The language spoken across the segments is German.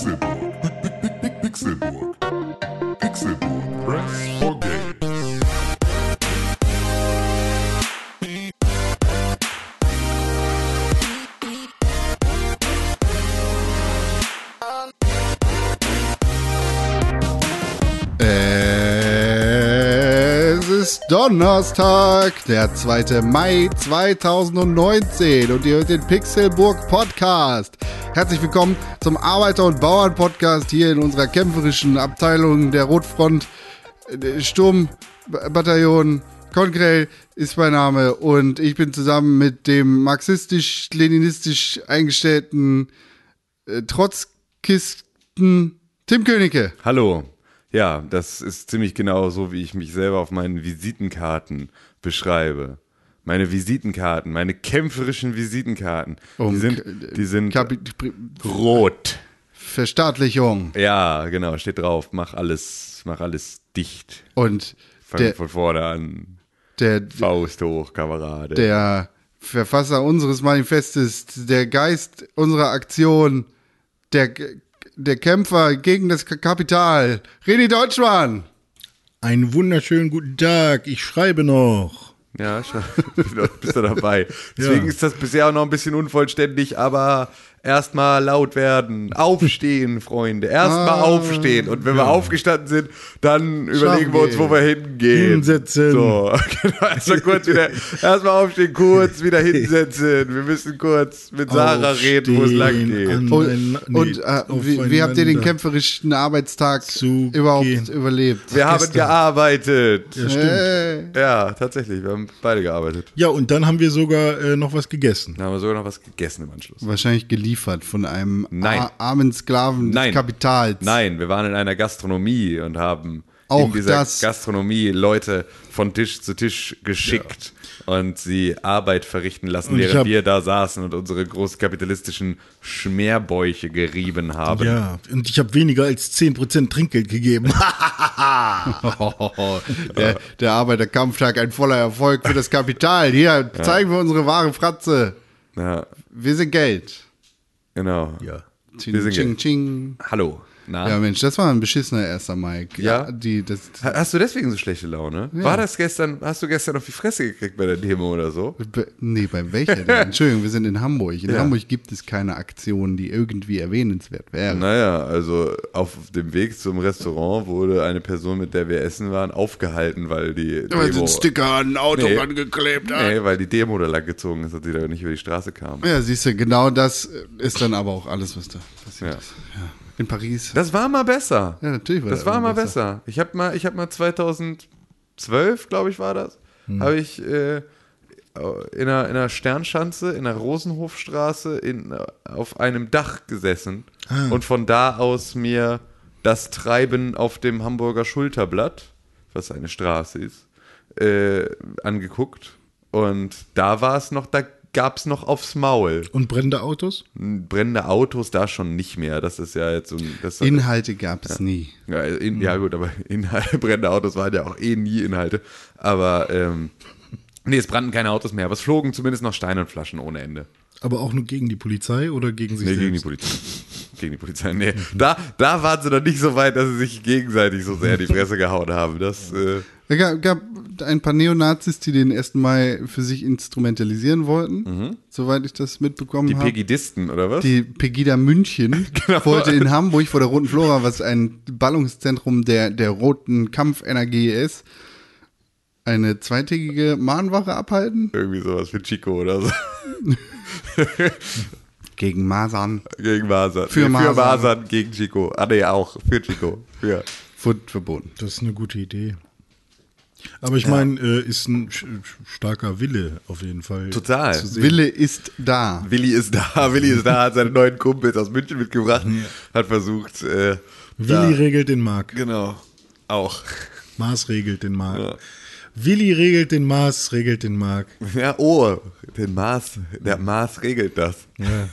Pixelburg. Pixelburg. Pixelburg. Press for games. Es ist Donnerstag, der 2. Mai 2019 und ihr hört den Pixelburg Podcast. Herzlich willkommen zum Arbeiter- und Bauern-Podcast hier in unserer kämpferischen Abteilung der Rotfront Sturmbataillon. Konkrell ist mein Name und ich bin zusammen mit dem marxistisch-leninistisch eingestellten äh, Trotzkisten Tim Königke. Hallo. Ja, das ist ziemlich genau so, wie ich mich selber auf meinen Visitenkarten beschreibe. Meine Visitenkarten, meine kämpferischen Visitenkarten, die Um, sind, die sind Kapi- rot. Verstaatlichung Ja, genau, steht drauf. Mach alles, mach alles dicht. und Fang der, von vorne an. der, Faust hoch, Kamerade. der Verfasser unseres Manifestes, der Geist unserer Aktion, der, der Kämpfer gegen das Kapital, René Deutschmann. Einen wunderschönen guten Tag. Ich schreibe noch. Ja, schon. bist du dabei. Deswegen Ja. ist das bisher auch noch ein bisschen unvollständig, aber erstmal laut werden. Aufstehen, Freunde. Erstmal Ah, aufstehen. Und wenn wir aufgestanden sind, dann überlegen wir uns, wo wir hingehen. Hinsetzen. So, genau. Erstmal kurz wieder, erstmal aufstehen, kurz wieder hinsetzen. Wir müssen kurz mit Sarah reden, wo es lang Aufstehen, geht. an- Und, nee, und äh, wie, wie habt ihr den kämpferischen Arbeitstag zu überhaupt gehen. überlebt? Wir haben gestern. gearbeitet. Ja, stimmt. Äh, Ja, tatsächlich. Wir haben beide gearbeitet. Ja, und dann haben wir sogar äh, noch was gegessen. Dann haben wir sogar noch was gegessen im Anschluss. wahrscheinlich geliefert von einem armen Sklaven Nein. des Kapitals. Nein, wir waren in einer Gastronomie und haben Auch in dieser das. Gastronomie Leute von Tisch zu Tisch geschickt und sie Arbeit verrichten lassen, Und während wir da saßen und unsere großkapitalistischen Schmerbäuche gerieben haben. Ja, und ich habe weniger als 10% Trinkgeld gegeben. der, der Arbeiterkampftag ein voller Erfolg für das Kapital. Hier zeigen wir unsere wahre Fratze. Ja, Wir sind Geld. Genau. ja. Ching, ching, ching. Hallo. Na? Ja, Mensch, das war ein beschissener erster Mike. Ja? die, das, Ha- Hast du deswegen so schlechte Laune? War das gestern, hast du gestern auf die Fresse gekriegt bei der Demo oder so? be- nee, bei welcher denn? Entschuldigung, wir sind in Hamburg. In Ja. Hamburg gibt es keine Aktion, die irgendwie erwähnenswert wäre. Naja, also auf dem Weg zum Restaurant wurde eine Person, mit der wir essen waren, aufgehalten, weil die Weil sie Demo, einen Sticker an ein Auto Nee. angeklebt hat. nee, weil die Demo da lang gezogen ist und sie da nicht über die Straße kam. Ja, siehst du, genau das ist dann aber auch alles, was da passiert Ja. ist. Ja. In Paris. Das war mal besser. Ja, natürlich war Das das war mal mal besser. Ich habe mal, ich habe mal 2012, glaube ich, war das, Hm. habe ich äh, in, einer, in einer Sternschanze in der Rosenhofstraße in, auf einem Dach gesessen Ah. und von da aus mir das Treiben auf dem Hamburger Schulterblatt, was eine Straße ist, äh, angeguckt. Und da war es noch, da gab es noch aufs Maul. Und brennende Autos? Brennende Autos da schon nicht mehr. Das ist ja jetzt so ein. Das Inhalte gab es nie. ja, in, ja gut, aber Inhalte, brennende Autos waren ja auch eh nie Inhalte. Aber ähm, nee, es brannten keine Autos mehr, aber es flogen zumindest noch Steine und Flaschen ohne Ende. Aber auch nur gegen die Polizei oder gegen sich Nee, gegen die selbst? Polizei. Gegen die Polizei. Nee, da, da waren sie noch nicht so weit, dass sie sich gegenseitig so sehr in die Fresse gehauen haben. Das, äh, Es gab, ein paar Neonazis, die den 1. Mai für sich instrumentalisieren wollten, Mhm. soweit ich das mitbekommen die habe. Pegidisten, oder was? Die Pegida München Genau. wollte in Hamburg vor der Roten Flora, was ein Ballungszentrum der, der roten Kampfenergie ist, eine zweitägige Mahnwache abhalten. Irgendwie sowas für Chico oder so. Gegen Masern. Gegen Masern. Für nee, Für Masern. Masern gegen Chico. Ah, nee, auch. Für Chico. Für. Verboten. Das ist eine gute Idee. Aber ich meine, äh, ist ein starker Wille auf jeden Fall. Total. Wille ist da. Willi ist da, Willi ist da, hat seine neuen Kumpels aus München mitgebracht, hat versucht, äh, Willi regelt den Markt. Genau. Auch. Maß regelt den Markt. Ja. Willi regelt den Maß, regelt den Markt. Ja, oh, den Maß, der Maß regelt das. Ja.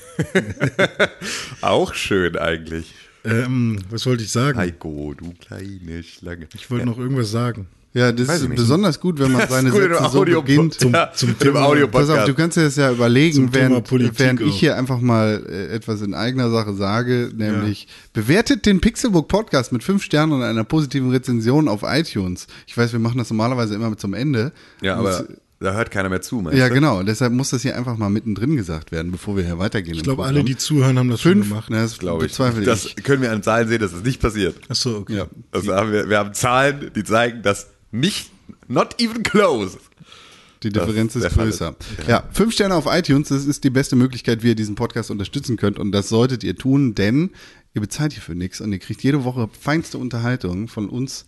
Auch schön eigentlich. Ähm, was wollte ich sagen? Heiko, du kleine Schlange. Ich wollte noch irgendwas sagen. Ja, das Weiß ist besonders gut, wenn man Das seine Sätze so Audio- beginnt. Zum- zum zum Thema- Audio Pass auf, du kannst dir das ja überlegen, während, während ich hier einfach mal äh, etwas in eigener Sache sage, nämlich bewertet den Pixelbook Podcast mit fünf Sternen und einer positiven Rezension auf iTunes. Ich weiß, wir machen das normalerweise immer mit zum Ende. Ja, aber es- da hört keiner mehr zu, meinst ja, du? genau. Deshalb muss das hier einfach mal mittendrin gesagt werden, bevor wir hier weitergehen. Ich glaube, alle, die zuhören, haben das fünf, schon gemacht. na, das Glaube ich. bezweifle Das ich. können wir an Zahlen sehen, dass das nicht passiert. Achso, okay. Ja. Also haben wir, wir haben Zahlen, die zeigen, dass nicht, not even close. Die Differenz Das ist größer. Ja, fünf Sterne auf iTunes, das ist die beste Möglichkeit, wie ihr diesen Podcast unterstützen könnt. Und das solltet ihr tun, denn ihr bezahlt hierfür nichts und ihr kriegt jede Woche feinste Unterhaltung von uns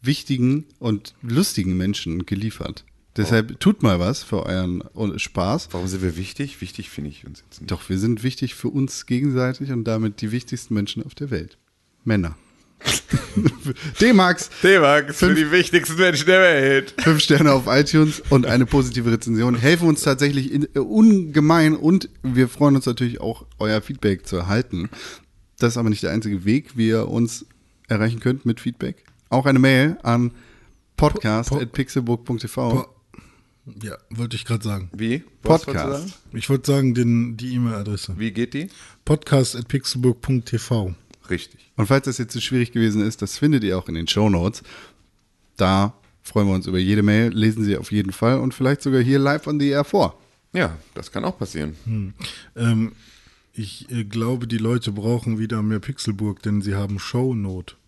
wichtigen und lustigen Menschen geliefert. Deshalb tut mal was für euren Spaß. Warum sind wir wichtig? Wichtig finde ich uns jetzt nicht. Doch, wir sind wichtig für uns gegenseitig und damit die wichtigsten Menschen auf der Welt. Männer. D-Max, D-Max für die wichtigsten Menschen der Welt. fünf Sterne auf iTunes und eine positive Rezension helfen uns tatsächlich in, äh, ungemein und wir freuen uns natürlich auch, euer Feedback zu erhalten. Das ist aber nicht der einzige Weg, wie ihr uns erreichen könnt mit Feedback. Auch eine Mail an podcast.pixelburg.tv. Po- Ja, wollte ich gerade sagen. Wie? Was Podcast. sagen? Ich wollte sagen, den, die E-Mail-Adresse. Wie geht die? podcast.pixelburg.tv. Richtig. Und falls das jetzt zu schwierig gewesen ist, das findet ihr auch in den Show Notes. Da freuen wir uns über jede Mail, lesen sie auf jeden Fall und vielleicht sogar hier live on the air vor. Ja, das kann auch passieren. Ähm, ich äh, glaube, die Leute brauchen wieder mehr Pixelburg, denn sie haben Shownot.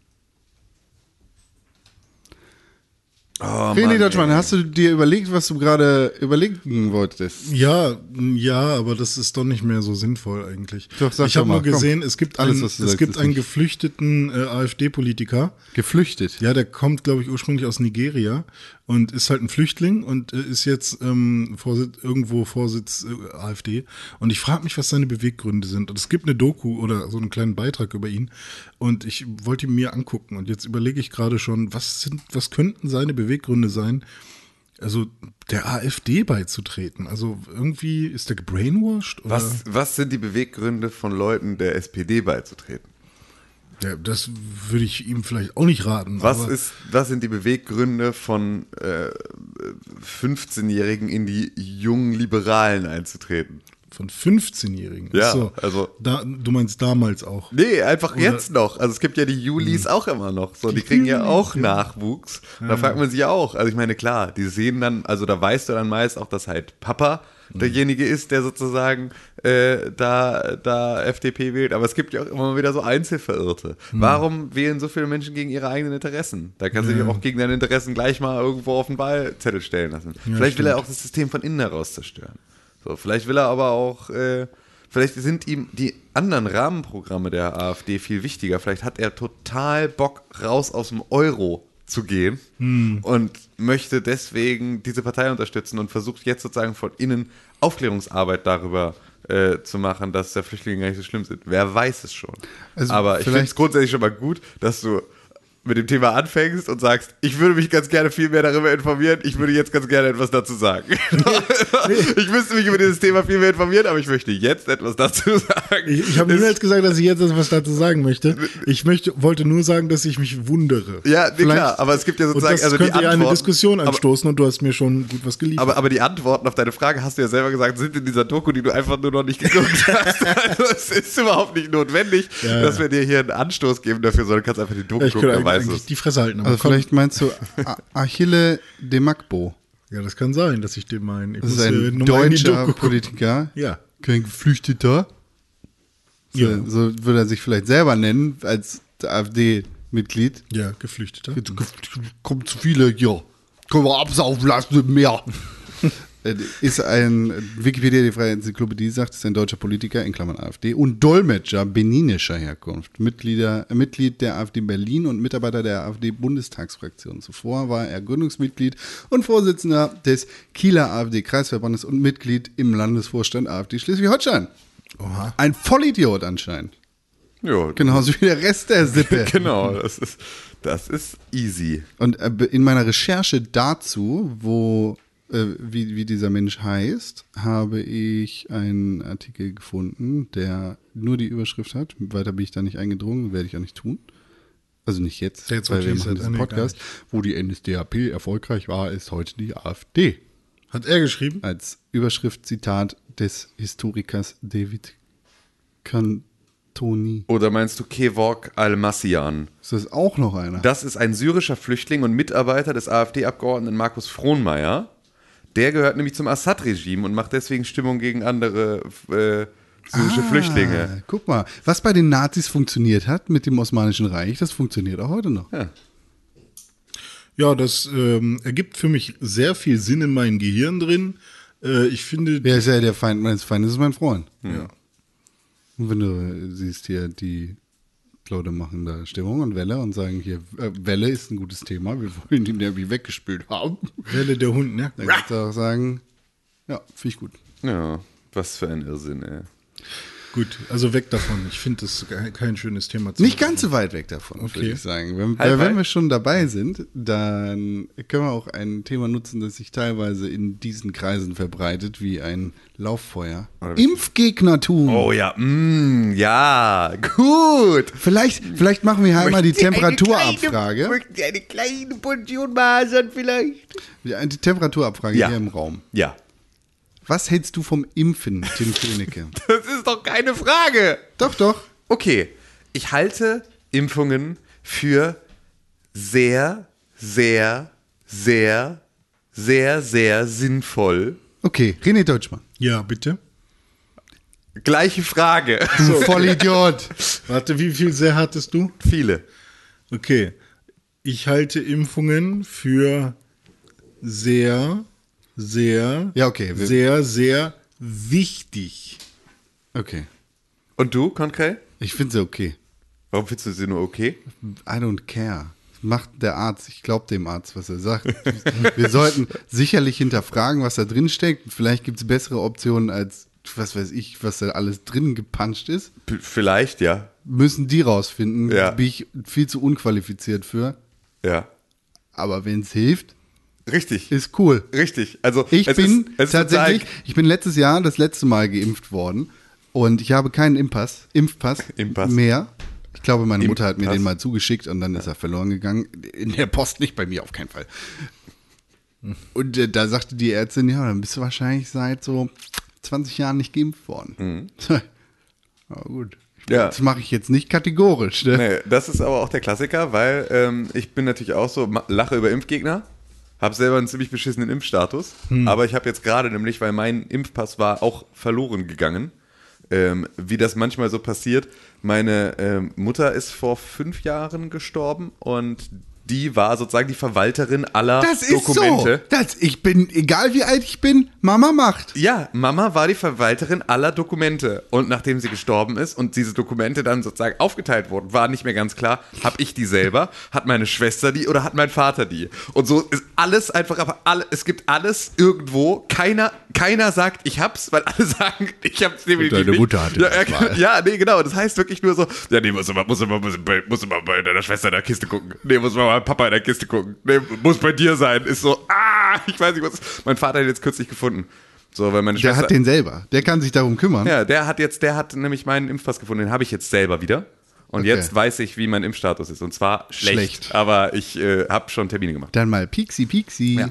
Oh, René Mann, Deutschmann, hast du dir überlegt, was du gerade überlegen wolltest? Ja, ja, aber das ist doch nicht mehr so sinnvoll eigentlich. Doch, sag ich habe mal, nur gesehen, komm. es gibt, Alles, einen, was du es sagst, gibt einen nicht- geflüchteten äh, AfD-Politiker. Geflüchtet. Ja, der kommt, glaube ich, ursprünglich aus Nigeria und ist halt ein Flüchtling und äh, ist jetzt ähm, Vorsitz, irgendwo Vorsitz äh, AfD. Und ich frage mich, was seine Beweggründe sind. Und es gibt eine Doku oder so einen kleinen Beitrag über ihn. Und ich wollte ihn mir angucken. Und jetzt überlege ich gerade schon, was sind, was könnten seine Beweggründe sein, also der AfD beizutreten? Also irgendwie ist der gebrainwashed? Oder? Was, was sind die Beweggründe von Leuten der SPD beizutreten? Ja, das würde ich ihm vielleicht auch nicht raten. Was, ist, was sind die Beweggründe von äh, 15-Jährigen in die jungen Liberalen einzutreten? Von 15-Jährigen. Ja, so. also- Da, du meinst damals auch. Nee, einfach jetzt noch. Also es gibt ja die Julis auch immer noch. So, die kriegen ja auch Nachwuchs. Und da fragt man sich auch. Also ich meine, klar, die sehen dann, also da weißt du dann meist auch, dass halt Papa derjenige ist, der sozusagen äh, da, da FDP wählt. Aber es gibt ja auch immer wieder so Einzelverirrte. Warum wählen so viele Menschen gegen ihre eigenen Interessen? Da kannst du dich auch gegen deine Interessen gleich mal irgendwo auf den Wahlzettel stellen lassen. Vielleicht will er auch das System von innen heraus zerstören. So, vielleicht will er aber auch, äh, vielleicht sind ihm die anderen Rahmenprogramme der AfD viel wichtiger. Vielleicht hat er total Bock, raus aus dem Euro zu gehen und möchte deswegen diese Partei unterstützen und versucht jetzt sozusagen von innen Aufklärungsarbeit darüber äh, zu machen, dass der Flüchtlinge gar nicht so schlimm sind. Wer weiß es schon. Also aber ich finde es grundsätzlich schon mal gut, dass du mit dem Thema anfängst und sagst, ich würde mich ganz gerne viel mehr darüber informieren, ich würde jetzt ganz gerne etwas dazu sagen. Ich müsste mich über dieses Thema viel mehr informieren, aber ich möchte jetzt etwas dazu sagen. Ich, ich habe niemals gesagt, dass ich jetzt etwas dazu sagen möchte. Ich möchte, wollte nur sagen, dass ich mich wundere. Ja, nee, klar, aber es gibt ja Und sozusagen das also die könnte ja eine Diskussion aber, anstoßen und du hast mir schon gut was geliefert. aber, aber die Antworten auf deine Frage hast du ja selber gesagt, sind in dieser Doku, die du einfach nur noch nicht geguckt hast. Also es ist überhaupt nicht notwendig, Ja, dass wir dir hier einen Anstoß geben dafür, sondern du kannst einfach die Doku gucken, eigentlich es. die Fresse halten. Aber Also vielleicht meinst du Achille de Magbo. ja, das kann sein, dass ich den meine. Ich Das ist äh, ein die deutscher. Politiker. Ja. Kein Geflüchteter. So, Ja. so würde er sich vielleicht selber nennen, als AfD-Mitglied. Ja, Geflüchteter. Jetzt kommen zu viele hier. Können wir absaufen lassen mit mehr. Äh, ist ein Wikipedia, die freie Enzyklopädie sagt, ist ein deutscher Politiker, in Klammern AfD, und Dolmetscher beninischer Herkunft. Mitglieder, Mitglied der AfD Berlin und Mitarbeiter der AfD-Bundestagsfraktion. Zuvor war er Gründungsmitglied und Vorsitzender des Kieler AfD-Kreisverbandes und Mitglied im Landesvorstand AfD Schleswig-Holstein. Oha. Ein Vollidiot anscheinend. Ja, Genauso wie der Rest der Sippe. genau, das ist, das ist easy. Und äh, in meiner Recherche dazu, wo äh, wie, wie dieser Mensch heißt, habe ich einen Artikel gefunden, der nur die Überschrift hat. Weiter bin ich da nicht eingedrungen, werde ich auch nicht tun. Also nicht jetzt, jetzt weil wir machen diesen gar Podcast, wo die NSDAP erfolgreich war, ist heute die AfD. Hat er geschrieben? Als Überschrift Zitat des Historikers David Cantoni. Oder meinst du Kevork Almassian? Ist das auch noch einer? Das ist ein syrischer Flüchtling und Mitarbeiter des AfD-Abgeordneten Markus Frohnmeier. Der gehört nämlich zum Assad-Regime und macht deswegen Stimmung gegen andere äh, syrische Flüchtlinge. Ah, guck mal, was bei den Nazis funktioniert hat mit dem Osmanischen Reich, das funktioniert auch heute noch. Ja. Ja, das ähm, ergibt für mich sehr viel Sinn in meinem Gehirn drin. Äh, ich finde, Wer ist ja der Feind meines Feindes, ist mein Freund. ja. Und wenn du siehst hier, die Leute machen da Stimmung und Welle und sagen hier, äh, Welle ist ein gutes Thema, wir wollen ihn irgendwie weggespült haben. Welle der Hund, ne? Dann kannst du auch sagen, ja, finde ich gut. ja, was für ein Irrsinn, ey. Gut, also weg davon. Ich finde das ke- kein schönes Thema zu Nicht ganz so weit weg davon, Okay. würde ich sagen. Wenn, weil wenn weit? wir schon dabei sind, dann können wir auch ein Thema nutzen, das sich teilweise in diesen Kreisen verbreitet, wie ein Lauffeuer. Impfgegnertum. Oh ja, mm, ja, gut. Vielleicht, vielleicht machen wir einmal die Möchten Sie eine Temperaturabfrage. Möchten Sie eine kleine Portion Masern vielleicht? Ja, Die Temperaturabfrage Ja. hier im Raum. Ja. Was hältst du vom Impfen, Tim Königke? Das ist doch keine Frage. doch, doch. Okay, ich halte Impfungen für sehr, sehr, sehr, sehr, sehr sinnvoll. Okay, René Deutschmann. Ja, bitte. Gleiche Frage. Du Vollidiot. Warte, wie viel sehr hattest du? Viele. Okay. Ich halte Impfungen für sehr, sehr, Ja, okay, wir- sehr, sehr wichtig. Okay. Und du, konkret? Ich finde sie okay. Warum findest du sie nur okay? I don't care. Macht der Arzt, ich glaube dem Arzt, was er sagt. Wir sollten sicherlich hinterfragen, was da drin steckt. Vielleicht gibt es bessere Optionen als, was weiß ich, was da alles drin gepanscht ist. P vielleicht, ja. Müssen die rausfinden. Ja. Bin ich viel zu unqualifiziert für. Ja. Aber wenn es hilft, Richtig. ist cool. Richtig. Also, Ich bin ist, tatsächlich, sozusagen- ich bin letztes Jahr das letzte Mal geimpft worden und ich habe keinen Impass, Impfpass Impass. mehr. Ich glaube, meine Mutter hat mir Impass. den mal zugeschickt und dann ist er verloren gegangen. In der Post nicht, bei mir auf keinen Fall. Und äh, da sagte die Ärztin, ja, dann bist du wahrscheinlich seit so 20 Jahren nicht geimpft worden. Aber gut. Mhm. Ja. Das mache ich jetzt nicht kategorisch. Ne? Nee, das ist aber auch der Klassiker, weil ähm, ich bin natürlich auch so, lache über Impfgegner, habe selber einen ziemlich beschissenen Impfstatus, aber ich habe jetzt gerade nämlich, weil mein Impfpass war auch verloren gegangen, ähm, wie das manchmal so passiert. Meine ähm, Mutter ist vor fünf Jahren gestorben und die war sozusagen die Verwalterin aller Das ist Dokumente. so. Das, ich bin, egal wie alt ich bin, Mama macht. Ja, Mama war die Verwalterin aller Dokumente. Und nachdem sie gestorben ist und diese Dokumente dann sozusagen aufgeteilt wurden, war nicht mehr ganz klar, habe ich die selber, hat meine Schwester die oder hat mein Vater die. Und so ist alles einfach, aber alle, es gibt alles irgendwo. Keiner, keiner sagt, ich hab's, weil alle sagen, ich hab's definitiv deine nicht. Mutter hatte ja, das ja, mal. ja, nee, genau. Das heißt wirklich nur so, ja, nee, muss immer, muss immer, muss immer, muss immer bei deiner Schwester in der Kiste gucken. Nee, muss mal bei Papa in der Kiste gucken. Nee, muss bei dir sein. Ist so, ah, ich weiß nicht, was. Mein Vater hat jetzt kürzlich gefunden. So, weil meine Der Schwester. hat den selber. Der kann sich darum kümmern. Ja, der hat jetzt, der hat nämlich meinen Impfpass gefunden, den habe ich jetzt selber wieder. Und Okay. jetzt weiß ich, wie mein Impfstatus ist. Und zwar schlecht. Schlecht. Aber ich äh, habe schon Termine gemacht. Dann mal Pixi Pixi. Ja.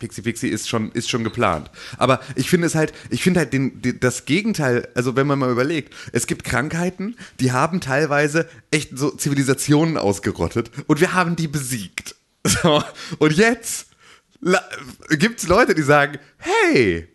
Pixie Pixie ist schon, ist schon geplant. Aber ich finde es halt, ich finde halt den, den, das Gegenteil, also wenn man mal überlegt, es gibt Krankheiten, die haben teilweise echt so Zivilisationen ausgerottet und wir haben die besiegt. So, und jetzt gibt es Leute, die sagen, hey,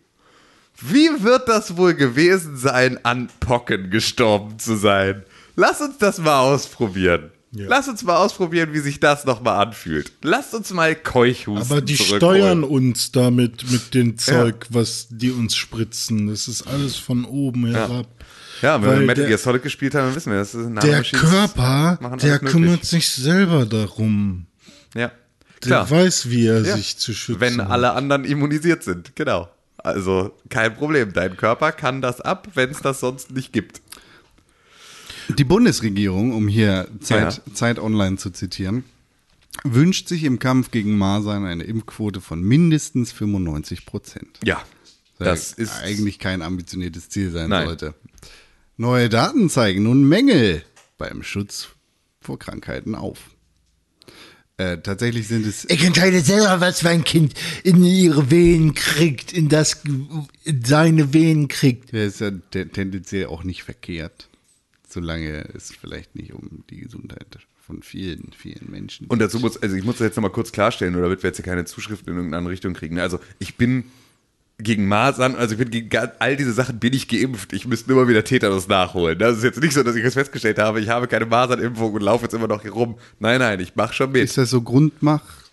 wie wird das wohl gewesen sein, an Pocken gestorben zu sein? Lass uns das mal ausprobieren. Ja. Lass uns mal ausprobieren, wie sich das nochmal anfühlt. Lasst uns mal Keuchhusten Aber die steuern uns damit mit dem Zeug, was die uns spritzen. Das ist alles von oben herab. Ja, wenn wir Metal der- Gear Solid gespielt haben, dann wissen wir, das ist Der Nanomachines Körper, der kümmert sich selber darum. Ja, Der klar. weiß, wie er Ja. sich zu schützen Wenn alle anderen immunisiert sind, genau. Also kein Problem. Dein Körper kann das ab, wenn es das sonst nicht gibt. Die Bundesregierung, um hier Zeit, Ja. Zeit Online zu zitieren, wünscht sich im Kampf gegen Masern eine Impfquote von mindestens 95 Prozent. Ja, das ist eigentlich kein ambitioniertes Ziel sein Nein. sollte. Neue Daten zeigen nun Mängel beim Schutz vor Krankheiten auf. Äh, tatsächlich sind es Ich entscheide selber, was mein Kind in ihre Venen kriegt, in das in seine Venen kriegt. Der ist ja te- tendenziell auch nicht verkehrt, solange es vielleicht nicht um die Gesundheit von vielen, vielen Menschen Und dazu muss, also ich muss das jetzt nochmal kurz klarstellen, oder damit wir jetzt hier keine Zuschriften in irgendeine andere Richtung kriegen. Also ich bin gegen Masern, also ich bin gegen all diese Sachen bin ich geimpft. Ich müsste immer wieder Tetanus nachholen. Das ist jetzt nicht so, dass ich jetzt festgestellt habe, ich habe keine Masernimpfung und laufe jetzt immer noch hier rum. Nein, nein, ich mache schon mit. Ist das so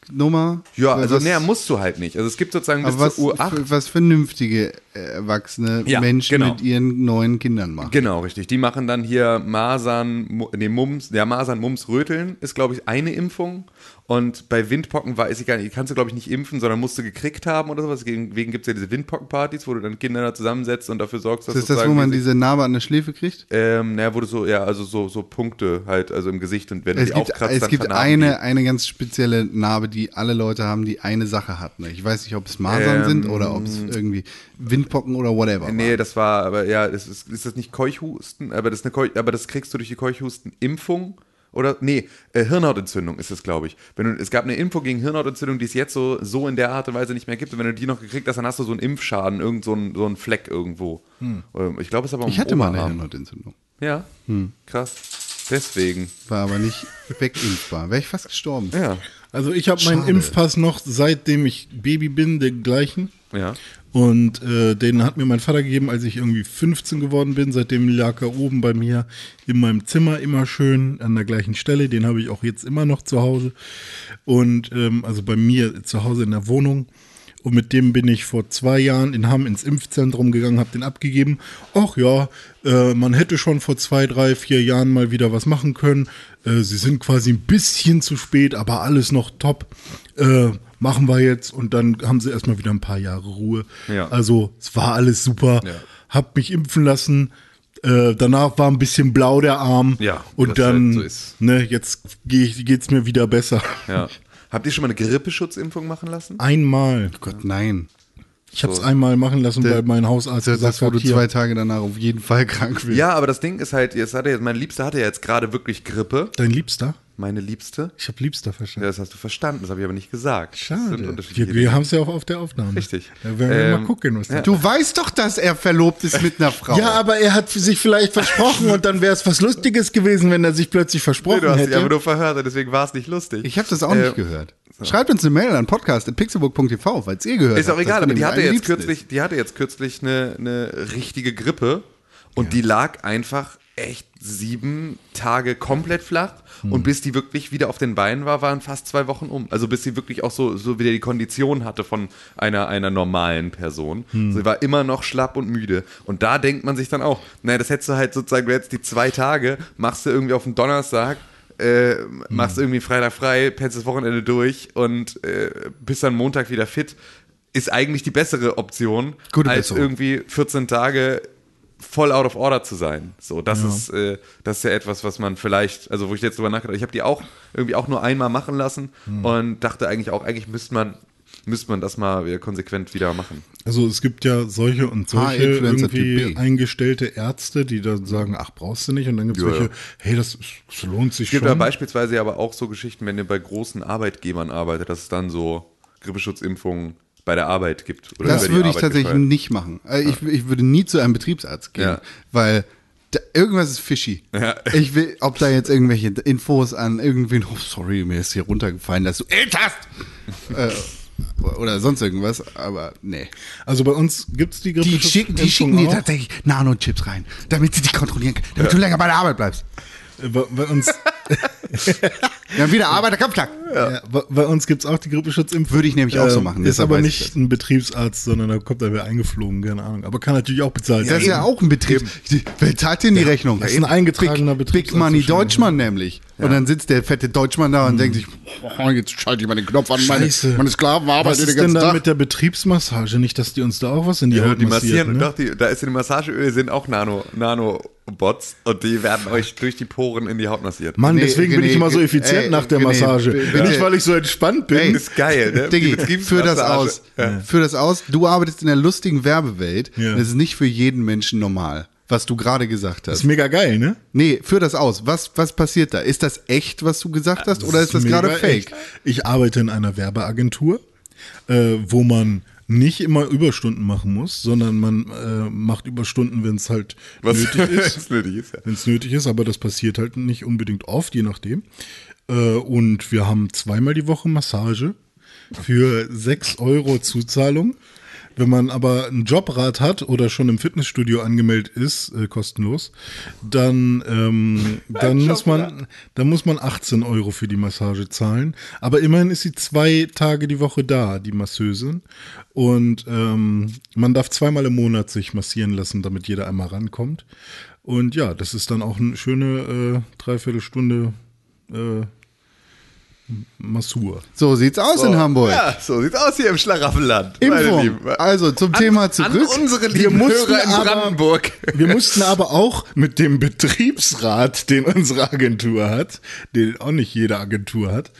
Grundmachnummer? Ja, also was- näher musst du halt nicht. Also es gibt sozusagen bis was, zur U8. für- was vernünftige äh, erwachsene Ja, Menschen genau. mit ihren neuen Kindern machen. Genau, richtig. Die machen dann hier Masern, nee, Mumps, ja, Masern, Mumps, Röteln ist, glaube ich, eine Impfung. Und bei Windpocken weiß ich gar nicht, kannst du, glaube ich, nicht impfen, sondern musst du gekriegt haben oder sowas. Deswegen gibt es ja diese Windpockenpartys, wo du dann Kinder da zusammensetzt und dafür sorgst, dass ist das das, wo man diese- Narbe an der Schläfe kriegt? ähm, naja, wo du so, ja, also so, so Punkte halt, also im Gesicht und wenn du Es die gibt, aufkratzt, es dann gibt eine, eine ganz spezielle Narbe, die alle Leute haben, die eine Sache hat. Ne? Ich weiß nicht, ob es Masern Ähm, sind oder ob es irgendwie Windpocken oder whatever. Nee, war. das war, aber ja, ist, ist das nicht Keuchhusten? Aber das, eine Keuch, aber das kriegst du durch die Keuchhusten-Impfung. Oder, nee, äh, Hirnhautentzündung ist es, glaube ich. Wenn du, es gab eine Impfung gegen Hirnhautentzündung, die es jetzt so, so in der Art und Weise nicht mehr gibt. Und wenn du die noch gekriegt hast, dann hast du so einen Impfschaden, irgend so einen, so einen Fleck irgendwo. Ähm, Ich glaube, es ist aber Ich hatte mal eine Oberarm. Hirnhautentzündung. Ja, krass. Deswegen. War aber nicht wegimpfbar. Wäre ich fast gestorben. Ja, Also ich habe meinen. Impfpass noch, seitdem ich Baby bin, den gleichen. ja. Und äh, den hat mir mein Vater gegeben, als ich irgendwie 15 geworden bin. Seitdem lag er oben bei mir in meinem Zimmer immer schön an der gleichen Stelle. Den habe ich auch jetzt immer noch zu Hause. Und ähm, also bei mir zu Hause in der Wohnung. Und mit dem bin ich vor zwei Jahren in Hamm ins Impfzentrum gegangen, habe den abgegeben. Ach ja, äh, man hätte schon vor zwei, drei, vier Jahren mal wieder was machen können. Äh, sie sind quasi ein bisschen zu spät, aber alles noch top. Äh, machen wir jetzt. Und dann haben sie erstmal wieder ein paar Jahre Ruhe. Ja. Also es war alles super. Ja. Hab mich impfen lassen. Äh, danach war ein bisschen blau der Arm. Ja, Und das dann, halt so ist. ne, jetzt geh ich, geht's mir wieder besser. ja. Habt ihr schon mal eine Grippeschutzimpfung machen lassen? Einmal. Gott, nein. Ich habe es einmal machen lassen, Der- weil mein Hausarzt Das, gesagt das wo du hier, zwei Tage danach auf jeden Fall krank wirst. Ja, aber das Ding ist halt, jetzt hat er jetzt, mein Liebster hatte ja jetzt gerade wirklich Grippe. dein Liebster? Meine Liebste. Ich habe Liebster Ja, verstanden. das hast du verstanden, das habe ich aber nicht gesagt. Schade. Wir, wir haben es ja auch auf der Aufnahme. Richtig. Da werden wir Ähm, mal gucken, was da Du weißt doch, dass er verlobt ist mit einer Frau. Ja, aber er hat sich vielleicht versprochen und dann wäre es was Lustiges gewesen, wenn er sich plötzlich Nee, versprochen du hast dich hätte. aber nur verhört und deswegen war es nicht lustig. Ich habe das auch Äh, nicht gehört. Schreibt uns eine Mail an podcast.pixelburg.tv, falls ihr gehört Ist auch habt, egal, aber die hatte jetzt kürzlich, die hatte jetzt kürzlich eine, eine richtige Grippe und die lag einfach echt sieben Tage komplett flach Hm. und bis die wirklich wieder auf den Beinen war, waren fast zwei Wochen um. Also bis sie wirklich auch so, so wieder die Kondition hatte von einer, einer normalen Person. Hm. Sie war immer noch schlapp und müde. Und da denkt man sich dann auch, naja, das hättest du halt sozusagen, du hättest die zwei Tage, machst du irgendwie auf den Donnerstag, äh, machst Hm. irgendwie Freitag frei, pennst das Wochenende durch und äh, bist dann Montag wieder fit, ist eigentlich die bessere Option, Gute als Besserung. irgendwie 14 Tage voll out of order zu sein. So, das ist äh, das ist ja etwas, was man vielleicht, also wo ich jetzt drüber nachgedacht, habe, ich habe die auch irgendwie auch nur einmal machen lassen Hm. und dachte eigentlich auch, eigentlich müsste man müsste man das mal konsequent wieder machen. Also es gibt ja solche und solche irgendwie eingestellte Ärzte, die dann sagen, ach, brauchst du nicht. Und dann gibt es Ja, welche, ja. hey, das, das lohnt sich Es gibt schon. ja beispielsweise aber auch so Geschichten, wenn ihr bei großen Arbeitgebern arbeitet, dass es dann so Grippeschutzimpfungen bei der Arbeit gibt. Oder Das würde ich Arbeit tatsächlich gesteuert. nicht machen. Äh, Ich, ich würde nie zu einem Betriebsarzt gehen, Ja. weil da, irgendwas ist fishy. Ja. Ich will, ob da jetzt irgendwelche Infos an irgendwen, oh sorry, mir ist hier runtergefallen, dass du hast. äh, oder sonst irgendwas, aber nee. Also bei uns gibt es die Grippe. Die schicken, die schicken dir tatsächlich Nanochips rein, damit sie dich kontrollieren können, damit du länger bei der Arbeit bleibst. Bei, bei uns, Ja, wieder Arbeit, der Kampftag. ja. bei, uns gibt es auch die Grippeschutzimpfung. Würde ich nämlich auch so machen, Ist aber nicht ein Betriebsarzt, sondern da kommt da wer eingeflogen, keine Ahnung. Aber kann natürlich auch bezahlt Das ist ja auch ein Betrieb. Wer zahlt denn die Rechnung? das ist ein eingetragener Big, Betriebsarzt Big Money. Deutschmann nämlich. Und dann sitzt der fette Deutschmann da und denkt sich, oh, jetzt schalte ich mal den Knopf an, meine, Scheiße. meine Sklaven Was arbeiten den ist denn ganzen dann Tag. mit der Betriebsmassage? Nicht, dass die uns da auch was in die Ja, Haut die massieren, ne? doch, die, da ist in den Massageöl sind auch Nano, Nanobots und die werden euch durch die Poren in die Haut massiert. Mann, Nee, deswegen bin René, ich immer so ey, effizient nach der Massage. bitte. Nicht, weil ich so entspannt bin. Ey, ist geil, ne? Diggi, führ das aus. Führ das aus. Du arbeitest in der lustigen Werbewelt. Ja. Das ist nicht für jeden Menschen normal. was du gerade gesagt Das hast. ist mega geil, ne? Nee, führ das aus. Was, was passiert da? Ist das echt, was du gesagt hast, oder ist das gerade fake? echt. Ich arbeite in einer Werbeagentur, äh, wo man nicht immer Überstunden machen muss, sondern man äh, macht Überstunden, wenn es halt Was nötig ist. was nötig ist, ja. wenn es nötig ist, aber das passiert halt nicht unbedingt oft, je nachdem. Äh, und wir haben zweimal die Woche Massage für 6 Euro Zuzahlung. Wenn man aber ein Jobrad hat oder schon im Fitnessstudio angemeldet ist, äh, kostenlos, dann, ähm, dann, muss man, dann muss man 18 Euro für die Massage zahlen. Aber immerhin ist sie zwei Tage die Woche da, die Masseusin. Und ähm, man darf zweimal im Monat sich massieren lassen, damit jeder einmal rankommt. Und ja, das ist dann auch eine schöne äh, Dreiviertelstunde äh, Massur. So sieht's aus in Hamburg. Ja, so sieht's aus hier im Schlaraffenland. Impfung. Also zum Thema zurück. An unsere Wir lieben mussten Hörer in aber- Brandenburg. Wir mussten aber auch mit dem Betriebsrat, den unsere Agentur hat, den auch nicht jede Agentur hat,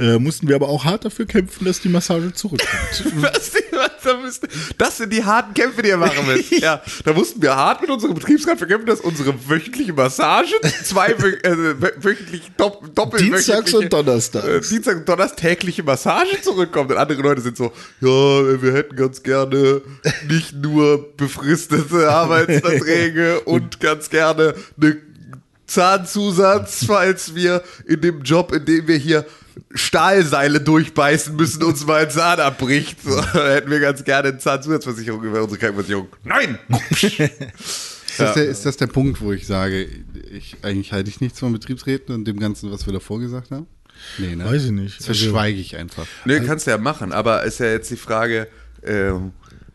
äh, mussten wir aber auch hart dafür kämpfen, dass die Massage zurückkommt. Was, was, da müsst- das sind die harten Kämpfe, die ihr machen müsst. Ja, da mussten wir hart mit unserem Betriebsrat verkämpfen, dass unsere wöchentliche Massage zwei äh, wö- wöchentlich dopp, doppelt Dienstags und Donnerstags. Äh, Dienstag und Donnerstag tägliche Massage zurückkommt. Und andere Leute sind so, ja, wir hätten ganz gerne nicht nur befristete Arbeitsverträge und ganz gerne eine Zahnzusatz, falls wir in dem Job, in dem wir hier Stahlseile durchbeißen müssen, uns mal ein Zahn abbricht. So, da hätten wir ganz gerne eine Zahnzusatzversicherung über unsere Krankenversicherung. Nein! Ist, das der, ist das der Punkt, wo ich sage, ich, eigentlich halte ich nichts von Betriebsräten und dem Ganzen, was wir davor gesagt haben? Nee, ne? Weiß ich nicht. Das verschweige ich einfach. Nee, kannst du ja machen, aber ist ja jetzt die Frage, ähm,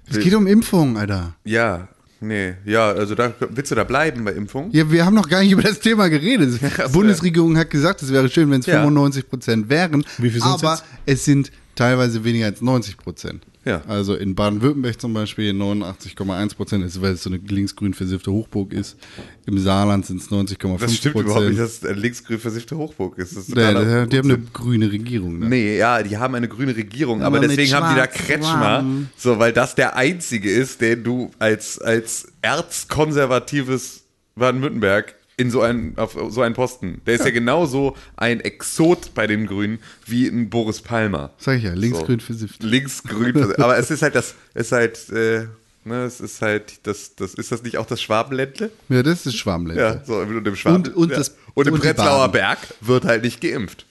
Es geht um Impfungen, Alter. ja, nee, ja, also da willst du da bleiben bei Impfung? Ja, wir haben noch gar nicht über das Thema geredet. Die Bundesregierung hat gesagt, es wäre schön, wenn es Ja. 95 Prozent wären. Wie viel sind's aber jetzt? es sind teilweise weniger als 90 Prozent. Ja. Also in Baden-Württemberg zum Beispiel 89,1 Prozent, ist, weil es so eine linksgrün versiffte Hochburg ist. Im Saarland sind es 90,5% Das stimmt überhaupt nicht, Prozent. dass es eine linksgrün versiffte Hochburg ist. Ist totaler die, die haben eine grüne Regierung. Ne? Nee, ja, die haben eine grüne Regierung, aber, Aber deswegen haben die da Kretschmer, so, weil das der einzige ist, den du als, als erzkonservatives Baden-Württemberg in so einen, auf so einen Posten. Der ist ja, genauso ein Exot bei den Grünen wie ein Boris Palmer. Sag ich ja, linksgrün So. versifft. Linksgrün, versifft. aber es ist halt das, es ist halt, äh, ne, es ist halt, das, das, ist das nicht auch das Schwabenländle? Ja, das ist Schwammländle. Ja, so und im Schwaben. Und- und ja. das- und im und Prenzlauer. Berg wird halt nicht geimpft.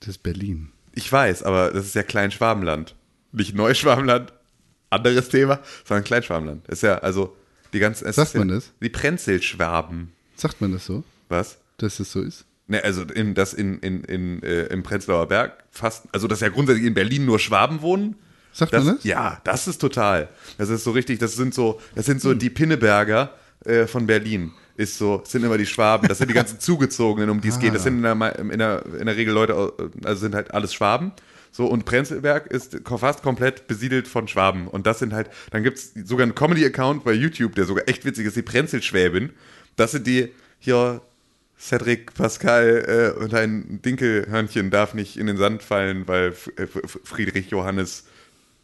Das ist Berlin. Ich weiß, aber das ist ja Kleinschwabenland. Nicht Neuschwabenland, anderes Thema, sondern Kleinschwabenland. Ist ja, also, die ganzen. Sagt man das? Die Prenzelschwaben. Sagt man das so, Was? dass es so ist? Ne, also in, das in, in, in, äh, im Prenzlauer Berg fast, also dass ja grundsätzlich in Berlin nur Schwaben wohnen. Sagt man das? Ja, das ist total. Das ist so richtig, das sind so, das sind Hm. so die Pinneberger äh, von Berlin. Ist so, sind immer die Schwaben, das sind die ganzen Zugezogenen, um die es geht. Das sind in der, in, der, in der Regel Leute, au- also sind halt alles Schwaben. So, und Prenzlberg ist fast komplett besiedelt von Schwaben. Und das sind halt, dann gibt es sogar einen Comedy-Account bei YouTube, der sogar echt witzig ist, die Prenzelschwäbin. Das sind die, hier, Cedric, Pascal äh, und ein Dinkelhörnchen darf nicht in den Sand fallen, weil Friedrich Johannes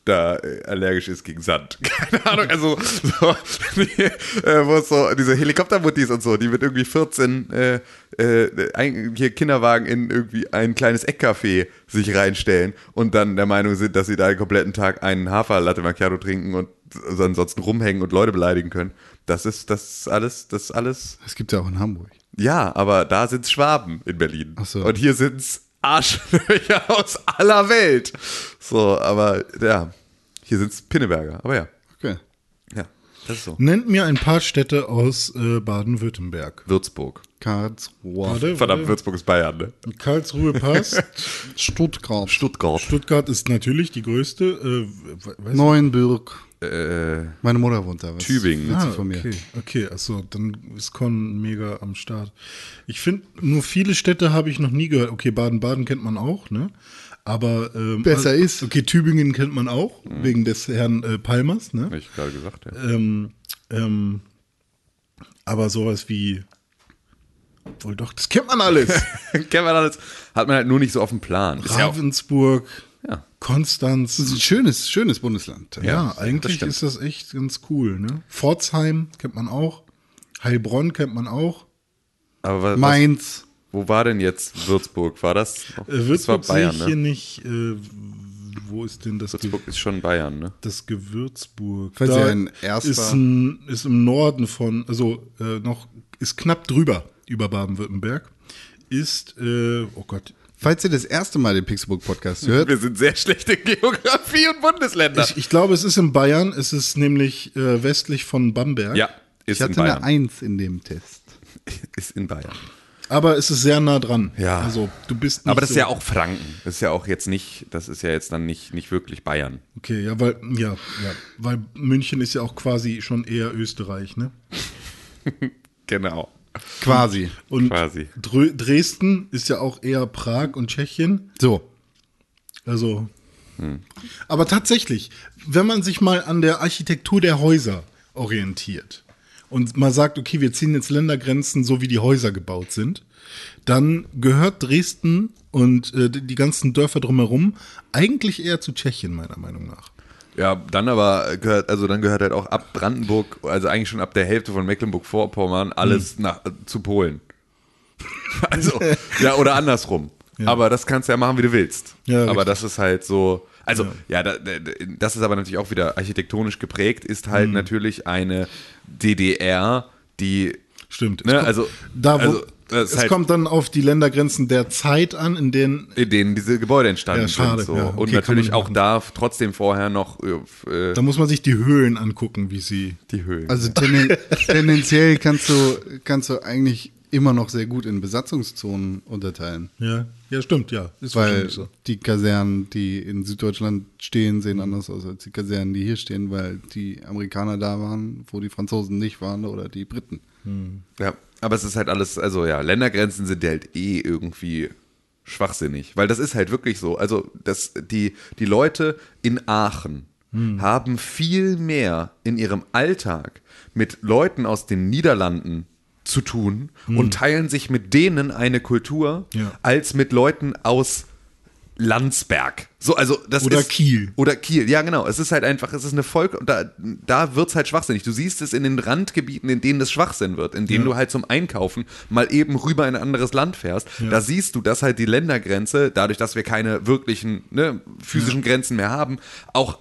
da äh, allergisch ist gegen Sand. Keine Ahnung, also so, die, äh, wo es so diese Helikoptermuttis und so, die mit irgendwie 14 äh, äh, ein, hier Kinderwagen in irgendwie ein kleines Eckcafé sich reinstellen und dann der Meinung sind, dass sie da den kompletten Tag einen Haferlatte Macchiato trinken und ansonsten rumhängen und Leute beleidigen können. Das ist das alles, das alles Das gibt es ja auch in Hamburg. ja, aber da sind's Schwaben in Berlin. Ach so. Und hier sind's Arschlöcher aus aller Welt. So, aber ja, hier sind's Pinneberger. Aber ja, Okay. ja, das ist so. Nennt mir ein paar Städte aus äh, Baden-Württemberg. Würzburg. Karlsruhe. Verdammt. Würzburg ist Bayern, ne? Karlsruhe passt. Stuttgart. Stuttgart. Stuttgart ist natürlich die größte. Äh, Neuenbürg. Äh, Meine Mutter wohnt da. Was Tübingen. Ah, von mir? okay, okay, achso, dann ist Con mega am Start. Ich finde, nur viele Städte habe ich noch nie gehört. Okay, Baden-Baden kennt man auch, ne? Aber ähm, Besser also- ist. Okay, Tübingen kennt man auch, Mhm. wegen des Herrn äh, Palmers, ne? hab ich gerade gesagt, ja. Ähm, ähm, aber sowas wie. Obwohl doch, das kennt man alles. Kennt man alles. Hat man halt nur nicht so auf dem Plan. Ravensburg, ja. Konstanz. Das ist ein schönes, schönes Bundesland. Ja, das eigentlich stimmt. ist das echt ganz cool. Ne? Pforzheim kennt man auch. Heilbronn kennt man auch. Aber was, Mainz. wo war denn jetzt Würzburg? War das? noch- Äh, das war Würzburg sehe Bayern, ich hier ne? nicht. Äh, wo ist denn das, Ge Würzburg ist schon Bayern, ne? das Gewürzburg? Falls ihr ein erster- ist, ein, ist im Norden von, also äh, noch, ist knapp drüber über Baden-Württemberg. Ist, äh, oh Gott, Falls ihr das erste Mal den Pixelbook Podcast hört, Wir sind sehr schlecht in Geografie und Bundesländer. ich, ich glaube, es ist in Bayern. Es ist nämlich äh, westlich von Bamberg. ja, ich ist in hatte eine Bayern. Eins in dem Test. Ist in Bayern. Aber es ist sehr nah dran. Ja. Also du bist Aber das ist so- ja auch Franken. Das ist ja auch jetzt nicht, das ist ja jetzt dann nicht, nicht wirklich Bayern. Okay, ja, weil, ja, ja, weil München ist ja auch quasi schon eher Österreich, ne? Genau. Quasi. Und Quasi. Dresden ist ja auch eher Prag und Tschechien. So. Also. Aber tatsächlich, wenn man sich mal an der Architektur der Häuser orientiert und mal sagt, okay, wir ziehen jetzt Ländergrenzen, so wie die Häuser gebaut sind, dann gehört Dresden und äh, die ganzen Dörfer drumherum eigentlich eher zu Tschechien, meiner Meinung nach. Ja, dann aber gehört, also dann gehört halt auch ab Brandenburg, also eigentlich schon ab der Hälfte von Mecklenburg-Vorpommern, alles nach, zu Polen. Also, ja, oder andersrum. Aber das kannst du ja machen, wie du willst. Ja, aber richtig. das ist halt so, also, ja, da, da, das ist aber natürlich auch wieder architektonisch geprägt, ist halt natürlich eine DDR, die, Stimmt. Ne, also, da, wo, also, das es halt, kommt dann auf die Ländergrenzen der Zeit an, in denen in denen diese Gebäude entstanden Ja, schade, sind. So. ja. Und Okay, kann natürlich auch machen. da trotzdem vorher noch äh, da muss man sich die Höhlen angucken, wie sie. die Höhen. Also tenden, tendenziell kannst du, kannst du eigentlich immer noch sehr gut in Besatzungszonen unterteilen. Ja, ja, stimmt, ja. Ist Weil so. die Kasernen, die in Süddeutschland stehen, sehen anders aus als die Kasernen, die hier stehen, weil die Amerikaner da waren, wo die Franzosen nicht waren oder die Briten. Ja, aber es ist halt alles, also ja, Ländergrenzen sind halt eh irgendwie schwachsinnig, weil das ist halt wirklich so. Also, das, die, die Leute in Aachen haben viel mehr in ihrem Alltag mit Leuten aus den Niederlanden zu tun und teilen sich mit denen eine Kultur, Ja. als mit Leuten aus Landsberg. So, also das Oder ist, Kiel. Oder Kiel, ja genau. Es ist halt einfach, es ist eine Volk, da, da wird's halt schwachsinnig. Du siehst es in den Randgebieten, in denen es Schwachsinn wird, in denen du halt zum Einkaufen mal eben rüber in ein anderes Land fährst. Da siehst du, dass halt die Ländergrenze, dadurch, dass wir keine wirklichen ne, physischen Grenzen mehr haben, auch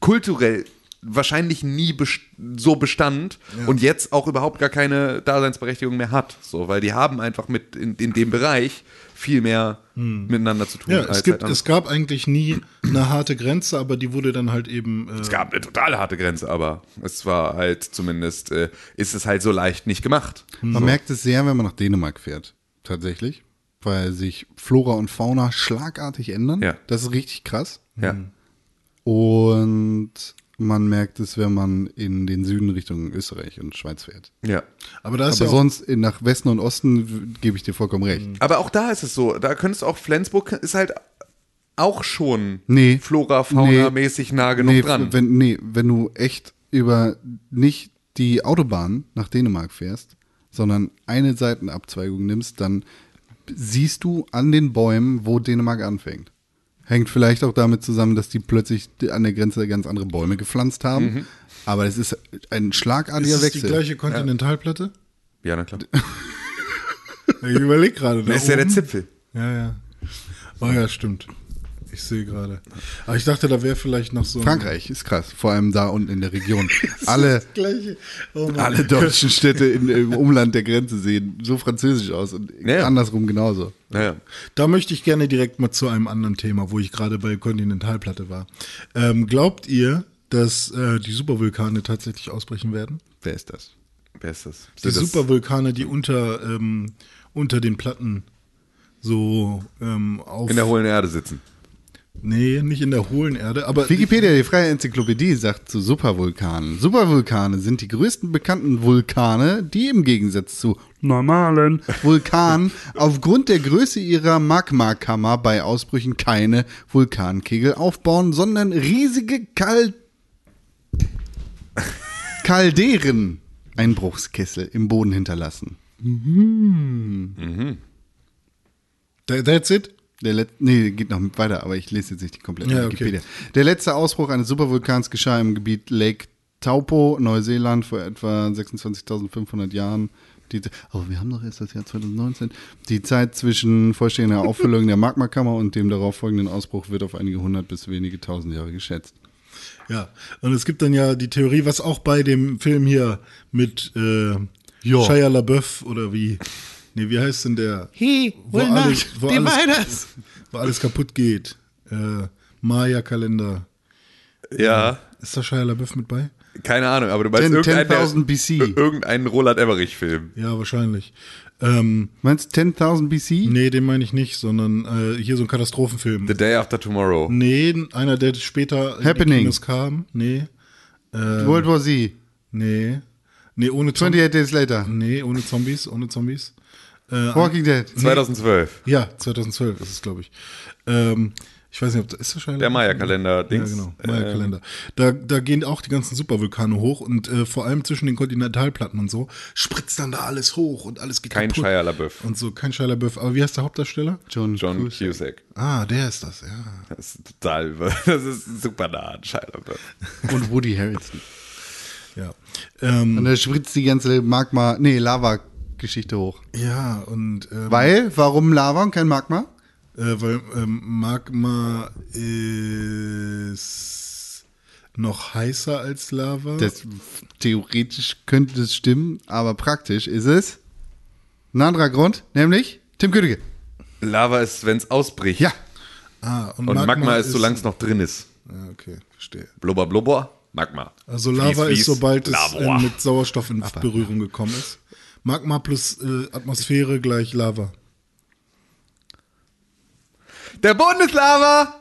kulturell wahrscheinlich nie best so bestand und jetzt auch überhaupt gar keine Daseinsberechtigung mehr hat. So, weil die haben einfach mit in, in dem Bereich viel mehr miteinander zu tun. Hm. Ja, es, gibt, halt es gab eigentlich nie eine harte Grenze, aber die wurde dann halt eben. Äh, Es gab eine total harte Grenze, aber es war halt zumindest, äh, ist es halt so leicht nicht gemacht. Man merkt es sehr, wenn man nach Dänemark fährt, tatsächlich, weil sich Flora und Fauna schlagartig ändern. Ja. Das ist richtig krass. Ja. Und man merkt es, wenn man in den Süden Richtung Österreich und Schweiz fährt. ja. aber da ist Aber ja sonst in, nach Westen und Osten gebe ich dir vollkommen recht. Aber auch da ist es so, da könntest du auch, Flensburg ist halt auch schon Nee. Flora, Fauna-mäßig nah genug nee, dran. Wenn, nee, wenn du echt über nicht die Autobahn nach Dänemark fährst, sondern eine Seitenabzweigung nimmst, dann siehst du an den Bäumen, wo Dänemark anfängt. Hängt vielleicht auch damit zusammen, dass die plötzlich an der Grenze ganz andere Bäume gepflanzt haben. Mhm. Aber es ist ein schlagartiger ist es die Wechsel. gleiche Kontinentalplatte? ja, na klar. Ich überlege gerade. da Das ist ja der oben. Zipfel. Ja, ja. Oh ja, stimmt. Ich sehe gerade. Aber ich dachte, da wäre vielleicht noch so. ein- Frankreich ist krass, vor allem da unten in der Region. Alle. Oh alle deutschen Städte in, im Umland der Grenze sehen so französisch aus und Ja, ja. andersrum genauso. Naja. Da möchte ich gerne direkt mal zu einem anderen Thema, wo ich gerade bei Kontinentalplatte war. Ähm, glaubt ihr, dass äh, die Supervulkane tatsächlich ausbrechen werden? Wer ist das? Wer ist das? Die das Supervulkane, die unter, ähm, unter den Platten so ähm, auf. in der hohlen Erde sitzen. Nee, nicht in der hohlen Erde, aber. Wikipedia, die freie Enzyklopädie, sagt zu Supervulkanen. Supervulkane sind die größten bekannten Vulkane, die im Gegensatz zu normalen Vulkanen aufgrund der Größe ihrer Magmakammer bei Ausbrüchen keine Vulkankegel aufbauen, sondern riesige Kal Kalderen, Einbruchskessel im Boden hinterlassen. That- That's it? Der Let nee, geht noch weiter, aber ich lese jetzt nicht die komplette Ja, okay. Wikipedia. Der letzte Ausbruch eines Supervulkans geschah im Gebiet Lake Taupo, Neuseeland, vor etwa 26.500 Jahren. Die, oh, wir haben doch erst das Jahr 2019. Die Zeit zwischen vollständiger Auffüllung der Magmakammer und dem darauffolgenden Ausbruch wird auf einige hundert bis wenige tausend Jahre geschätzt. Ja, und es gibt dann ja die Theorie, was auch bei dem Film hier mit äh, Shia LaBeouf oder wie, nee, wie heißt denn der? Hey, wo gute alles, wo, war alles, das? wo alles kaputt geht. Äh, Maya-Kalender. Ja, Ist da Shia LaBeouf mit bei? keine Ahnung, aber du meinst 10 irgendeinen, der- 10.000 BC. irgendeinen Roland Emmerich-Film. Ja, wahrscheinlich. Ähm, Meinst du 10.000 BC? nee, den meine ich nicht, sondern äh, hier so ein Katastrophenfilm. The Day After Tomorrow. Nee, einer, der später in Happening. die Kinos kam. Nee, World War Z. nee. Nee, ohne Zombies. 28 Days Later. Nee, ohne Zombies, ohne Zombies. Äh, Walking Dead. 2012. Ja, 2012 ist es, glaube ich. Ähm, ich weiß nicht, ob das ist wahrscheinlich. Der Maya-Kalender. Ja, genau. Maya-Kalender. Da, da gehen auch die ganzen Supervulkane hoch und äh, vor allem zwischen den Kontinentalplatten und so spritzt dann da alles hoch und alles geht Kein kaputt. Shia LaBeouf. Und so, kein Shia LaBeouf. Aber wie heißt der Hauptdarsteller? John, John Cusack. Cusack. Ah, der ist das, ja. Das ist total, das ist super nah an Shia LaBeouf. Und Woody Harrelson. Ja. Ähm, Und da spritzt die ganze Magma, nee, Lava-Geschichte hoch. ja, und ähm, Weil, warum Lava und kein Magma? Äh, weil ähm, Magma ist noch heißer als Lava. Das, theoretisch könnte das stimmen, aber praktisch ist es ein anderer Grund, nämlich Tim Königke. Lava ist, wenn es ausbricht. Ja, ah, Und Magma, ist, solange es noch drin ist. Ja, okay, verstehe. Blubber, blubber, Magma. Also Lava Fließ, ist, fließ, sobald es Lava. äh, mit Sauerstoff in Berührung gekommen ist. Magma plus äh, Atmosphäre gleich Lava. Der Bundeslava!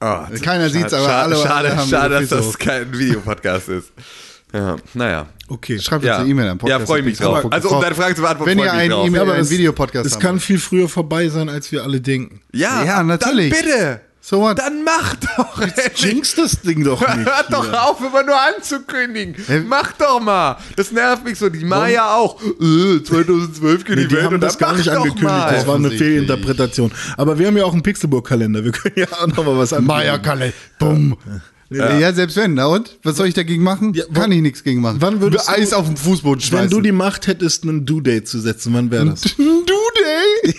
Oh, Keiner sieht's, aber schade, alle- Schade, haben schade dass das kein Videopodcast ist. Ja, naja. Okay. schreibt uns Ja, eine E-Mail an ja freue ich mich drauf. Also, um deine Frage zu beantworten, Wenn ihr einen. E-Mail, einen es- Videopodcast Es haben kann viel früher vorbei sein, als wir alle denken. Ja, Ja, natürlich. Bitte. So what? Dann mach doch. Jinx das Ding doch nicht. Hört doch hier. auf, immer nur anzukündigen. Hä? Mach doch mal. Das nervt mich so. Die Maya auch. Äh, 2012 geht Nee, die die Welt haben und das gar nicht doch angekündigt. Mal. Das war eine. Fehlinterpretation. Aber wir haben ja auch einen Pixelburg-Kalender. Wir können ja auch noch mal was ankündigen. Maya-Kalle, bumm. Ja. selbst wenn, na und? Was soll ich dagegen machen? Ja, Kann ich nichts gegen machen. Wann würdest du- Eis auf den Fußboden Wenn schmeißen. du die Macht hättest, einen Due-Date zu setzen, wann wäre das? Du, day?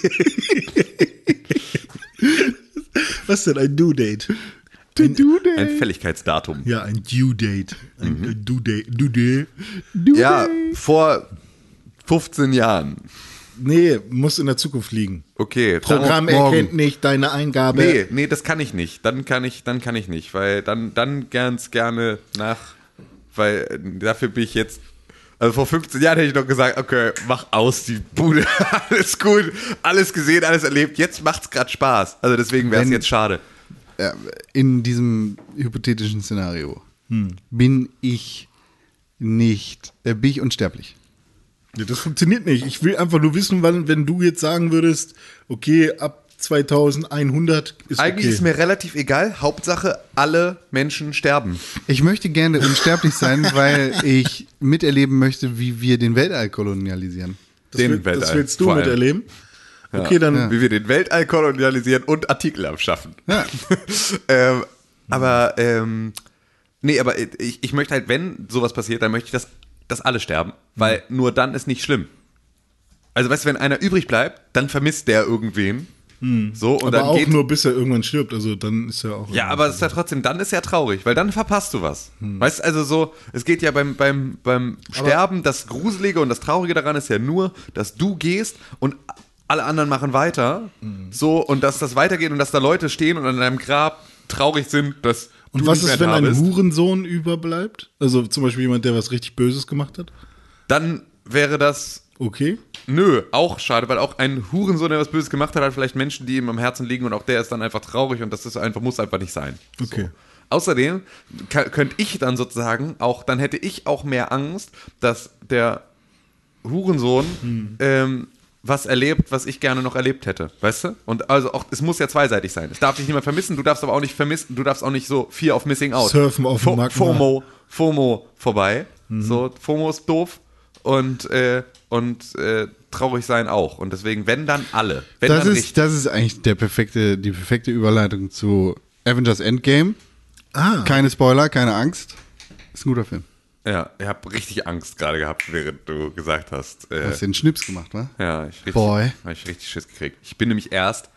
Was denn ein Due-Date? Du, day? Ein Fälligkeitsdatum. Ja, ein Due-Date. Ein Mhm. ein Due-Date. Due-Date. Ja, vor 15 Jahren. Nee, muss in der Zukunft liegen. Okay. Programm erkennt nicht deine Eingabe. Nee, nee, das kann ich nicht. Dann kann ich, dann kann ich nicht, weil dann, dann ganz gerne nach, weil äh, dafür bin ich jetzt. Also vor 15 Jahren hätte ich noch gesagt, okay, mach aus die Bude, alles gut, alles gesehen, alles erlebt. Jetzt macht's gerade Spaß. Also deswegen wäre es jetzt schade. Ja, in diesem hypothetischen Szenario Hm. bin ich nicht, äh, bin ich unsterblich. Nee, das funktioniert nicht. Ich will einfach nur wissen, wann, wenn du jetzt sagen würdest, okay, ab 2100 ist Eigentlich okay. ist mir relativ egal. Hauptsache, alle Menschen sterben. Ich möchte gerne unsterblich sein, weil ich miterleben möchte, wie wir den Weltall kolonialisieren. das, den will, das Weltall, willst du miterleben? Okay, dann Wie wir den Weltall kolonialisieren und Artikel abschaffen. Ja. ähm, aber, ähm, nee, aber ich, ich möchte halt, wenn sowas passiert, dann möchte ich, dass, dass alle sterben. Weil nur dann ist nicht schlimm. Also, weißt du, wenn einer übrig bleibt, dann vermisst der irgendwen. So, und aber dann auch geht. nur bis er irgendwann stirbt. Also dann ist ja auch. ja, aber es ist ja trotzdem, dann ist ja traurig, weil dann verpasst du was. Hm. Weißt du, also so, es geht ja beim, beim, beim Sterben, das Gruselige und das Traurige daran ist ja nur, dass du gehst und alle anderen machen weiter. Hm. So, und dass das weitergeht und dass da Leute stehen und an deinem Grab traurig sind, dass Und du was nicht ist, wenn ein. Hurensohn überbleibt? Also zum Beispiel jemand, der was richtig Böses gemacht hat? Dann wäre das Okay. Nö, auch schade, weil auch ein Hurensohn, der was Böses gemacht hat, hat vielleicht Menschen, die ihm am Herzen liegen und auch der ist dann einfach traurig und das ist einfach, muss einfach nicht sein. Okay. Außerdem ka- könnte ich dann sozusagen auch, dann hätte ich auch mehr Angst, dass der Hurensohn Hm. ähm, was erlebt, was ich gerne noch erlebt hätte, weißt du? Und also auch, es muss ja zweiseitig sein. Es darf dich niemand vermissen, du darfst aber auch nicht vermissen, du darfst auch nicht so Fear of Missing Out. Surfen auf Fo Magma. FOMO, FOMO vorbei. Mhm. So, FOMO ist doof und äh, und äh, traurig sein auch. Und deswegen, wenn dann alle. Wenn Das dann ist, das ist eigentlich der perfekte, die perfekte Überleitung zu Avengers Endgame. Ah, Keine Spoiler, keine Angst. Ist ein guter Film. Ja, ich habe richtig Angst gerade gehabt, während du gesagt hast. Äh, Hast den Schnips gemacht, wa? ja, ich richtig, Boy. Hab ich richtig Schiss gekriegt. Ich bin nämlich erst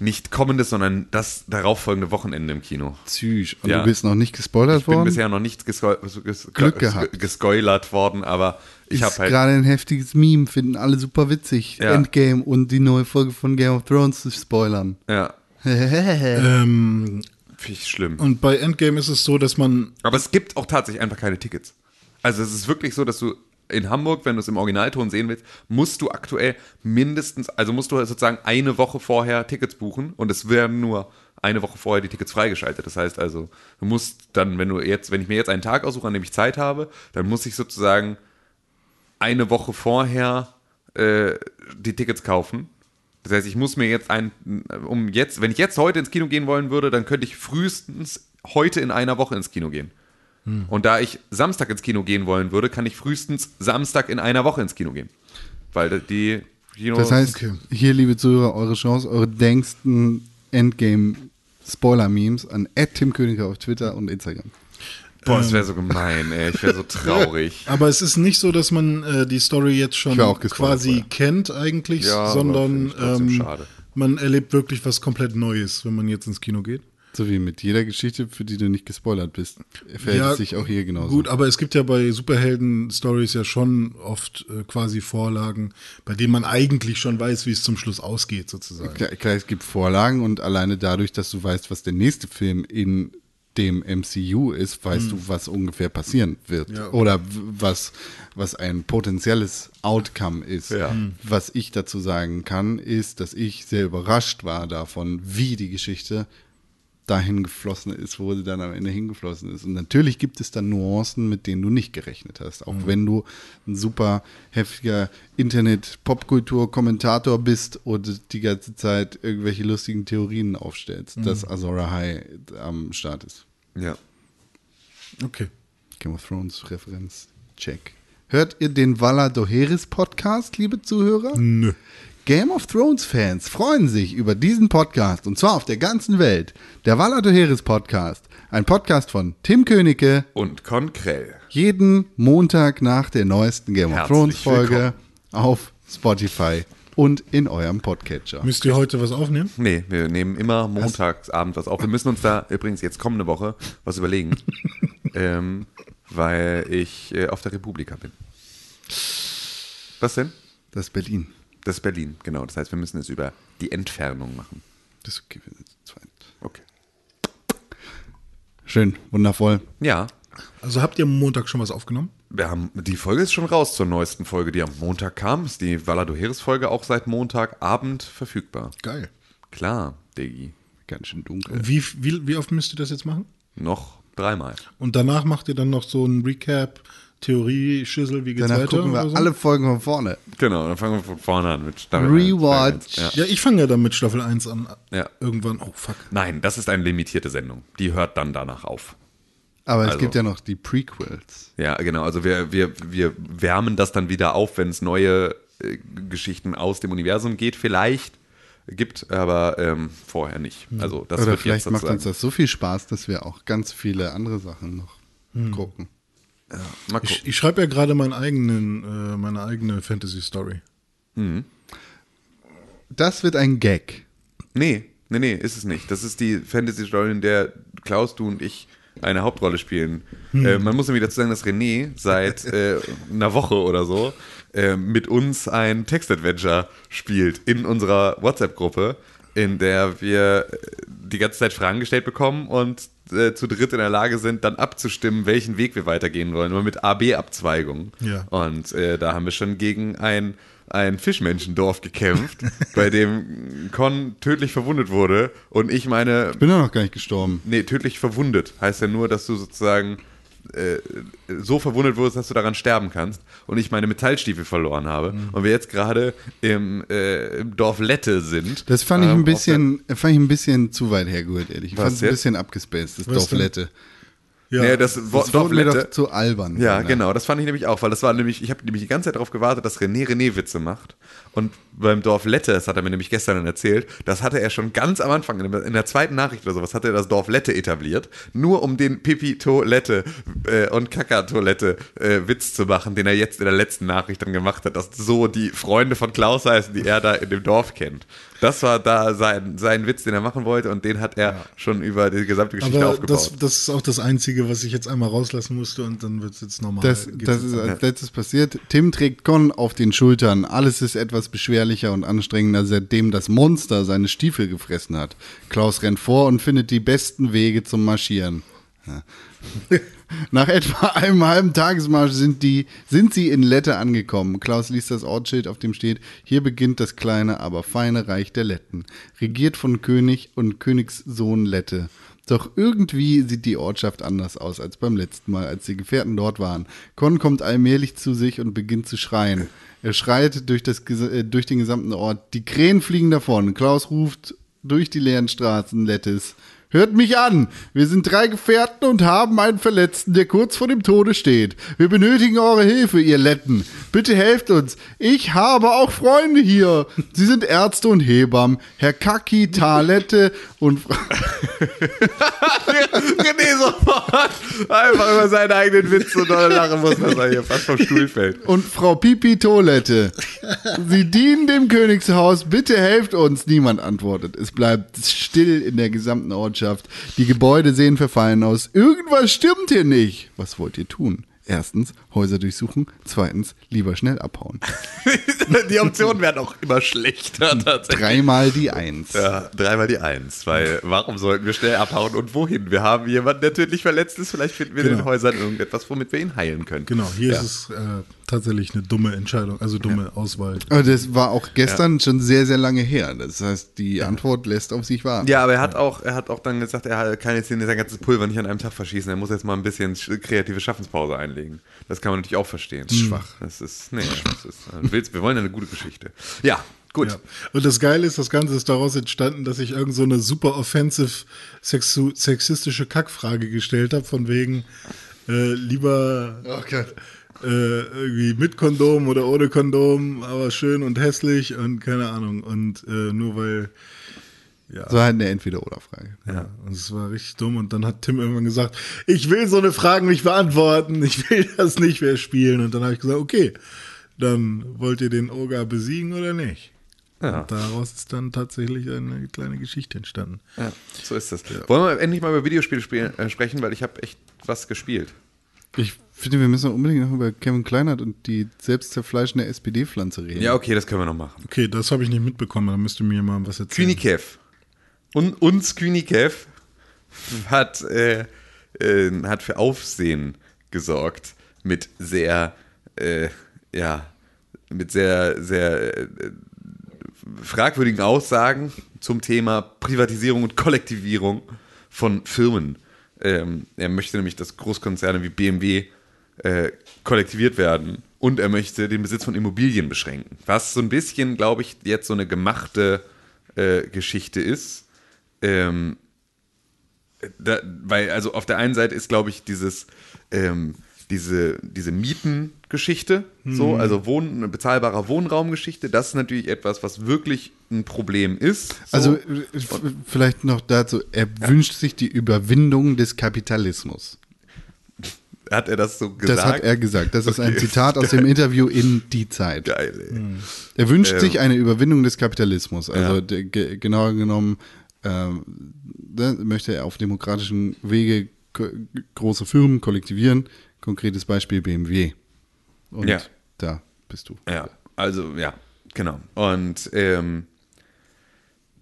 nicht kommendes, sondern das darauffolgende Wochenende im Kino. Psych. Und Ja. du bist noch nicht gespoilert Ich bin worden? bisher noch nicht gesco ges Glück ges gehabt. gespoilert worden, aber ich ist habe halt. gerade ein heftiges Meme, finden alle super witzig. Ja. Endgame und die neue Folge von Game of Thrones zu spoilern. Ja, ähm, finde ich schlimm. und bei Endgame ist es so, dass man Aber es gibt auch tatsächlich einfach keine Tickets. Also es ist wirklich so, dass du in Hamburg, wenn du es im Originalton sehen willst, musst du aktuell mindestens, also musst du sozusagen eine Woche vorher Tickets buchen und es werden nur eine Woche vorher die Tickets freigeschaltet. Das heißt also, du musst dann, wenn du jetzt, wenn ich mir jetzt einen Tag aussuche, an dem ich Zeit habe, dann muss ich sozusagen eine Woche vorher äh, die Tickets kaufen. Das heißt, ich muss mir jetzt ein, um jetzt, wenn ich jetzt heute ins Kino gehen wollen würde, dann könnte ich frühestens heute in einer Woche ins Kino gehen. Und da ich Samstag ins Kino gehen wollen würde, kann ich frühestens Samstag in einer Woche ins Kino gehen. Weil die Kinos. Das heißt, Okay. hier, liebe Zuhörer, eure Chance, eure denksten Endgame-Spoiler-Memes an Tim Königer auf Twitter und Instagram. Boah, es wäre so gemein, ey. Ich wäre so traurig. Aber es ist nicht so, dass man äh, die Story jetzt schon quasi vorher. kennt eigentlich, Ja, sondern ähm, schade. man erlebt wirklich was komplett Neues, wenn man jetzt ins Kino geht. So wie mit jeder Geschichte, für die du nicht gespoilert bist. Verhält es sich auch hier genauso. Gut, aber es gibt ja bei Superhelden-Stories ja schon oft äh, quasi Vorlagen, bei denen man eigentlich schon weiß, wie es zum Schluss ausgeht, sozusagen. Klar, klar, es gibt Vorlagen und alleine dadurch, dass du weißt, was der nächste Film in dem MCU ist, weißt du, was ungefähr passieren wird. Ja. Oder was, was ein potenzielles Outcome ist. Ja. Was ich dazu sagen kann, ist, dass ich sehr überrascht war davon, wie die Geschichte dahin geflossen ist, wo sie dann am Ende hingeflossen ist. Und natürlich gibt es dann Nuancen, mit denen du nicht gerechnet hast. Auch wenn du ein super heftiger Internet-Popkultur-Kommentator bist und die ganze Zeit irgendwelche lustigen Theorien aufstellst, dass Azora High am Start ist. Ja. Okay. Game of Thrones Referenz, check. Hört ihr den Valla Doheris Podcast, liebe Zuhörer? Nö. Game of Thrones Fans freuen sich über diesen Podcast und zwar auf der ganzen Welt. Der Valla Doheris Podcast, ein Podcast von Tim Königke, Und Konkrell. jeden Montag nach der neuesten Game of Herzlich Thrones Folge willkommen. auf Spotify und in eurem Podcatcher. Müsst ihr heute was aufnehmen? Nee, wir nehmen immer montagsabend was auf. Wir müssen uns da übrigens jetzt kommende Woche was überlegen. ähm, weil ich äh, auf der Republika bin. Was denn? Das ist Berlin. Das ist Berlin, genau. Das heißt, wir müssen es über die Entfernung machen. Das ist okay, wir sind zu zweit. Okay. Schön, wundervoll. Ja, Also habt ihr am Montag schon was aufgenommen? Wir haben, die Folge ist schon raus zur neuesten Folge, die am Montag kam. Ist die Valado Heres Folge auch seit Montagabend verfügbar. Geil. Klar, Diggi. Ganz schön dunkel. Wie, wie, wie oft müsst ihr das jetzt machen? Noch dreimal. Und danach macht ihr dann noch so ein Recap, Theorie, Schüssel, wie geht's Danach weiter? gucken wir oder so? alle Folgen von vorne. Genau, dann fangen wir von vorne an mit Staffel Rewatch. 1. Ja. Ja, ich fange ja dann mit Staffel 1 an. Ja. Irgendwann. Oh, fuck. Nein, das ist eine limitierte Sendung. Die hört dann danach auf. Aber es Also- gibt ja noch die Prequels. Ja, genau. Also wir, wir, wir wärmen das dann wieder auf, wenn es neue äh, Geschichten aus dem Universum geht, vielleicht gibt, aber ähm, vorher nicht. Also das Oder wird jetzt vielleicht macht sozusagen. uns das so viel Spaß, dass wir auch ganz viele andere Sachen noch gucken. Mal Ich, gucken. ich schreibe ja gerade meinen eigenen, äh, meine eigene Fantasy-Story. Das wird ein Gag. Nee, nee, nee, ist es nicht. Das ist die Fantasy-Story, in der Klaus, du und ich eine Hauptrolle spielen. Äh, man muss nämlich dazu sagen, dass René seit äh, einer Woche oder so äh, mit uns ein Text-Adventure spielt in unserer WhatsApp-Gruppe, in der wir äh, die ganze Zeit Fragen gestellt bekommen und äh, zu dritt in der Lage sind, dann abzustimmen, welchen Weg wir weitergehen wollen, nur mit AB-Abzweigungen. Ja. Und äh, da haben wir schon gegen ein, ein Fischmenschendorf gekämpft, bei dem Con tödlich verwundet wurde und ich meine, Bin ja noch gar nicht gestorben. nee, tödlich verwundet heißt ja nur, dass du sozusagen äh, so verwundet wurdest, dass du daran sterben kannst und ich meine Metallstiefel verloren habe Mhm. und wir jetzt gerade im, äh, im Dorf Lette sind. Das fand ich ähm, ein bisschen, fand ich ein bisschen zu weit hergeholt, ehrlich. Ich fand es ein bisschen abgespaced, das Was Dorf denn? Lette. Ja, nee, das, Das wurde mir doch zu albern. Ja, genau, das fand ich nämlich auch, weil das war nämlich, ich habe nämlich die ganze Zeit darauf gewartet, dass René René Witze macht. Und beim Dorf Lette, das hat er mir nämlich gestern dann erzählt, das hatte er schon ganz am Anfang, in der, zweiten Nachricht oder sowas, hat er das Dorf Lette etabliert, nur um den Pipi-Toilette äh, und Kaka-Toilette äh, Witz zu machen, den er jetzt in der letzten Nachricht dann gemacht hat, dass so die Freunde von Klaus heißen, die er da in dem Dorf kennt. Das war da sein, sein Witz, den er machen wollte und den hat er schon über die gesamte Geschichte Aber aufgebaut. das, das ist auch das Einzige, was ich jetzt einmal rauslassen musste und dann wird es jetzt normal. Das, das jetzt ist als letztes passiert. Tim trägt Con auf den Schultern. Alles ist etwas beschwerlicher und anstrengender, seitdem das Monster seine Stiefel gefressen hat. Klaus rennt vor und findet die besten Wege zum Marschieren. Nach etwa einem halben Tagesmarsch sind, die, sind sie in Lette angekommen. Klaus liest das Ortsschild, auf dem steht, hier beginnt das kleine, aber feine Reich der Letten. Regiert von König und Königssohn Lette. Doch irgendwie sieht die Ortschaft anders aus als beim letzten Mal, als die Gefährten dort waren. Con kommt allmählich zu sich und beginnt zu schreien. Er schreit durch, das, äh, durch den gesamten Ort. Die Krähen fliegen davon. Klaus ruft durch die leeren Straßen Lettes. Hört mich an! Wir sind drei Gefährten und haben einen Verletzten, der kurz vor dem Tode steht. Wir benötigen eure Hilfe, ihr Letten. Bitte helft uns. Ich habe auch Freunde hier. Sie sind Ärzte und Hebammen. Herr Kaki, Talette und René sofort einfach über seinen eigenen Witz so doll lachen muss, dass er hier fast vom Stuhl fällt. und Frau Pipi Toilette. Sie dienen dem Königshaus, bitte helft uns. Niemand antwortet. Es bleibt still in der gesamten Ortschaft. Die Gebäude sehen verfallen aus. Irgendwas stimmt hier nicht. Was wollt ihr tun? Erstens, Häuser durchsuchen. Zweitens, lieber schnell abhauen. Die Optionen werden auch immer schlechter tatsächlich. Dreimal die Eins. Ja, dreimal die Eins, weil warum sollten wir schnell abhauen und wohin? Wir haben jemanden, der tödlich verletzt ist, vielleicht finden wir in den Genau. Häusern irgendetwas, womit wir ihn heilen können. Genau, hier Ja. ist es äh, tatsächlich eine dumme Entscheidung, also dumme Auswahl. Aber das war auch gestern schon sehr, sehr lange her. Das heißt, die Antwort lässt auf sich warten. Ja, aber er hat auch, er hat auch dann gesagt, er kann jetzt hier sein ganzes Pulver nicht an einem Tag verschießen. Er muss jetzt mal ein bisschen sch- kreative Schaffenspause einlegen. Das kann man natürlich auch verstehen. Schwach. Das ist, nee, das ist, äh, willst- wir wollen ja eine gute Geschichte. Ja, gut. Ja. Und das Geile ist, das Ganze ist daraus entstanden, dass ich irgend so eine super offensive sexu sexistische Kackfrage gestellt habe, von wegen äh, lieber Oh Gott. Irgendwie mit Kondom oder ohne Kondom, aber schön und hässlich und keine Ahnung. Und äh, nur weil, ja, So halt eine Entweder-Oder-Frage. ja, und es war richtig dumm. Und dann hat Tim irgendwann gesagt, ich will so eine Frage nicht beantworten, ich will das nicht mehr spielen. Und dann habe ich gesagt, okay, dann wollt ihr den Oga besiegen oder nicht? Ja. Und daraus ist dann tatsächlich eine kleine Geschichte entstanden. Ja, so ist das. Wollen wir endlich mal über Videospiele spielen, äh, sprechen, weil ich habe echt was gespielt. Ich finde, wir müssen unbedingt noch über Kevin Kleinert und die selbst zerfleischende SPD-Pflanze reden. Ja, okay, das können wir noch machen. Okay, das habe ich nicht mitbekommen, da müsst ihr mir mal was erzählen. Künikev. Und uns Künikev hat, äh, äh, hat für Aufsehen gesorgt mit sehr, äh, ja, mit sehr, sehr äh, fragwürdigen Aussagen zum Thema Privatisierung und Kollektivierung von Firmen. Ähm, er möchte nämlich, dass Großkonzerne wie BMW äh, kollektiviert werden und er möchte den Besitz von Immobilien beschränken. Was so ein bisschen, glaube ich, jetzt so eine gemachte äh, Geschichte ist. Ähm, da, weil, also auf der einen Seite ist, glaube ich, dieses, ähm, diese, diese Mietengeschichte, so, also Wohn, bezahlbarer Wohnraumgeschichte, das ist natürlich etwas, was wirklich ein Problem ist. So. Also äh, vielleicht noch dazu, er wünscht sich die Überwindung des Kapitalismus. hat er das so gesagt? Das hat er gesagt. Das ist ein Okay. Zitat aus dem Interview in Die Zeit. Geil, ey. Er wünscht Ähm. sich eine Überwindung des Kapitalismus. Also Ja. de, ge, genauer genommen ähm, ne, möchte er auf demokratischen Wege große Firmen kollektivieren. Konkretes Beispiel BMW. Und Ja. da bist du. Ja, also ja, genau. Und ähm,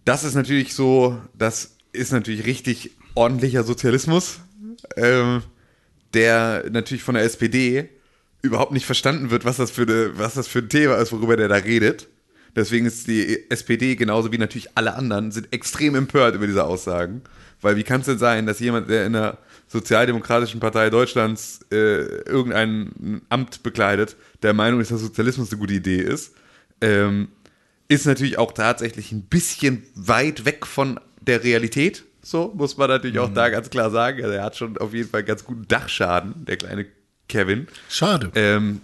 das ist natürlich so, das ist natürlich richtig ordentlicher Sozialismus, ähm, der natürlich von der SPD überhaupt nicht verstanden wird, was das für eine, was das für ein Thema ist, worüber der da redet. Deswegen ist die SPD genauso wie natürlich alle anderen sind extrem empört über diese Aussagen, weil wie kann es denn sein, dass jemand, der in der Sozialdemokratischen Partei Deutschlands äh, irgendein Amt bekleidet, der Meinung ist, dass Sozialismus eine gute Idee ist, ähm, ist natürlich auch tatsächlich ein bisschen weit weg von der Realität. So muss man natürlich auch da ganz klar sagen. Also er hat schon auf jeden Fall ganz guten Dachschaden, der kleine Kevin. Schade. Ähm,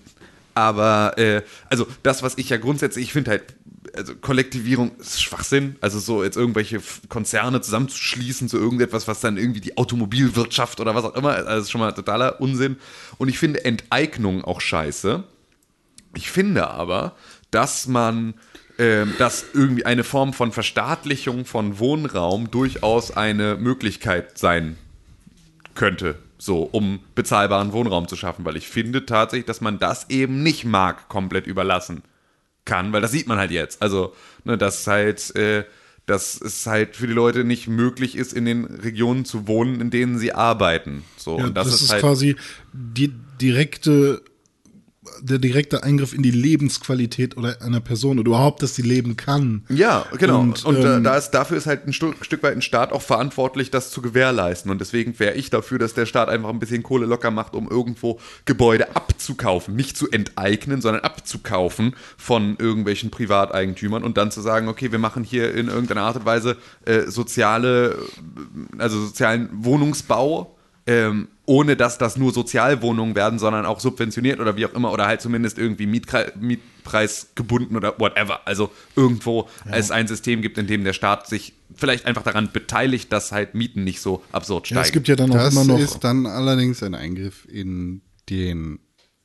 aber, äh, also das, was ich ja grundsätzlich, ich finde halt, also Kollektivierung ist Schwachsinn. Also so jetzt irgendwelche Konzerne zusammenzuschließen zu irgendetwas, was dann irgendwie die Automobilwirtschaft oder was auch immer, also das ist schon mal totaler Unsinn. Und ich finde Enteignung auch scheiße. Ich finde aber, dass man, ähm, dass irgendwie eine Form von Verstaatlichung von Wohnraum durchaus eine Möglichkeit sein könnte, so um bezahlbaren Wohnraum zu schaffen, weil ich finde tatsächlich, dass man das eben nicht mag, komplett überlassen kann, weil das sieht man halt jetzt. Also, ne, dass halt, äh, dass es halt für die Leute nicht möglich ist, in den Regionen zu wohnen, in denen sie arbeiten. So, Ja, und das, das, ist, ist, halt, quasi die direkte, der direkte Eingriff in die Lebensqualität oder einer Person oder überhaupt, dass sie leben kann. Ja, genau. Und, Und, äh, ähm, da ist, dafür ist halt ein Stück, Stück weit ein Staat auch verantwortlich, das zu gewährleisten. Und deswegen wäre ich dafür, dass der Staat einfach ein bisschen Kohle locker macht, um irgendwo Gebäude abzukaufen. Nicht zu enteignen, sondern abzukaufen von irgendwelchen Privateigentümern und dann zu sagen, okay, wir machen hier in irgendeiner Art und Weise äh, soziale, äh, also sozialen Wohnungsbau. Ähm, ohne dass das nur Sozialwohnungen werden, sondern auch subventioniert oder wie auch immer, oder halt zumindest irgendwie Mietkre Mietpreis gebunden oder whatever. Also irgendwo es ein System gibt, in dem der Staat sich vielleicht einfach daran beteiligt, dass halt Mieten nicht so absurd Ja, steigen. es gibt ja dann auch Das immer noch. ist dann allerdings ein Eingriff in den,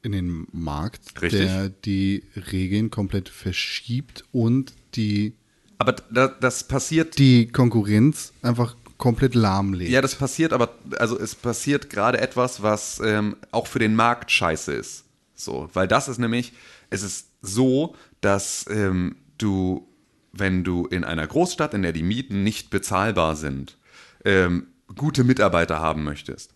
in den Markt, Richtig. der die Regeln komplett verschiebt und die, Aber da, das passiert die Konkurrenz einfach komplett lahmlegt. Ja, das passiert, aber also es passiert gerade etwas, was ähm, auch für den Markt scheiße ist. So, weil das ist nämlich, es ist so, dass ähm, du, wenn du in einer Großstadt, in der die Mieten nicht bezahlbar sind, ähm, gute Mitarbeiter haben möchtest,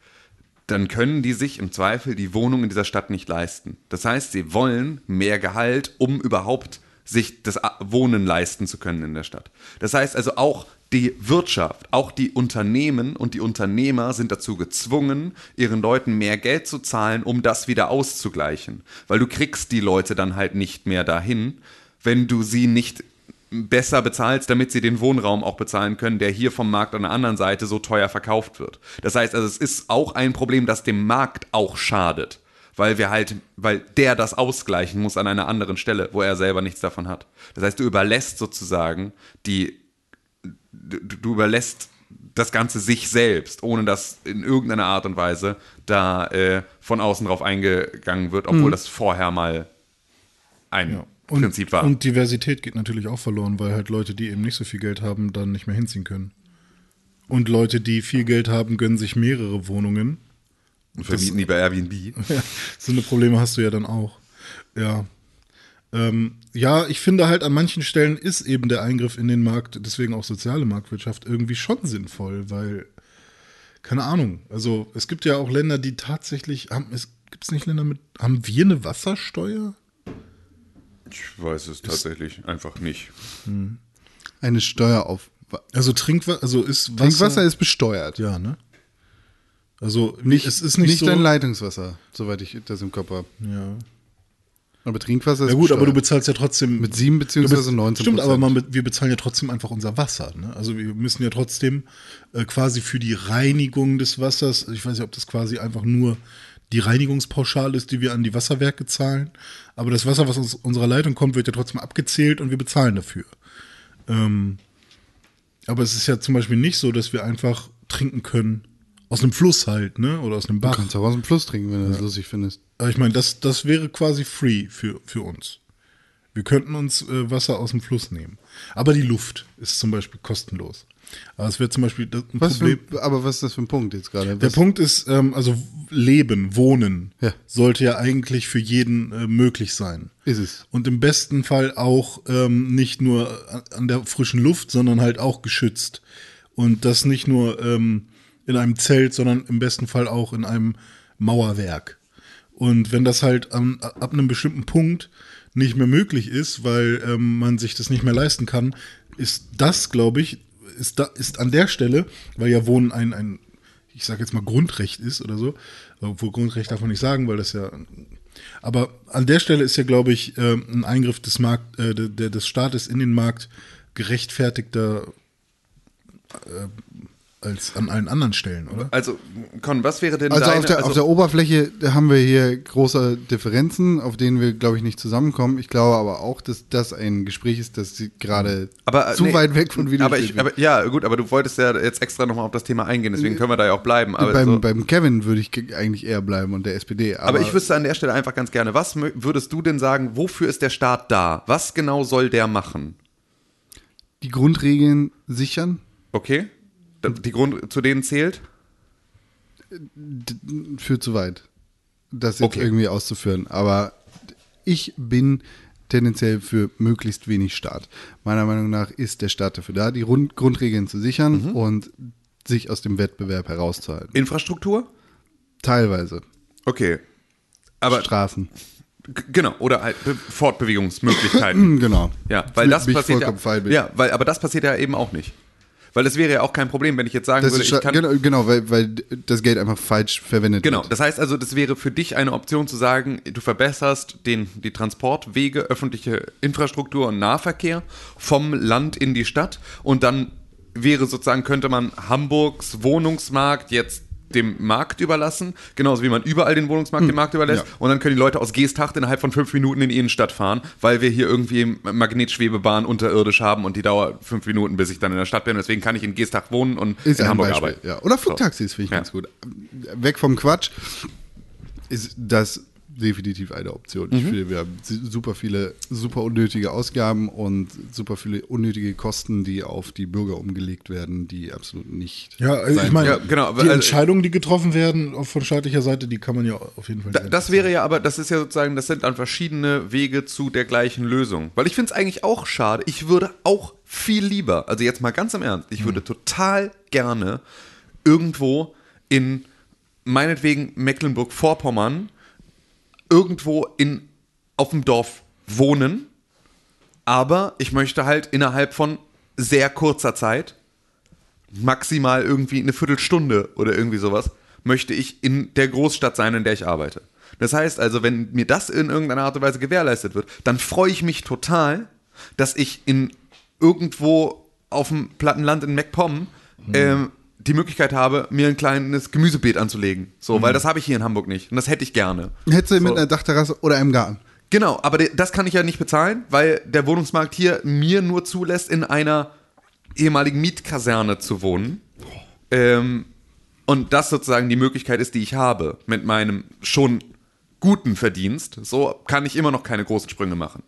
dann können die sich im Zweifel die Wohnung in dieser Stadt nicht leisten. Das heißt, sie wollen mehr Gehalt, um überhaupt sich das Wohnen leisten zu können in der Stadt. Das heißt also auch die Wirtschaft, auch die Unternehmen und die Unternehmer sind dazu gezwungen, ihren Leuten mehr Geld zu zahlen, um das wieder auszugleichen. Weil du kriegst die Leute dann halt nicht mehr dahin, wenn du sie nicht besser bezahlst, damit sie den Wohnraum auch bezahlen können, der hier vom Markt an der anderen Seite so teuer verkauft wird. Das heißt also, es ist auch ein Problem, das dem Markt auch schadet, weil wir halt, weil der das ausgleichen muss an einer anderen Stelle, wo er selber nichts davon hat. Das heißt, du überlässt sozusagen die, du, du überlässt das Ganze sich selbst, ohne dass in irgendeiner Art und Weise da äh, von außen drauf eingegangen wird, obwohl das vorher mal ein Und, Prinzip war. und Diversität geht natürlich auch verloren, weil halt Leute, die eben nicht so viel Geld haben, dann nicht mehr hinziehen können. Und Leute, die viel Geld haben, gönnen sich mehrere Wohnungen. Und vermieten die bei Airbnb. Ja, so eine Probleme hast du ja dann auch. Ja. Ähm, ja, ich finde halt an manchen Stellen ist eben der Eingriff in den Markt, deswegen auch soziale Marktwirtschaft, irgendwie schon sinnvoll, weil, keine Ahnung, also es gibt ja auch Länder, die tatsächlich, haben, es gibt es nicht Länder mit, haben wir eine Wassersteuer? Ich weiß es tatsächlich einfach nicht. Eine Steuer auf Also Trinkwasser, also ist Wasser, Trinkwasser ist besteuert. ja, ne? Also Nicht, es ist nicht, so, dein Leitungswasser, soweit ich das im Kopf habe. ja. Aber Trinkwasser ist Ja gut, aber du besteuert. bezahlst ja trotzdem Mit sieben beziehungsweise Du bez- 19 Stimmt, aber man, wir bezahlen ja trotzdem einfach unser Wasser. Ne? Also wir müssen ja trotzdem äh, quasi für die Reinigung des Wassers, ich weiß nicht, ob das quasi einfach nur die Reinigungspauschale ist, die wir an die Wasserwerke zahlen, aber das Wasser, was aus unserer Leitung kommt, wird ja trotzdem abgezählt und wir bezahlen dafür. Ähm, aber es ist ja zum Beispiel nicht so, dass wir einfach trinken können aus einem Fluss halt, ne? Oder aus einem Du Bach. kannst auch aus dem Fluss trinken, wenn du das lustig findest. Aber ich meine, das, das wäre quasi free für, für uns. Wir könnten uns äh, Wasser aus dem Fluss nehmen. Aber die Luft ist zum Beispiel kostenlos. Aber es wäre zum Beispiel das- ein Was Problem. ein- aber was ist das für ein Punkt jetzt gerade? Der Punkt ist, ähm, also Leben, Wohnen Ja. sollte ja eigentlich für jeden äh, möglich sein. Ist es. Und im besten Fall auch ähm, nicht nur an- an der frischen Luft, sondern halt auch geschützt. Und das nicht nur ähm, in einem Zelt, sondern im besten Fall auch in einem Mauerwerk. Und wenn das halt am, ab einem bestimmten Punkt nicht mehr möglich ist, weil ähm, man sich das nicht mehr leisten kann, ist das, glaube ich, ist, da, ist an der Stelle, weil ja Wohnen ein, ein ich sage jetzt mal Grundrecht ist oder so, obwohl Grundrecht darf man nicht sagen, weil das ja aber an der Stelle ist ja, glaube ich, ähm, ein Eingriff des Markt, äh, des Staates in den Markt gerechtfertigter äh, als an allen anderen Stellen, oder? Also, Con, was wäre denn Also, deine... auf, der, auf der Oberfläche haben wir hier große Differenzen, auf denen wir, glaube ich, nicht zusammenkommen. Ich glaube aber auch, dass das ein Gespräch ist, das gerade aber, äh, zu nee, weit weg von Videospielen aber ich, aber Ja, gut, aber du wolltest ja jetzt extra nochmal auf das Thema eingehen, deswegen können wir da ja auch bleiben. Aber, beim, so, beim Kevin würde ich ge- eigentlich eher bleiben und der SPD. Aber, aber ich wüsste an der Stelle einfach ganz gerne, was würdest du denn sagen, wofür ist der Staat da? Was genau soll der machen? die Grundregeln sichern, Okay? Die Grund, zu denen zählt? führt zu weit, das jetzt Okay. irgendwie auszuführen. Aber ich bin tendenziell für möglichst wenig Staat. Meiner Meinung nach ist der Staat dafür da, die Rund Grundregeln zu sichern Mhm. und sich aus dem Wettbewerb herauszuhalten. Infrastruktur? Teilweise. Okay. Aber Straßen. genau, oder halt Be Fortbewegungsmöglichkeiten. Genau. ja, weil das ich passiert ja, ja, weil aber das passiert ja eben auch nicht. Weil es wäre ja auch kein Problem, wenn ich jetzt sagen Das würde, ich kann genau, genau weil, weil das Geld einfach falsch verwendet Genau, wird. das heißt also, das wäre für dich eine Option zu sagen, du verbesserst den, die Transportwege, öffentliche Infrastruktur und Nahverkehr vom Land in die Stadt und dann wäre sozusagen, könnte man Hamburgs Wohnungsmarkt jetzt dem Markt überlassen, genauso wie man überall den Wohnungsmarkt dem Markt überlässt ja. und dann können die Leute aus Geesthacht innerhalb von fünf Minuten in die Innenstadt fahren, weil wir hier irgendwie Magnetschwebebahn unterirdisch haben und die dauert fünf Minuten, bis ich dann in der Stadt bin. Deswegen kann ich in Geesthacht wohnen und Ist in Hamburg Beispiel, arbeiten. ja. Oder Flugtaxis finde ich Ja. ganz gut. Weg vom Quatsch ist das definitiv eine Option. Mhm. Ich finde, wir haben super viele, super unnötige Ausgaben und super viele unnötige Kosten, die auf die Bürger umgelegt werden, die absolut nicht. Ja, also sein ich meine, Ja, genau, die also- Entscheidungen, die getroffen werden von staatlicher Seite, die kann man ja auf jeden Fall. Da, das wäre ja aber, das ist ja sozusagen, das sind dann verschiedene Wege zu der gleichen Lösung. Weil ich finde es eigentlich auch schade. Ich würde auch viel lieber, also jetzt mal ganz im Ernst, ich würde total gerne irgendwo in meinetwegen Mecklenburg-Vorpommern irgendwo in, auf dem Dorf wohnen, aber ich möchte halt innerhalb von sehr kurzer Zeit maximal irgendwie eine Viertelstunde oder irgendwie sowas, möchte ich in der Großstadt sein, in der ich arbeite. Das heißt also, wenn mir das in irgendeiner Art und Weise gewährleistet wird, dann freue ich mich total, dass ich in irgendwo auf dem Plattenland in MacPom ähm, die Möglichkeit habe, mir ein kleines Gemüsebeet anzulegen. So, weil das habe ich hier in Hamburg nicht. Und das hätte ich gerne. Hättest du mit So. einer Dachterrasse oder einem Garten. Genau, aber das kann ich ja nicht bezahlen, weil der Wohnungsmarkt hier mir nur zulässt, in einer ehemaligen Mietkaserne zu wohnen. Ähm, und das sozusagen die Möglichkeit ist, die ich habe mit meinem schon guten Verdienst. So kann ich immer noch keine großen Sprünge machen.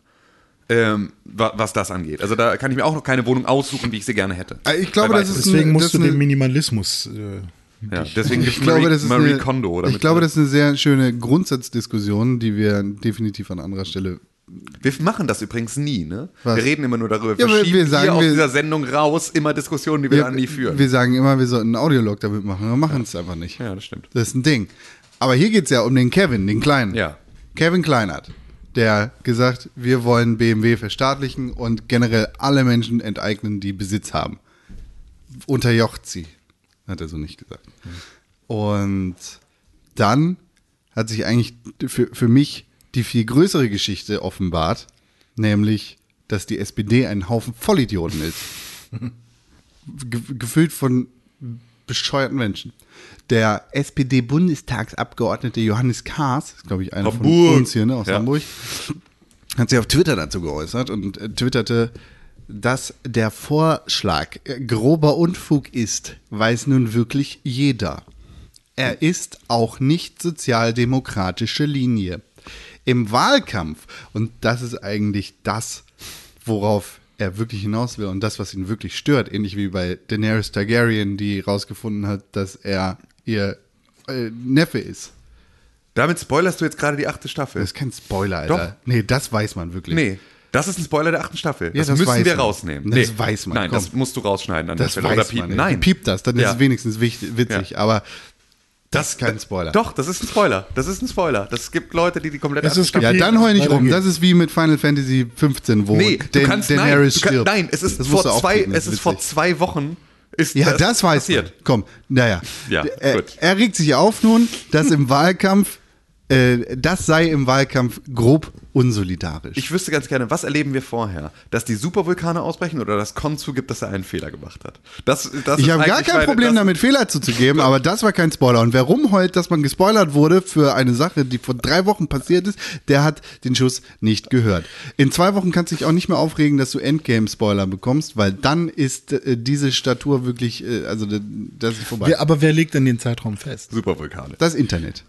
Ähm, wa was das angeht. Also da kann ich mir auch noch keine Wohnung aussuchen, wie ich sie gerne hätte. Äh, Ich glaube, das ist Deswegen eine- musst das du den Minimalismus. Äh, ja, deswegen Ich glaube, das ist Marie eine, Kondo. Oder ich glaube, das ist eine sehr schöne Grundsatzdiskussion, die wir definitiv an anderer Stelle Wir machen das übrigens nie, ne? Was? Wir reden immer nur darüber. Ja, Wir aber schieben wir sagen, hier aus wir- dieser Sendung raus immer Diskussionen, die wir, dann nie führen. Wir sagen immer, wir sollten einen Audiolog damit machen, aber machen es einfach nicht. ja, das stimmt. Das ist ein Ding. Aber hier geht es ja um den Kevin, den Kleinen. Ja. Kevin Kleinert, der gesagt, wir wollen BMW verstaatlichen und generell alle Menschen enteignen, die Besitz haben. Unterjocht sie, hat er so nicht gesagt. Und dann hat sich eigentlich für, für mich die viel größere Geschichte offenbart, nämlich, dass die SPD ein Haufen Vollidioten ist. Ge gefüllt von bescheuerten Menschen. Der SPD-Bundestagsabgeordnete Johannes Kahrs, glaube ich, einer Hamburg. von uns hier ne, aus Ja. Hamburg, hat sich auf Twitter dazu geäußert und äh, twitterte, dass der Vorschlag äh, grober Unfug ist, weiß nun wirklich jeder. Er ist auch nicht sozialdemokratische Linie. Im Wahlkampf, und das ist eigentlich das, worauf er wirklich hinaus will und das, was ihn wirklich stört, ähnlich wie bei Daenerys Targaryen, die rausgefunden hat, dass er ihr äh, Neffe ist. Damit spoilerst du jetzt gerade die achte Staffel. Das ist kein Spoiler, Alter. Doch. Nee, das weiß man wirklich. nee, das ist ein Spoiler der achten Staffel. Ja, das, das müssen weiß wir man. rausnehmen. Das weiß man, Nein, komm. das musst du rausschneiden an Das der Stelle. Oder weiß piepen. man. Nein. Piept das, dann ist Ja. es wenigstens wichtig, witzig. Ja. Aber das ist kein Spoiler. Doch, das ist ein Spoiler. Das ist ein Spoiler. Das gibt Leute, die die komplette Es ist Ja, dann heul nicht rum. Das ist wie mit Final Fantasy 15, wo Nee, du Dan- kannst, nein, Daenerys du kann, stirbt. nein, es ist, Das vor du zwei, das es ist vor zwei Wochen ist Ja, das, weiß passiert. man. Komm, naja. Ja, er, er regt sich auf nun, dass im Wahlkampf, äh, das sei im Wahlkampf grob unsolidarisch. Ich wüsste ganz gerne, was erleben wir vorher? Dass die Supervulkane ausbrechen oder dass Kon zugibt, dass er einen Fehler gemacht hat? Das, das ich habe gar kein meine- Problem damit, Fehler zuzugeben, aber das war kein Spoiler. Und wer rumheult, dass man gespoilert wurde für eine Sache, die vor drei Wochen passiert ist, der hat den Schuss nicht gehört. In zwei Wochen kannst du dich auch nicht mehr aufregen, dass du Endgame-Spoiler bekommst, weil dann ist äh, diese Statur wirklich, äh, also das ist vorbei. Wer, aber wer legt denn den Zeitraum fest? Supervulkane. das Internet.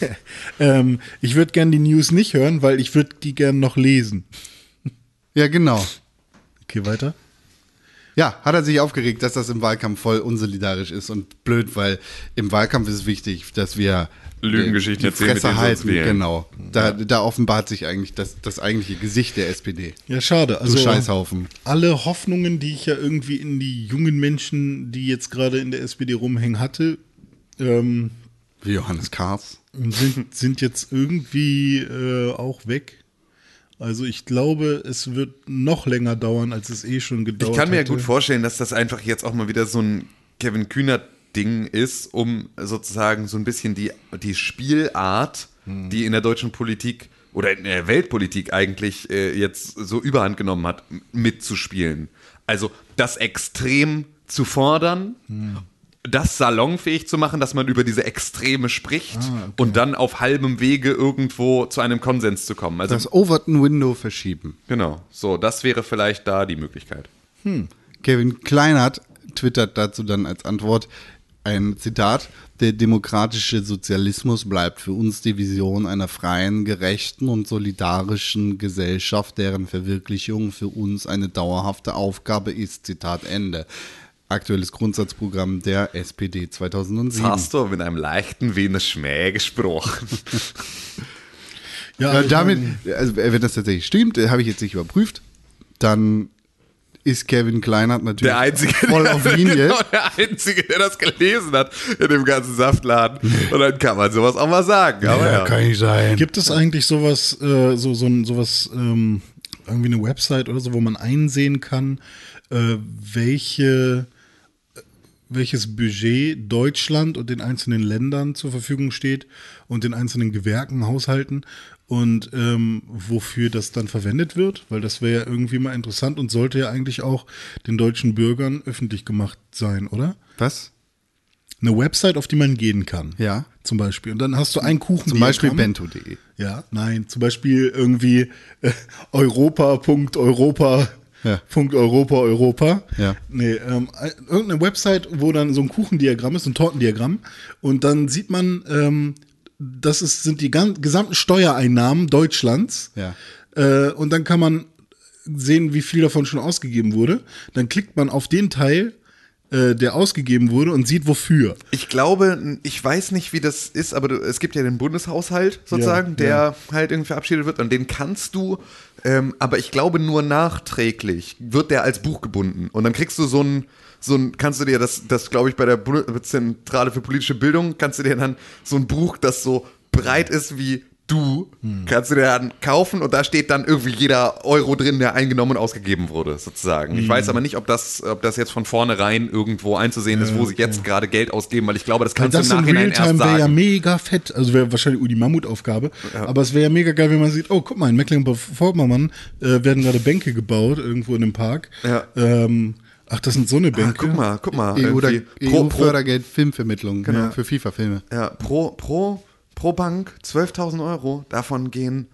ähm, ich würde gern die News nicht hören, weil ich würde die gern noch lesen. Ja, genau. Okay, weiter. Ja, hat er sich aufgeregt, dass das im Wahlkampf voll unsolidarisch ist und blöd, weil im Wahlkampf ist es wichtig, dass wir Lügengeschichten die erzählen, Fresse halten. Genau. Da, da offenbart sich eigentlich das, das eigentliche Gesicht der SPD. Ja, schade. Also du Scheißhaufen. alle Hoffnungen, die ich ja irgendwie in die jungen Menschen, die jetzt gerade in der SPD rumhängen, hatte, ähm, Wie Johannes Kahrs. sind, sind jetzt irgendwie äh, auch weg. Also ich glaube, es wird noch länger dauern, als es eh schon gedauert Ich kann mir hatte. gut vorstellen, dass das einfach jetzt auch mal wieder so ein Kevin Kühner-Ding ist, um sozusagen so ein bisschen die, die Spielart, die in der deutschen Politik oder in der Weltpolitik eigentlich äh, jetzt so überhand genommen hat, mitzuspielen. Also das Extrem zu fordern, das salonfähig zu machen, dass man über diese Extreme spricht und dann auf halbem Wege irgendwo zu einem Konsens zu kommen. Also Das Overton Window verschieben. genau, so, das wäre vielleicht da die Möglichkeit. Kevin Kleinert twittert dazu dann als Antwort ein Zitat. Der demokratische Sozialismus bleibt für uns die Vision einer freien, gerechten und solidarischen Gesellschaft, deren Verwirklichung für uns eine dauerhafte Aufgabe ist. Zitat Ende. Aktuelles Grundsatzprogramm der SPD 2007. Hast du mit einem leichten Wiener Schmäh gesprochen? Ja, Ja, ich damit, also wenn das tatsächlich stimmt, äh, habe ich jetzt nicht überprüft, dann ist Kevin Kleinert natürlich Der Einzige, voll der, auf Linie. Genau, der Einzige, der das gelesen hat in dem ganzen Saftladen. Und dann kann man sowas auch mal sagen. Aber ja, nicht sein. Gibt es eigentlich sowas, äh, so, so ein, sowas, ähm, irgendwie eine Website oder so, wo man einsehen kann, äh, welche, welches Budget Deutschland und den einzelnen Ländern zur Verfügung steht und den einzelnen Gewerken, Haushalten und ähm, wofür das dann verwendet wird? Weil das wäre ja irgendwie mal interessant und sollte ja eigentlich auch den deutschen Bürgern öffentlich gemacht sein, oder? Was? Eine Website, auf die man gehen kann. Ja. Zum Beispiel. Und dann hast du einen Kuchen. Zum Beispiel bento.de. Ja, nein, zum Beispiel irgendwie äh, Europa.europa. Ja. Punkt Europa, Europa. Ja. Nee, ähm, äh, irgendeine Website, wo dann so ein Kuchendiagramm ist, ein Tortendiagramm. Und dann sieht man, ähm, das ist, sind die gan- gesamten Steuereinnahmen Deutschlands. Ja. Äh, und dann kann man sehen, wie viel davon schon ausgegeben wurde. Dann klickt man auf den Teil, äh, der ausgegeben wurde und sieht wofür. Ich glaube, ich weiß nicht, wie das ist, aber du, es gibt ja den Bundeshaushalt sozusagen, Ja, der ja. halt irgendwie verabschiedet wird und den kannst du, ähm, aber ich glaube nur nachträglich wird der als Buch gebunden und dann kriegst du so ein so ein, kannst du dir das, das glaube ich bei der Bund Zentrale für politische Bildung, kannst du dir dann so ein Buch, das so breit ist wie du, kannst du dir dann kaufen und da steht dann irgendwie jeder Euro drin, der eingenommen und ausgegeben wurde, sozusagen. Ich weiß aber nicht, ob das, ob das jetzt von vornherein irgendwo einzusehen ist, wo sie jetzt gerade Geld ausgeben, weil ich glaube, das kannst das du im in Nachhinein erst Realtime wäre ja sagen. mega fett. Also wäre wahrscheinlich die Mammutaufgabe. Aber es wäre ja mega geil, wenn man sieht, oh, guck mal, in Mecklenburg-Vorpommern äh, werden gerade Bänke gebaut, irgendwo in einem Park. Ja. Ähm, ach, das sind so eine Ah, Bänke. guck mal, guck mal. EU oder irgendwie pro, pro, EU-Fördergeld Filmvermittlung genau. für FIFA-Filme. ja, pro, pro, pro Bank 12.000 Euro. Davon gehen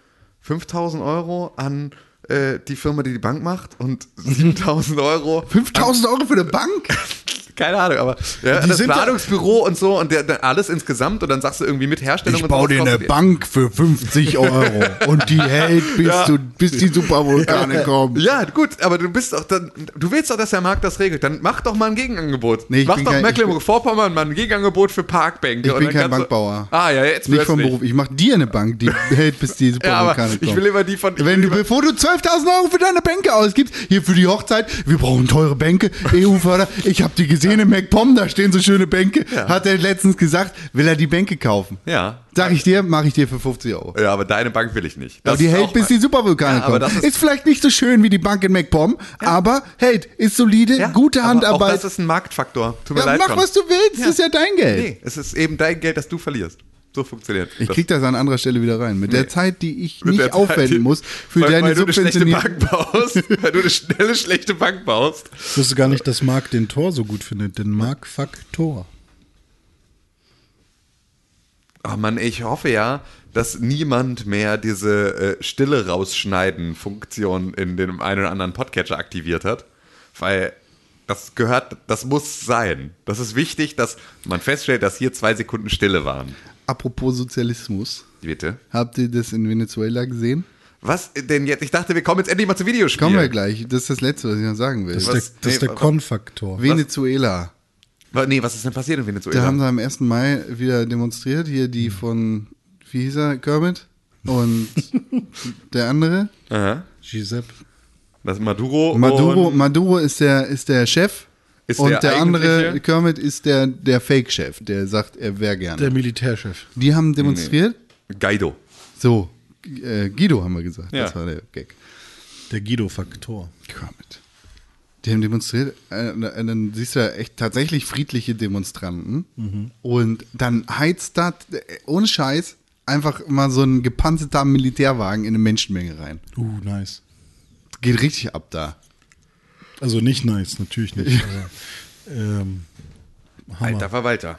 5.000 Euro an äh, die Firma, die die Bank macht und 7.000 Euro 5000 Euro für eine Bank? Keine Ahnung, aber ja, Die das sind da- Planungsbüro und so und der, der, alles insgesamt und dann sagst du irgendwie mit Herstellung Ich baue dir eine Bank für 50 Euro und die hält, bis, du, bis die Supervulkane kommen. Ja, gut, aber du bist doch dann, du willst doch, dass der Markt das regelt. Dann mach doch mal ein Gegenangebot. Nee, mach doch Mecklenburg-Vorpommern mal ein Gegenangebot für Parkbänke. Ich bin kein kannst du- Bankbauer. Ah, ja, jetzt Nicht vom plötzlich. Beruf. Ich mache dir eine Bank, die hält, bis die Ja, Supervulkane kommen. ich will immer die von. Wenn du, bevor du 12.000 Euro für deine Bänke ausgibst, hier für die Hochzeit, wir brauchen teure Bänke, EU-Förder. Ich habe die gesehen in MacPom, da stehen so schöne Bänke. Hat er letztens gesagt, will er die Bänke kaufen. Ja. Sag ich dir, mache ich dir für 50 Euro. Ja, aber deine Bank will ich nicht. Aber Das die ist hält, bis die Supervulkane Ja, aber kommen. Ist, ist- vielleicht nicht so schön wie die Bank in MacPom, aber hält, ist solide, Ja, gute aber Auch Handarbeit. das ist ein Marktfaktor. Tut mir Ja, leid. mach, Con. was du willst, das ist ja dein Geld. Nee, es ist eben dein Geld, das du verlierst. So funktioniert Ich das. krieg das an anderer Stelle wieder rein. Mit der Zeit, die ich Mit nicht der Zeit, aufwenden muss für weil, deine weil du eine schlechte subventionierte... Bank baust. weil du eine schnelle, schlechte Bank baust. Ich wusste gar nicht, dass Marc den Tor so gut findet. Den Marc fuck Tor. Oh Mann, ich hoffe ja, dass niemand mehr diese äh, Stille rausschneiden Funktion in dem einen oder anderen Podcatcher aktiviert hat, weil das gehört, das muss sein. Das ist wichtig, dass man feststellt, dass hier zwei Sekunden Stille waren. Apropos Sozialismus. Bitte. Habt ihr das in Venezuela gesehen? Was denn jetzt? Ich dachte, wir kommen jetzt endlich mal zu Videospielen. Kommen wir gleich. Das ist das Letzte, was ich noch sagen will. Das ist Was? der, das Nee, der Konfaktor. Venezuela. Wa- Nee, was ist denn passiert in Venezuela? Da haben sie am 1. Mai wieder demonstriert. Hier die von, wie hieß er, Kermit? Und der andere? Aha. Giuseppe. Das ist Maduro. Maduro, Maduro ist der, ist der Chef. Ist und der der, andere? Kermit, ist der, der Fake-Chef, der sagt, er wäre gerne. Der Militärchef. die haben demonstriert. Guaido. So, äh, Guido haben wir gesagt. Ja. Das war der Gag. Der Guido-Faktor. Kermit. Die haben demonstriert, äh, dann siehst du ja echt tatsächlich friedliche Demonstranten und dann heizt da, äh, ohne Scheiß, einfach mal so ein gepanzerter Militärwagen in eine Menschenmenge rein. Uh, nice. Geht richtig ab da. Also nicht nice, natürlich nicht. aber, ähm, Hammer. Alter Verwalter.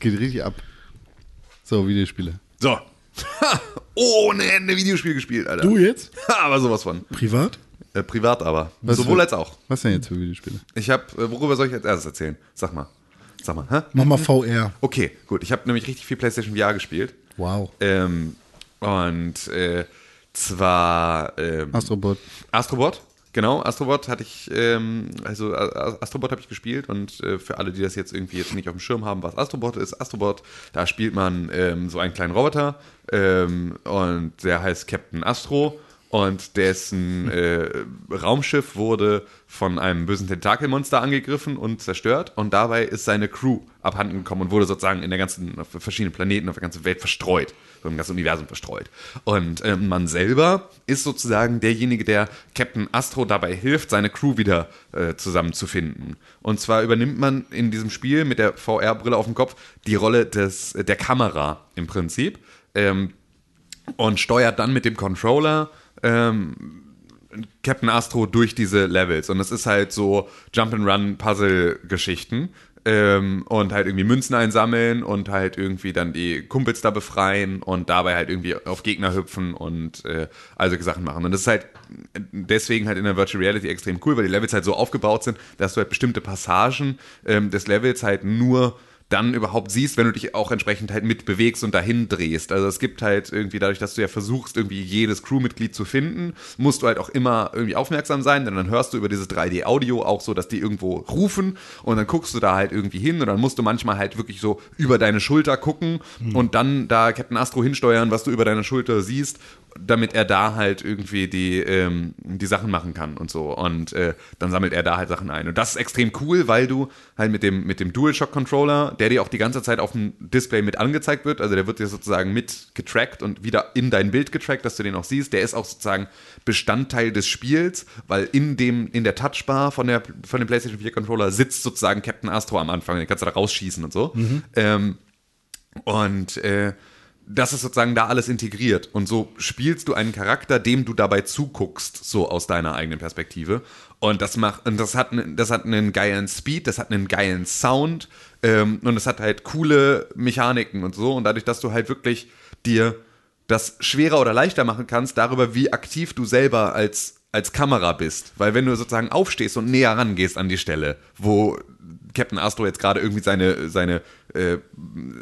Geht richtig ab. So, Videospiele. So. Ohne Ende Videospiel gespielt, Alter. Du jetzt? Aber sowas von. Privat? Äh, privat aber. Was Sowohl für- als auch. Was denn jetzt für Videospiele? Ich habe, äh, worüber soll ich als erstes erzählen? Sag mal. Sag mal, hä? Mach mal VR. Okay, gut. Ich habe nämlich richtig viel PlayStation VR gespielt. Wow. Ähm, und äh, zwar ähm, Astrobot. Astrobot. Genau, Astrobot hatte ich, ähm, also Astrobot habe ich gespielt und äh, für alle, die das jetzt irgendwie jetzt nicht auf dem Schirm haben, was Astrobot ist, Astrobot, da spielt man ähm, so einen kleinen Roboter ähm, und der heißt Captain Astro und dessen äh, Raumschiff wurde von einem bösen Tentakelmonster angegriffen und zerstört und dabei ist seine Crew abhanden gekommen und wurde sozusagen in der ganzen, auf verschiedenen Planeten, auf der ganzen Welt verstreut, im ganzen Universum verstreut. Und ähm, man selber ist sozusagen derjenige, der Captain Astro dabei hilft, seine Crew wieder äh, zusammenzufinden. Und zwar übernimmt man in diesem Spiel mit der VR-Brille auf dem Kopf die Rolle des, der Kamera im Prinzip. Ähm, und steuert dann mit dem Controller ähm, Captain Astro durch diese Levels. Und es ist halt so Jump-and-Run-Puzzle-Geschichten. Ähm, und halt irgendwie Münzen einsammeln und halt irgendwie dann die Kumpels da befreien und dabei halt irgendwie auf Gegner hüpfen und äh, all solche Sachen machen. Und das ist halt deswegen halt in der Virtual Reality extrem cool, weil die Levels halt so aufgebaut sind, dass du halt bestimmte Passagen ähm, des Levels halt nur dann überhaupt siehst, wenn du dich auch entsprechend halt mitbewegst und dahin drehst. Also es gibt halt irgendwie dadurch, dass du ja versuchst, irgendwie jedes Crewmitglied zu finden, musst du halt auch immer irgendwie aufmerksam sein, denn dann hörst du über dieses 3D-Audio auch so, dass die irgendwo rufen und dann guckst du da halt irgendwie hin und dann musst du manchmal halt wirklich so über deine Schulter gucken und dann da Captain Astro hinsteuern, was du über deine Schulter siehst, damit er da halt irgendwie die, ähm, die Sachen machen kann und so. Und äh, dann sammelt er da halt Sachen ein. Und das ist extrem cool, weil du halt mit dem, mit dem DualShock-Controller, der dir auch die ganze Zeit auf dem Display mit angezeigt wird, also der wird dir sozusagen mit getrackt und wieder in dein Bild getrackt, dass du den auch siehst. Der ist auch sozusagen Bestandteil des Spiels, weil in dem, in der Touchbar von, der, von dem PlayStation 4 Controller sitzt sozusagen Captain Astro am Anfang. Den kannst du da rausschießen und so. Ähm, und äh, das ist sozusagen da alles integriert. Und so spielst du einen Charakter, dem du dabei zuguckst, so aus deiner eigenen Perspektive. Und das macht, und das hat, das hat einen geilen Speed, das hat einen geilen Sound ähm, und es hat halt coole Mechaniken und so. Und dadurch, dass du halt wirklich dir das schwerer oder leichter machen kannst, darüber, wie aktiv du selber als, als Kamera bist. Weil wenn du sozusagen aufstehst und näher rangehst an die Stelle, wo Captain Astro jetzt gerade irgendwie seine, seine äh,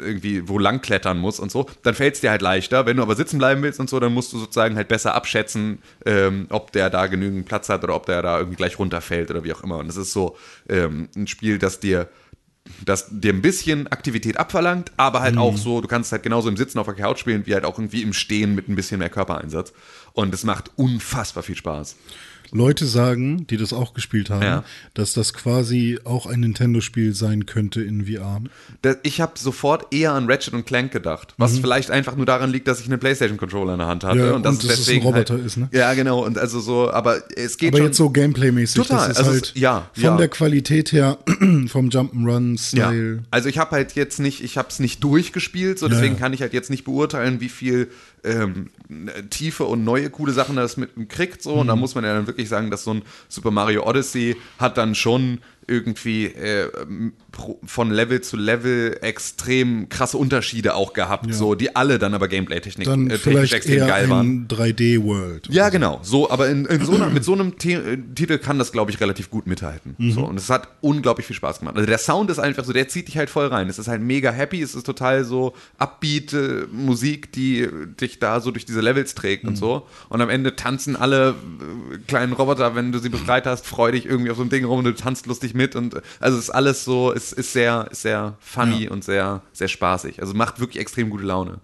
irgendwie wo lang klettern muss und so, dann fällt es dir halt leichter. Wenn du aber sitzen bleiben willst und so, dann musst du sozusagen halt besser abschätzen, ähm, ob der da genügend Platz hat oder ob der da irgendwie gleich runterfällt oder wie auch immer. Und das ist so ähm, ein Spiel, das dir das dir ein bisschen Aktivität abverlangt, aber halt auch so, du kannst halt genauso im Sitzen auf der Couch spielen, wie halt auch irgendwie im Stehen mit ein bisschen mehr Körpereinsatz. Und es macht unfassbar viel Spaß. Leute sagen, die das auch gespielt haben, Ja. dass das quasi auch ein Nintendo-Spiel sein könnte in VR. Ich habe sofort eher an Ratchet und Clank gedacht, was vielleicht einfach nur daran liegt, dass ich einen PlayStation-Controller in der Hand hatte Mhm. Ja, und, dass und es dass es ein Roboter halt, ist, ne? Ja, genau. Und also so, aber es geht Aber schon. jetzt so Gameplay-mäßig, Total, das ist also es- halt ja, von ja. der Qualität her, vom Jump'n'Run-Style. also ich habe halt jetzt nicht, ich habe es nicht durchgespielt, so deswegen kann ich halt jetzt nicht beurteilen, wie viel ähm, Tiefe und neue coole Sachen das mit kriegt so. Mhm. Und da muss man ja dann wirklich sagen, dass so ein Super Mario Odyssey hat dann schon irgendwie äh, von Level zu Level extrem krasse Unterschiede auch gehabt, so die alle dann aber Gameplay-Technik äh, technisch vielleicht extrem eher geil waren. ein 3D-World. Ja, genau. So, aber in, in so einer, mit so einem The äh, Titel kann das, glaube ich, relativ gut mithalten. So, und es hat unglaublich viel Spaß gemacht. Also der Sound ist einfach so, der zieht dich halt voll rein. Es ist halt mega happy, es ist total so upbeat äh, Musik, die dich da so durch diese Levels trägt und so. Und am Ende tanzen alle äh, kleinen Roboter, wenn du sie befreit hast, freudig irgendwie auf so einem Ding rum und du tanzt lustig mit. Und äh, also es ist alles so, es ist sehr, ist sehr funny und sehr, sehr spaßig. Also macht wirklich extrem gute Laune.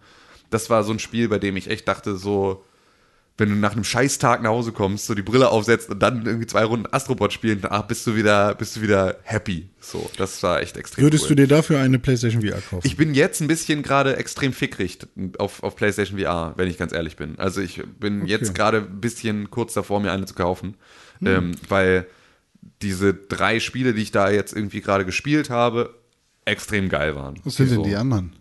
Das war so ein Spiel, bei dem ich echt dachte, so, wenn du nach einem Scheißtag nach Hause kommst, so die Brille aufsetzt und dann irgendwie zwei Runden Astrobot spielen, ach, bist du wieder, bist du wieder happy. So, das war echt extrem Würdest cool. du dir dafür eine PlayStation VR kaufen? Ich bin jetzt ein bisschen gerade extrem fickrig auf, auf PlayStation VR, wenn ich ganz ehrlich bin. Also ich bin jetzt gerade ein bisschen kurz davor, mir eine zu kaufen, Hm. ähm, weil diese drei Spiele, die ich da jetzt irgendwie gerade gespielt habe, extrem geil waren. Was sind denn So. die anderen?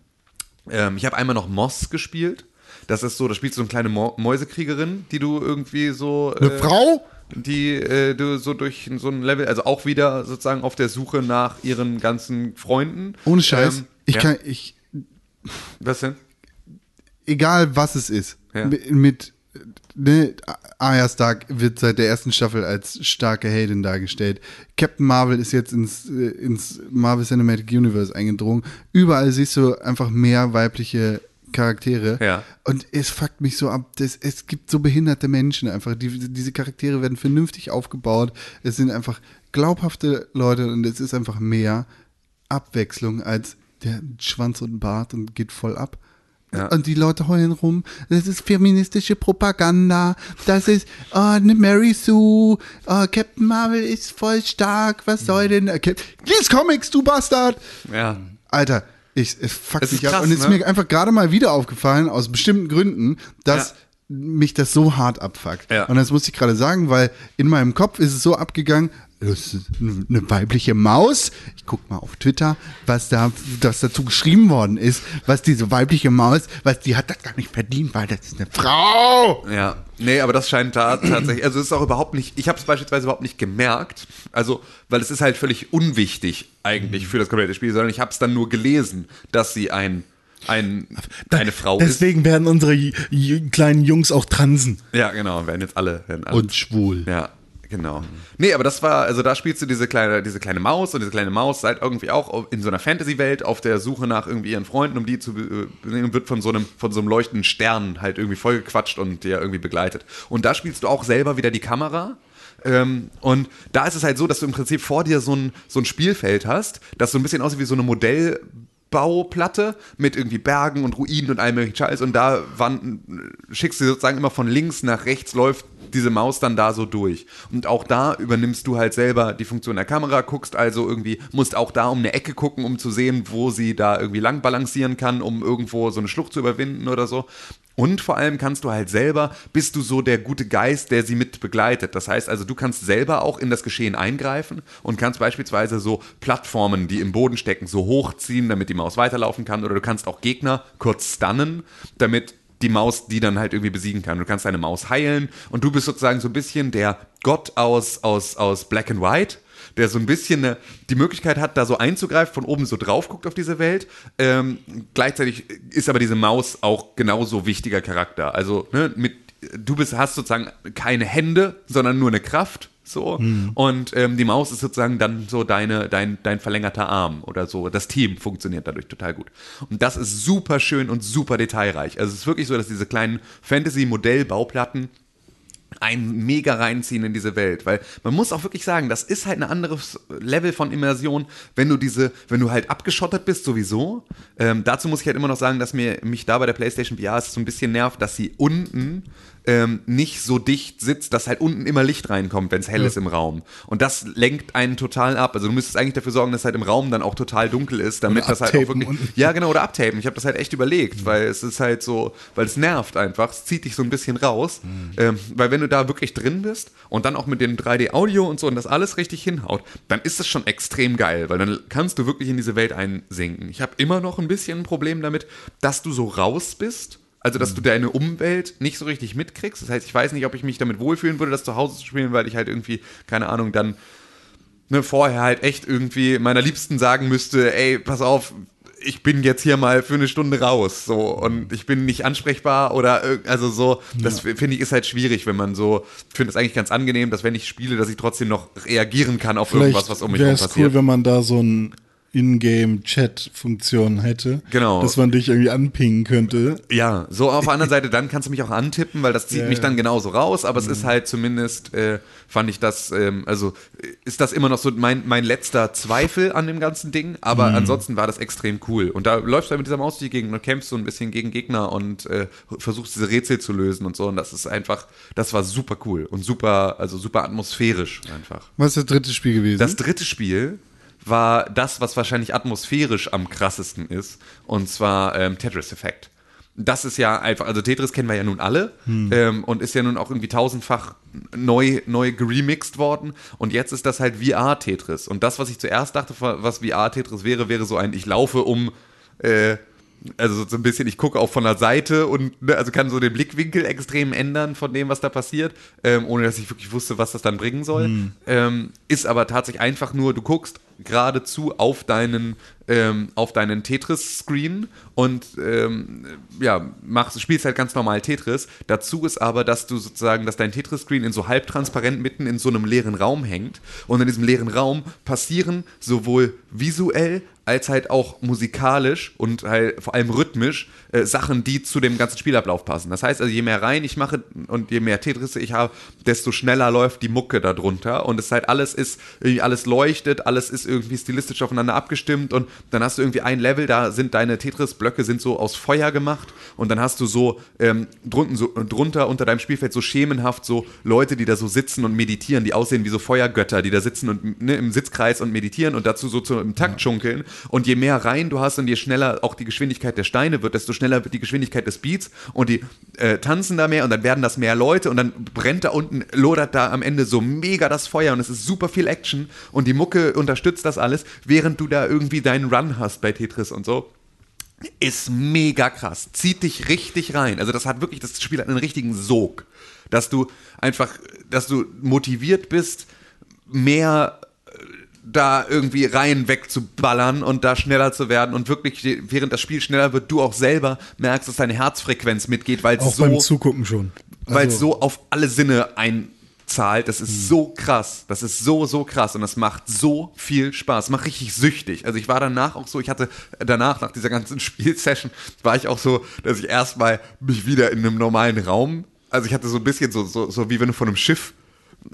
Ähm, ich habe einmal noch Moss gespielt. Das ist so, da spielst du so eine kleine Mo Mäusekriegerin, die du irgendwie so. Eine äh, Frau? Die äh, du so durch so ein Level, also auch wieder sozusagen auf der Suche nach ihren ganzen Freunden. Ohne Scheiß. Ähm, ich ja. kann, ich, Was denn? egal was es ist, Ja. mit, mit ne, Arya Stark wird seit der ersten Staffel als starke Heldin dargestellt. Captain Marvel ist jetzt ins, äh, ins Marvel Cinematic Universe eingedrungen. Überall siehst du einfach mehr weibliche Charaktere. Ja. Und es fuckt mich so ab. Das, es gibt so behinderte Menschen einfach. Die, diese Charaktere werden vernünftig aufgebaut. Es sind einfach glaubhafte Leute und es ist einfach mehr Abwechslung als der Schwanz und Bart und geht voll ab. Ja. Und die Leute heulen rum. Das ist feministische Propaganda. Das ist oh, eine Mary Sue. Oh, Captain Marvel ist voll stark. Was soll denn? äh, Cap Lies Comics, du Bastard! Ja. Alter, ich, es fuckt Es ist mich ab. krass, Und es ist ne? mir einfach gerade mal wieder aufgefallen, aus bestimmten Gründen, dass Ja. mich das so hart abfuckt. Ja. Und das muss ich gerade sagen, weil in meinem Kopf ist es so abgegangen, das ist eine weibliche Maus. Ich guck mal auf Twitter, was da was dazu geschrieben worden ist, was diese weibliche Maus, was die hat das gar nicht verdient, weil das ist eine Frau. Ja, nee, aber das scheint da tatsächlich, also es ist auch überhaupt nicht, ich habe es beispielsweise überhaupt nicht gemerkt, also, weil es ist halt völlig unwichtig eigentlich für das komplette Spiel, sondern ich habe es dann nur gelesen, dass sie ein, ein eine Frau Deswegen werden unsere kleinen Jungs auch transen. ist. Ja, genau, werden jetzt alle, werden alle Und schwul. Ja, genau. Nee, aber das war, also da spielst du diese kleine, diese kleine Maus und diese kleine Maus seid irgendwie auch in so einer Fantasy-Welt auf der Suche nach irgendwie ihren Freunden, um die zu äh, wird von so einem, von so einem leuchtenden Stern halt irgendwie vollgequatscht und der irgendwie begleitet. Und da spielst du auch selber wieder die Kamera. Ähm, und da ist es halt so, dass du im Prinzip vor dir so ein, so ein Spielfeld hast, das so ein bisschen aussieht wie so eine Modell, Bauplatte mit irgendwie Bergen und Ruinen und allem möglichen Scheiß und da wann, schickst du sozusagen immer von links nach rechts läuft diese Maus dann da so durch. Und auch da übernimmst du halt selber die Funktion der Kamera, guckst also irgendwie, musst auch da um eine Ecke gucken, um zu sehen, wo sie da irgendwie lang balancieren kann, um irgendwo so eine Schlucht zu überwinden oder so. Und vor allem kannst du halt selber, bist du so der gute Geist, der sie mit begleitet. Das heißt also, du kannst selber auch in das Geschehen eingreifen und kannst beispielsweise so Plattformen, die im Boden stecken, so hochziehen, damit die Maus weiterlaufen kann. Oder du kannst auch Gegner kurz stunnen, damit die Maus die dann halt irgendwie besiegen kann. Du kannst deine Maus heilen und du bist sozusagen so ein bisschen der Gott aus, aus, aus Black and White der so ein bisschen eine, die Möglichkeit hat, da so einzugreifen, von oben so drauf guckt auf diese Welt. Ähm, gleichzeitig ist aber diese Maus auch genauso wichtiger Charakter. Also ne, mit, du bist, hast sozusagen keine Hände, sondern nur eine Kraft. So. Und ähm, die Maus ist sozusagen dann so deine, dein, dein verlängerter Arm oder so. Das Team funktioniert dadurch total gut. Und das ist super schön und super detailreich. Also es ist wirklich so, dass diese kleinen Fantasy-Modell-Bauplatten ein mega reinziehen in diese Welt, weil man muss auch wirklich sagen, das ist halt ein anderes Level von Immersion, wenn du diese, wenn du halt abgeschottet bist sowieso. Ähm, dazu muss ich halt immer noch sagen, dass mir mich da bei der PlayStation VR so ein bisschen nervt, dass sie unten ähm, nicht so dicht sitzt, dass halt unten immer Licht reinkommt, wenn es hell ist im Raum. Und das lenkt einen total ab. Also du müsstest eigentlich dafür sorgen, dass halt im Raum dann auch total dunkel ist, damit das halt auch wirklich. Ja, genau, oder abtapen. Ich habe das halt echt überlegt, weil es ist halt so, weil es nervt einfach, es zieht dich so ein bisschen raus. Ähm, weil wenn du da wirklich drin bist und dann auch mit dem 3D-Audio und so und das alles richtig hinhaut, dann ist es schon extrem geil, weil dann kannst du wirklich in diese Welt einsinken. Ich habe immer noch ein bisschen ein Problem damit, dass du so raus bist. Also, dass du deine Umwelt nicht so richtig mitkriegst. Das heißt, ich weiß nicht, ob ich mich damit wohlfühlen würde, das zu Hause zu spielen, weil ich halt irgendwie, keine Ahnung, dann ne, vorher halt echt irgendwie meiner Liebsten sagen müsste, ey, pass auf, ich bin jetzt hier mal für eine Stunde raus, so und ich bin nicht ansprechbar oder also so, das finde ich ist halt schwierig, wenn man so, ich finde es eigentlich ganz angenehm, dass wenn ich spiele, dass ich trotzdem noch reagieren kann auf irgendwas, was um mich wäre herum es passiert. cool, wenn man da so ein Ingame-Chat-Funktion hätte. Genau. Dass man dich irgendwie anpingen könnte. Ja, so auf der anderen Seite, dann kannst du mich auch antippen, weil das zieht Ja, mich dann genauso raus, aber es ist halt zumindest, äh, fand ich das, ähm, also ist das immer noch so mein, mein letzter Zweifel an dem ganzen Ding, aber ansonsten war das extrem cool. Und da läufst du halt mit dieser Maus durch die Gegend und kämpfst so ein bisschen gegen Gegner und äh, versuchst diese Rätsel zu lösen und so und das ist einfach, das war super cool und super, also super atmosphärisch einfach. Was ist das dritte Spiel gewesen? Das dritte Spiel war das, was wahrscheinlich atmosphärisch am krassesten ist, und zwar ähm, Tetris Effect. Das ist ja einfach, also Tetris kennen wir ja nun alle ähm, und ist ja nun auch irgendwie tausendfach neu, neu geremixed worden. Und jetzt ist das halt VR-Tetris. Und das, was ich zuerst dachte, was VR-Tetris wäre, wäre so ein, ich laufe um äh, also so ein bisschen, ich gucke auch von der Seite und ne, also kann so den Blickwinkel extrem ändern von dem, was da passiert, ähm, ohne dass ich wirklich wusste, was das dann bringen soll. Ähm, ist aber tatsächlich einfach nur, du guckst geradezu auf deinen, ähm, auf deinen Tetris-Screen und ähm, ja, machst, spielst halt ganz normal Tetris. Dazu ist aber, dass du sozusagen, dass dein Tetris-Screen in so halbtransparent mitten in so einem leeren Raum hängt und in diesem leeren Raum passieren sowohl visuell als halt auch musikalisch und halt vor allem rhythmisch äh, Sachen, die zu dem ganzen Spielablauf passen. Das heißt also, je mehr rein ich mache und je mehr Tetris ich habe, desto schneller läuft die Mucke darunter und es halt alles ist, alles leuchtet, alles ist irgendwie stilistisch aufeinander abgestimmt. Und dann hast du irgendwie ein Level, da sind deine Tetris-Blöcke sind so aus Feuer gemacht. Und dann hast du so, ähm, drunten, so drunter unter deinem Spielfeld so schemenhaft so Leute, die da so sitzen und meditieren, die aussehen wie so Feuergötter, die da sitzen und ne, im Sitzkreis und meditieren und dazu so zu, im Takt schunkeln und je mehr rein du hast und je schneller auch die Geschwindigkeit der Steine wird, desto schneller wird die Geschwindigkeit des Beats und die äh, tanzen da mehr und dann werden das mehr Leute und dann brennt da unten, lodert da am Ende so mega das Feuer und es ist super viel Action und die Mucke unterstützt das alles, während du da irgendwie deinen Run hast bei Tetris und so ist mega krass. Zieht dich richtig rein. Also das hat wirklich, das Spiel hat einen richtigen Sog. Dass du einfach, dass du motiviert bist, mehr da irgendwie rein wegzuballern und da schneller zu werden und wirklich, während das Spiel schneller wird, du auch selber merkst, dass deine Herzfrequenz mitgeht, weil es so beim Zugucken schon. weil es Also, so auf alle Sinne einzahlt. Das ist so krass. Das ist so, so krass. Und das macht so viel Spaß. Macht richtig süchtig. Also ich war danach auch so, ich hatte danach, nach dieser ganzen Spielsession, war ich auch so, dass ich erstmal mich wieder in einem normalen Raum, also ich hatte so ein bisschen so, so, so wie wenn du von einem Schiff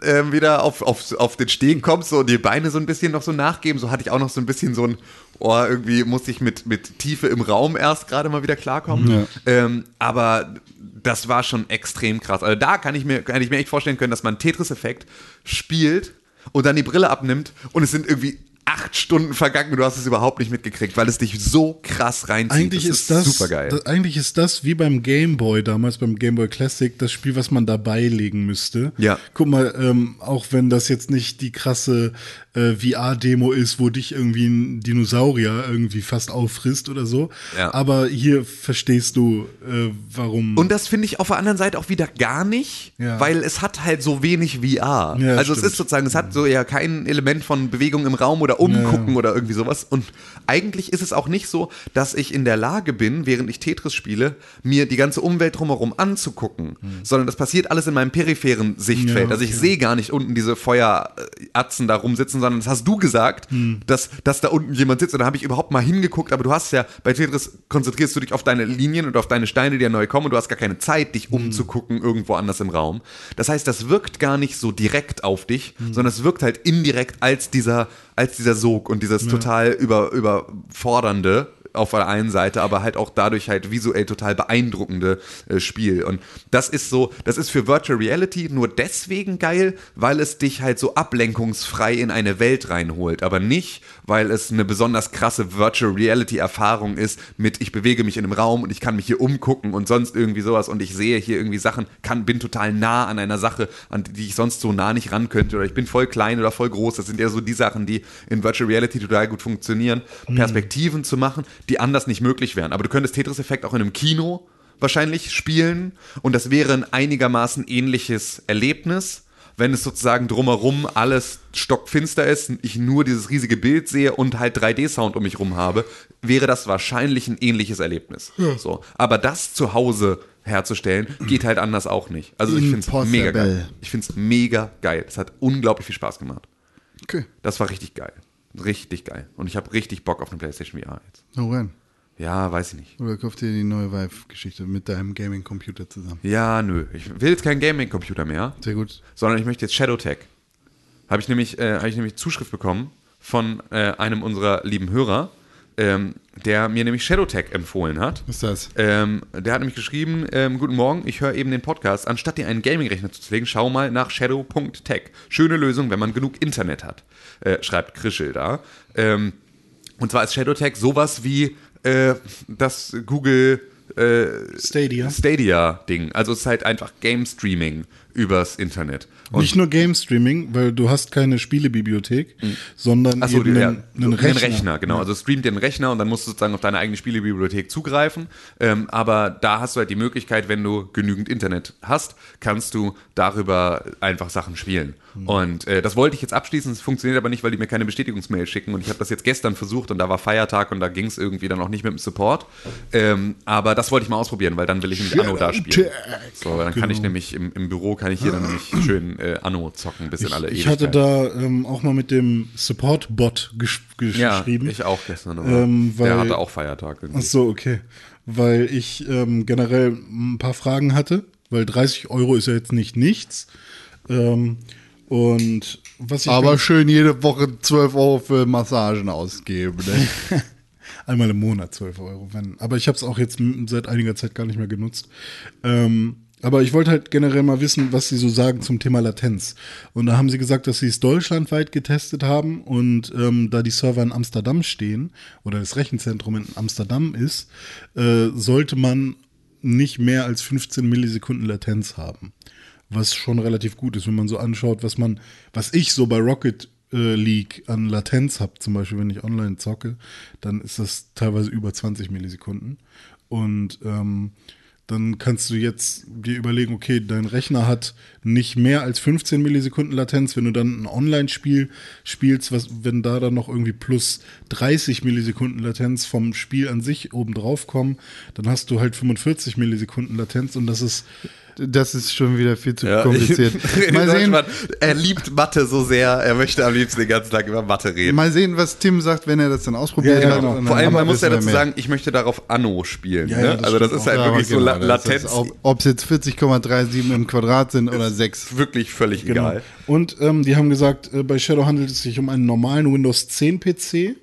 ähm, wieder auf, auf, auf den Stehen kommst so, und die Beine so ein bisschen noch so nachgeben. So hatte ich auch noch so ein bisschen so ein, oh, irgendwie musste ich mit, mit Tiefe im Raum erst gerade mal wieder klarkommen. Ja. Ähm, aber das war schon extrem krass. Also da kann ich mir, kann ich mir echt vorstellen können, dass man Tetris-Effekt spielt und dann die Brille abnimmt und es sind irgendwie acht Stunden vergangen und du hast es überhaupt nicht mitgekriegt, weil es dich so krass reinzieht. Eigentlich ist das, super geil. das, eigentlich ist das wie beim Game Boy damals, beim Game Boy Classic, das Spiel, was man dabei legen müsste. Ja. Guck mal, ähm, auch wenn das jetzt nicht die krasse äh, VR-Demo ist, wo dich irgendwie ein Dinosaurier irgendwie fast auffrisst oder so. Ja. Aber hier verstehst du, äh, warum. Und das finde ich auf der anderen Seite auch wieder gar nicht, Ja. weil es hat halt so wenig VR. Ja, also es stimmt. ist sozusagen, es hat so ja kein Element von Bewegung im Raum oder Umgucken oder irgendwie sowas. Und eigentlich ist es auch nicht so, dass ich in der Lage bin, während ich Tetris spiele, mir die ganze Umwelt drumherum anzugucken, sondern das passiert alles in meinem peripheren Sichtfeld. Hm. Ja, also ich sehe gar nicht unten diese Feueratzen da rumsitzen, sondern das hast du gesagt, Hm. dass, dass da unten jemand sitzt. Und da habe ich überhaupt mal hingeguckt, aber du hast ja, bei Tetris konzentrierst du dich auf deine Linien und auf deine Steine, die ja neu kommen und du hast gar keine Zeit, Hm. dich umzugucken irgendwo anders im Raum. Das heißt, das wirkt gar nicht so direkt auf dich, Hm. sondern es wirkt halt indirekt als dieser, als dieser Sog und dieses total über, überfordernde auf der einen Seite, aber halt auch dadurch halt visuell total beeindruckende äh, Spiel. Und das ist so, das ist für Virtual Reality nur deswegen geil, weil es dich halt so ablenkungsfrei in eine Welt reinholt, aber nicht, weil es eine besonders krasse Virtual Reality Erfahrung ist mit ich bewege mich in einem Raum und ich kann mich hier umgucken und sonst irgendwie sowas und ich sehe hier irgendwie Sachen, kann bin total nah an einer Sache, an die ich sonst so nah nicht ran könnte oder ich bin voll klein oder voll groß. Das sind ja so die Sachen, die in Virtual Reality total gut funktionieren, Perspektiven zu machen, die anders nicht möglich wären. Aber du könntest Tetris-Effekt auch in einem Kino wahrscheinlich spielen und das wäre ein einigermaßen ähnliches Erlebnis, wenn es sozusagen drumherum alles stockfinster ist, ich nur dieses riesige Bild sehe und halt 3D-Sound um mich rum habe, wäre das wahrscheinlich ein ähnliches Erlebnis. So. Aber das zu Hause herzustellen, geht halt anders auch nicht. Also ich finde es mega geil. Ich finde es mega geil. Es hat unglaublich viel Spaß gemacht. Okay. Das war richtig geil. Richtig geil. Und ich habe richtig Bock auf eine PlayStation VR jetzt. No rein. Ja, weiß ich nicht. Oder kauft dir die neue Vive-Geschichte mit deinem Gaming-Computer zusammen. Ja, nö. Ich will jetzt keinen Gaming-Computer mehr. Sehr gut. sondern ich möchte jetzt Shadowtech. Habe ich nämlich, äh, habe ich nämlich Zuschrift bekommen von äh, einem unserer lieben Hörer, ähm, der mir nämlich Shadowtech empfohlen hat. Was ist das? Ähm, der hat nämlich geschrieben, ähm, guten Morgen, ich höre eben den Podcast. Anstatt dir einen Gaming-Rechner zuzulegen, schau mal nach shadow.tech. Schöne Lösung, wenn man genug Internet hat, äh, schreibt Krischel da. Ähm, und zwar ist Shadowtech sowas wie äh, das Google äh, Stadia. Stadia-Ding. Also es ist halt einfach Game Streaming übers Internet. Und Nicht nur Game Streaming, weil du hast keine Spielebibliothek, sondern Achso, eben ja, einen, einen Rechner. genau. Also streamt den Rechner und dann musst du sozusagen auf deine eigene Spielebibliothek zugreifen. Ähm, aber da hast du halt die Möglichkeit, wenn du genügend Internet hast, kannst du darüber einfach Sachen spielen. Und äh, das wollte ich jetzt abschließen, es funktioniert aber nicht, weil die mir keine Bestätigungsmail schicken. Und ich habe das jetzt gestern versucht und da war Feiertag und da ging es irgendwie dann auch nicht mit dem Support. Ähm, aber das wollte ich mal ausprobieren, weil dann will ich mit Anno da spielen. So, dann kann ich nämlich im, im Büro kann ich hier dann nämlich schön äh, Anno zocken, bis in alle Ich hatte Ewigkeit. da ähm, auch mal mit dem Support-Bot gesch gesch ja, geschrieben. ich auch gestern. Ähm, weil- der hatte auch Feiertag. irgendwie. Ach so, okay. Weil ich ähm, generell ein paar Fragen hatte, weil 30 Euro ist ja jetzt nicht nichts. Ähm, und was ich Aber schön jede Woche 12 Euro für Massagen ausgeben. Ne? Einmal im Monat 12 Euro. Wenn. Aber ich habe es auch jetzt seit einiger Zeit gar nicht mehr genutzt. Ähm, aber ich wollte halt generell mal wissen, was sie so sagen zum Thema Latenz. Und da haben sie gesagt, dass sie es deutschlandweit getestet haben und ähm, da die Server in Amsterdam stehen oder das Rechenzentrum in Amsterdam ist, äh, sollte man nicht mehr als 15 Millisekunden Latenz haben. Was schon relativ gut ist, wenn man so anschaut, was man, was ich so bei Rocket äh, League an Latenz habe, zum Beispiel, wenn ich online zocke, dann ist das teilweise über 20 Millisekunden. Und ähm, dann kannst du jetzt dir überlegen, okay, dein Rechner hat nicht mehr als 15 Millisekunden Latenz. Wenn du dann ein Online-Spiel spielst, was, wenn da dann noch irgendwie plus 30 Millisekunden Latenz vom Spiel an sich oben drauf kommen, dann hast du halt 45 Millisekunden Latenz und das ist Das ist schon wieder viel zu Ja, kompliziert. ich- Mal sehen, er liebt Mathe so sehr, er möchte am liebsten den ganzen Tag über Mathe reden. mal sehen, was Tim sagt, wenn er das dann ausprobiert Ja, ja, hat. genau. Und Vor allem, man muss ja dazu mehr. sagen, ich möchte darauf Anno spielen. Ja, ne? ja, das also das ist halt wirklich so genau, La das Latenz ist, Ob es jetzt 40,37 im Quadrat sind oder 6. wirklich völlig Genau. egal. Und ähm, die haben gesagt, äh, bei Shadow handelt es sich um einen normalen Windows 10 PC.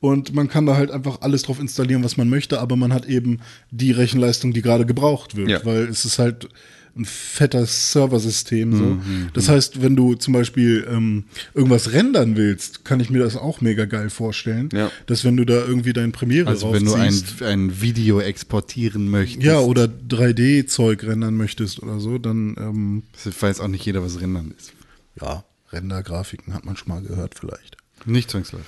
Und man kann da halt einfach alles drauf installieren, was man möchte, aber man hat eben die Rechenleistung, die gerade gebraucht wird, Ja. weil es ist halt ein fetter Serversystem. So. Mhm, Das heißt, wenn du zum Beispiel ähm, irgendwas rendern willst, kann ich mir das auch mega geil vorstellen, Ja. dass wenn du da irgendwie dein Premiere Also wenn du ein, ein Video exportieren möchtest. ja, oder 3D-Zeug rendern möchtest oder so, dann ähm, Das weiß auch nicht jeder, was Rendern ist. ja, Render-Grafiken hat man schon mal gehört vielleicht. Nicht zwangsläufig.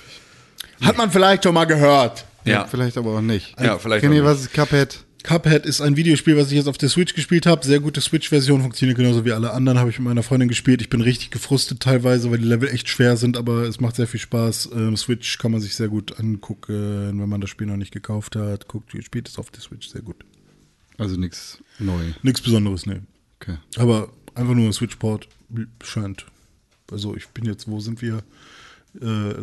Hat man vielleicht schon mal gehört. Ja. Vielleicht aber auch nicht. Ja, vielleicht Kennt ihr, was ist Cuphead? Cuphead ist ein Videospiel, was ich jetzt auf der Switch gespielt habe. Sehr gute Switch-Version, funktioniert genauso wie alle anderen. Habe ich mit meiner Freundin gespielt. Ich bin richtig gefrustet teilweise, weil die Level echt schwer sind, aber es macht sehr viel Spaß. Ähm, Switch kann man sich sehr gut angucken, wenn man das Spiel noch nicht gekauft hat. Guckt, spielt es auf der Switch sehr gut. Also nichts neu. Nichts Besonderes, ne. Okay. Aber einfach nur ein Switch-Port scheint. Also ich bin jetzt, wo sind wir? Äh,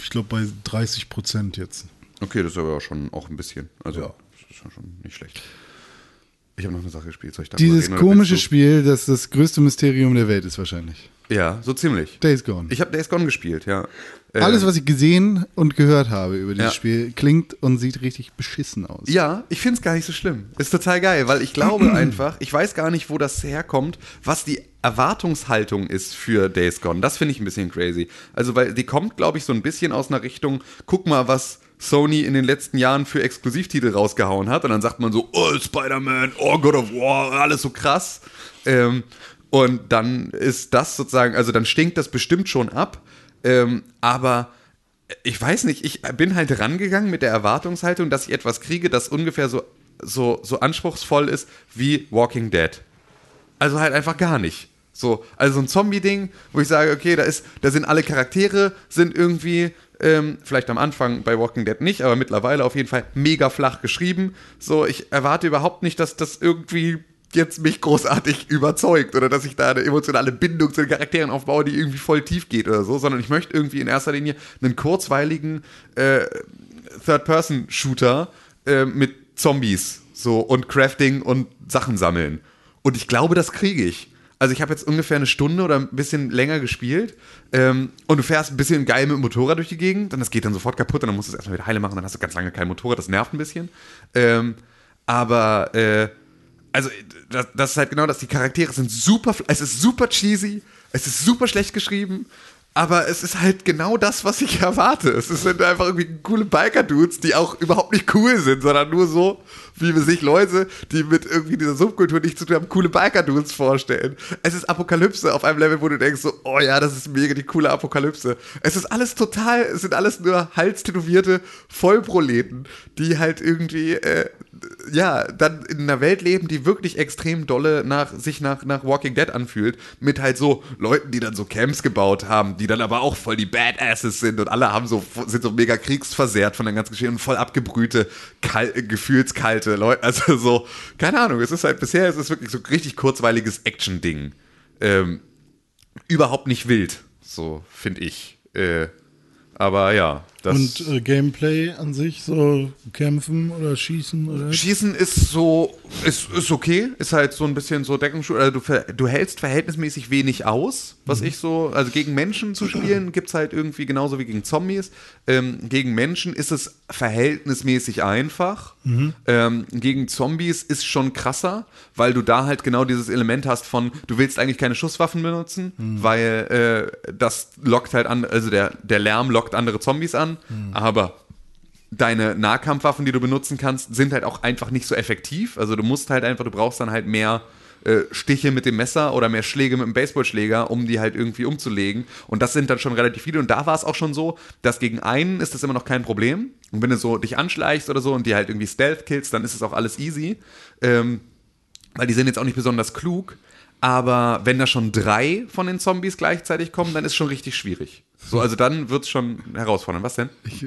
ich glaube bei 30 Prozent jetzt. Okay, das ist aber auch schon auch ein bisschen. Also, Ja. Das ist schon- schon nicht schlecht. Ich habe noch eine Sache gespielt. Soll ich Dieses reden komische du- Spiel, das das größte Mysterium der Welt ist wahrscheinlich. Ja, so ziemlich. Days Gone. Ich habe Days Gone gespielt, ja. Äh, Alles, was ich gesehen und gehört habe über dieses Ja. Spiel, klingt und sieht richtig beschissen aus. Ja, ich finde es gar nicht so schlimm. Ist total geil, weil ich glaube einfach, ich weiß gar nicht, wo das herkommt, was die Erwartungshaltung ist für Days Gone. Das finde ich ein bisschen crazy. Also, weil die kommt, glaube ich, so ein bisschen aus einer Richtung, guck mal, was Sony in den letzten Jahren für Exklusivtitel rausgehauen hat. Und dann sagt man so, oh, Spider-Man, oh, God of War, alles so krass. Ähm, und dann ist das sozusagen, also dann stinkt das bestimmt schon ab. Ähm, aber ich weiß nicht, ich bin halt rangegangen mit der Erwartungshaltung, dass ich etwas kriege, das ungefähr so, so, so anspruchsvoll ist wie Walking Dead. Also halt einfach gar nicht. So, also so ein Zombie-Ding, wo ich sage, okay, da ist, da sind alle Charaktere, sind irgendwie, ähm, vielleicht am Anfang bei Walking Dead nicht, aber mittlerweile auf jeden Fall mega flach geschrieben. So, ich erwarte überhaupt nicht, dass das irgendwie jetzt mich großartig überzeugt oder dass ich da eine emotionale Bindung zu den Charakteren aufbaue, die irgendwie voll tief geht oder so, sondern ich möchte irgendwie in erster Linie einen kurzweiligen äh, Third-Person-Shooter äh, mit Zombies so und Crafting und Sachen sammeln. Und ich glaube, das kriege ich. Also ich habe jetzt ungefähr eine Stunde oder ein bisschen länger gespielt ähm, und du fährst ein bisschen geil mit dem Motorrad durch die Gegend, dann das geht dann sofort kaputt und dann musst du es erstmal wieder heile machen, dann hast du ganz lange kein Motorrad, das nervt ein bisschen. Ähm, aber äh, also das, das ist halt genau das, die Charaktere sind super, es ist super cheesy, es ist super schlecht geschrieben, aber es ist halt genau das, was ich erwarte. Es sind einfach irgendwie coole Biker-Dudes, die auch überhaupt nicht cool sind, sondern nur so, wie wir sich Leute, die mit irgendwie dieser Subkultur nichts zu tun haben, coole Biker-Dudes vorstellen. Es ist Apokalypse auf einem Level, wo du denkst so, oh ja, das ist mega die coole Apokalypse. Es ist alles total, es sind alles nur halstätowierte Vollproleten, die halt irgendwie, äh, ja, dann in einer Welt leben, die wirklich extrem dolle nach, sich nach, nach Walking Dead anfühlt, mit halt so Leuten, die dann so Camps gebaut haben, die dann aber auch voll die Badasses sind und alle haben so, sind so mega kriegsversehrt von der ganzen Geschichte und voll abgebrühte, kal gefühlskalte Leute, also so, keine Ahnung, es ist halt bisher, es ist wirklich so richtig kurzweiliges Action-Ding. Ähm, überhaupt nicht wild, so finde ich. Äh, aber ja, das. Und äh, Gameplay an sich, so kämpfen oder schießen oder. Schießen ist so, ist, ist okay, ist halt so ein bisschen so Deckungsschutz, also du, du hältst verhältnismäßig wenig aus, was ich so, also gegen Menschen zu spielen gibt es halt irgendwie genauso wie gegen Zombies. Ähm, gegen Menschen ist es verhältnismäßig einfach. Ähm, gegen Zombies ist schon krasser, weil du da halt genau dieses Element hast von, du willst eigentlich keine Schusswaffen benutzen, weil äh, das lockt halt an, also der, der Lärm lockt andere Zombies an, aber deine Nahkampfwaffen, die du benutzen kannst, sind halt auch einfach nicht so effektiv. Also du musst halt einfach, du brauchst dann halt mehr äh, Stiche mit dem Messer oder mehr Schläge mit dem Baseballschläger, um die halt irgendwie umzulegen. Und das sind dann schon relativ viele. Und da war es auch schon so, dass gegen einen ist das immer noch kein Problem. Und wenn du so dich anschleichst oder so und die halt irgendwie Stealth killst, dann ist es auch alles easy. Ähm, weil die sind jetzt auch nicht besonders klug. Aber wenn da schon drei von den Zombies gleichzeitig kommen, dann ist schon richtig schwierig. So, also dann wird es schon herausfordernd. Was denn? Ich,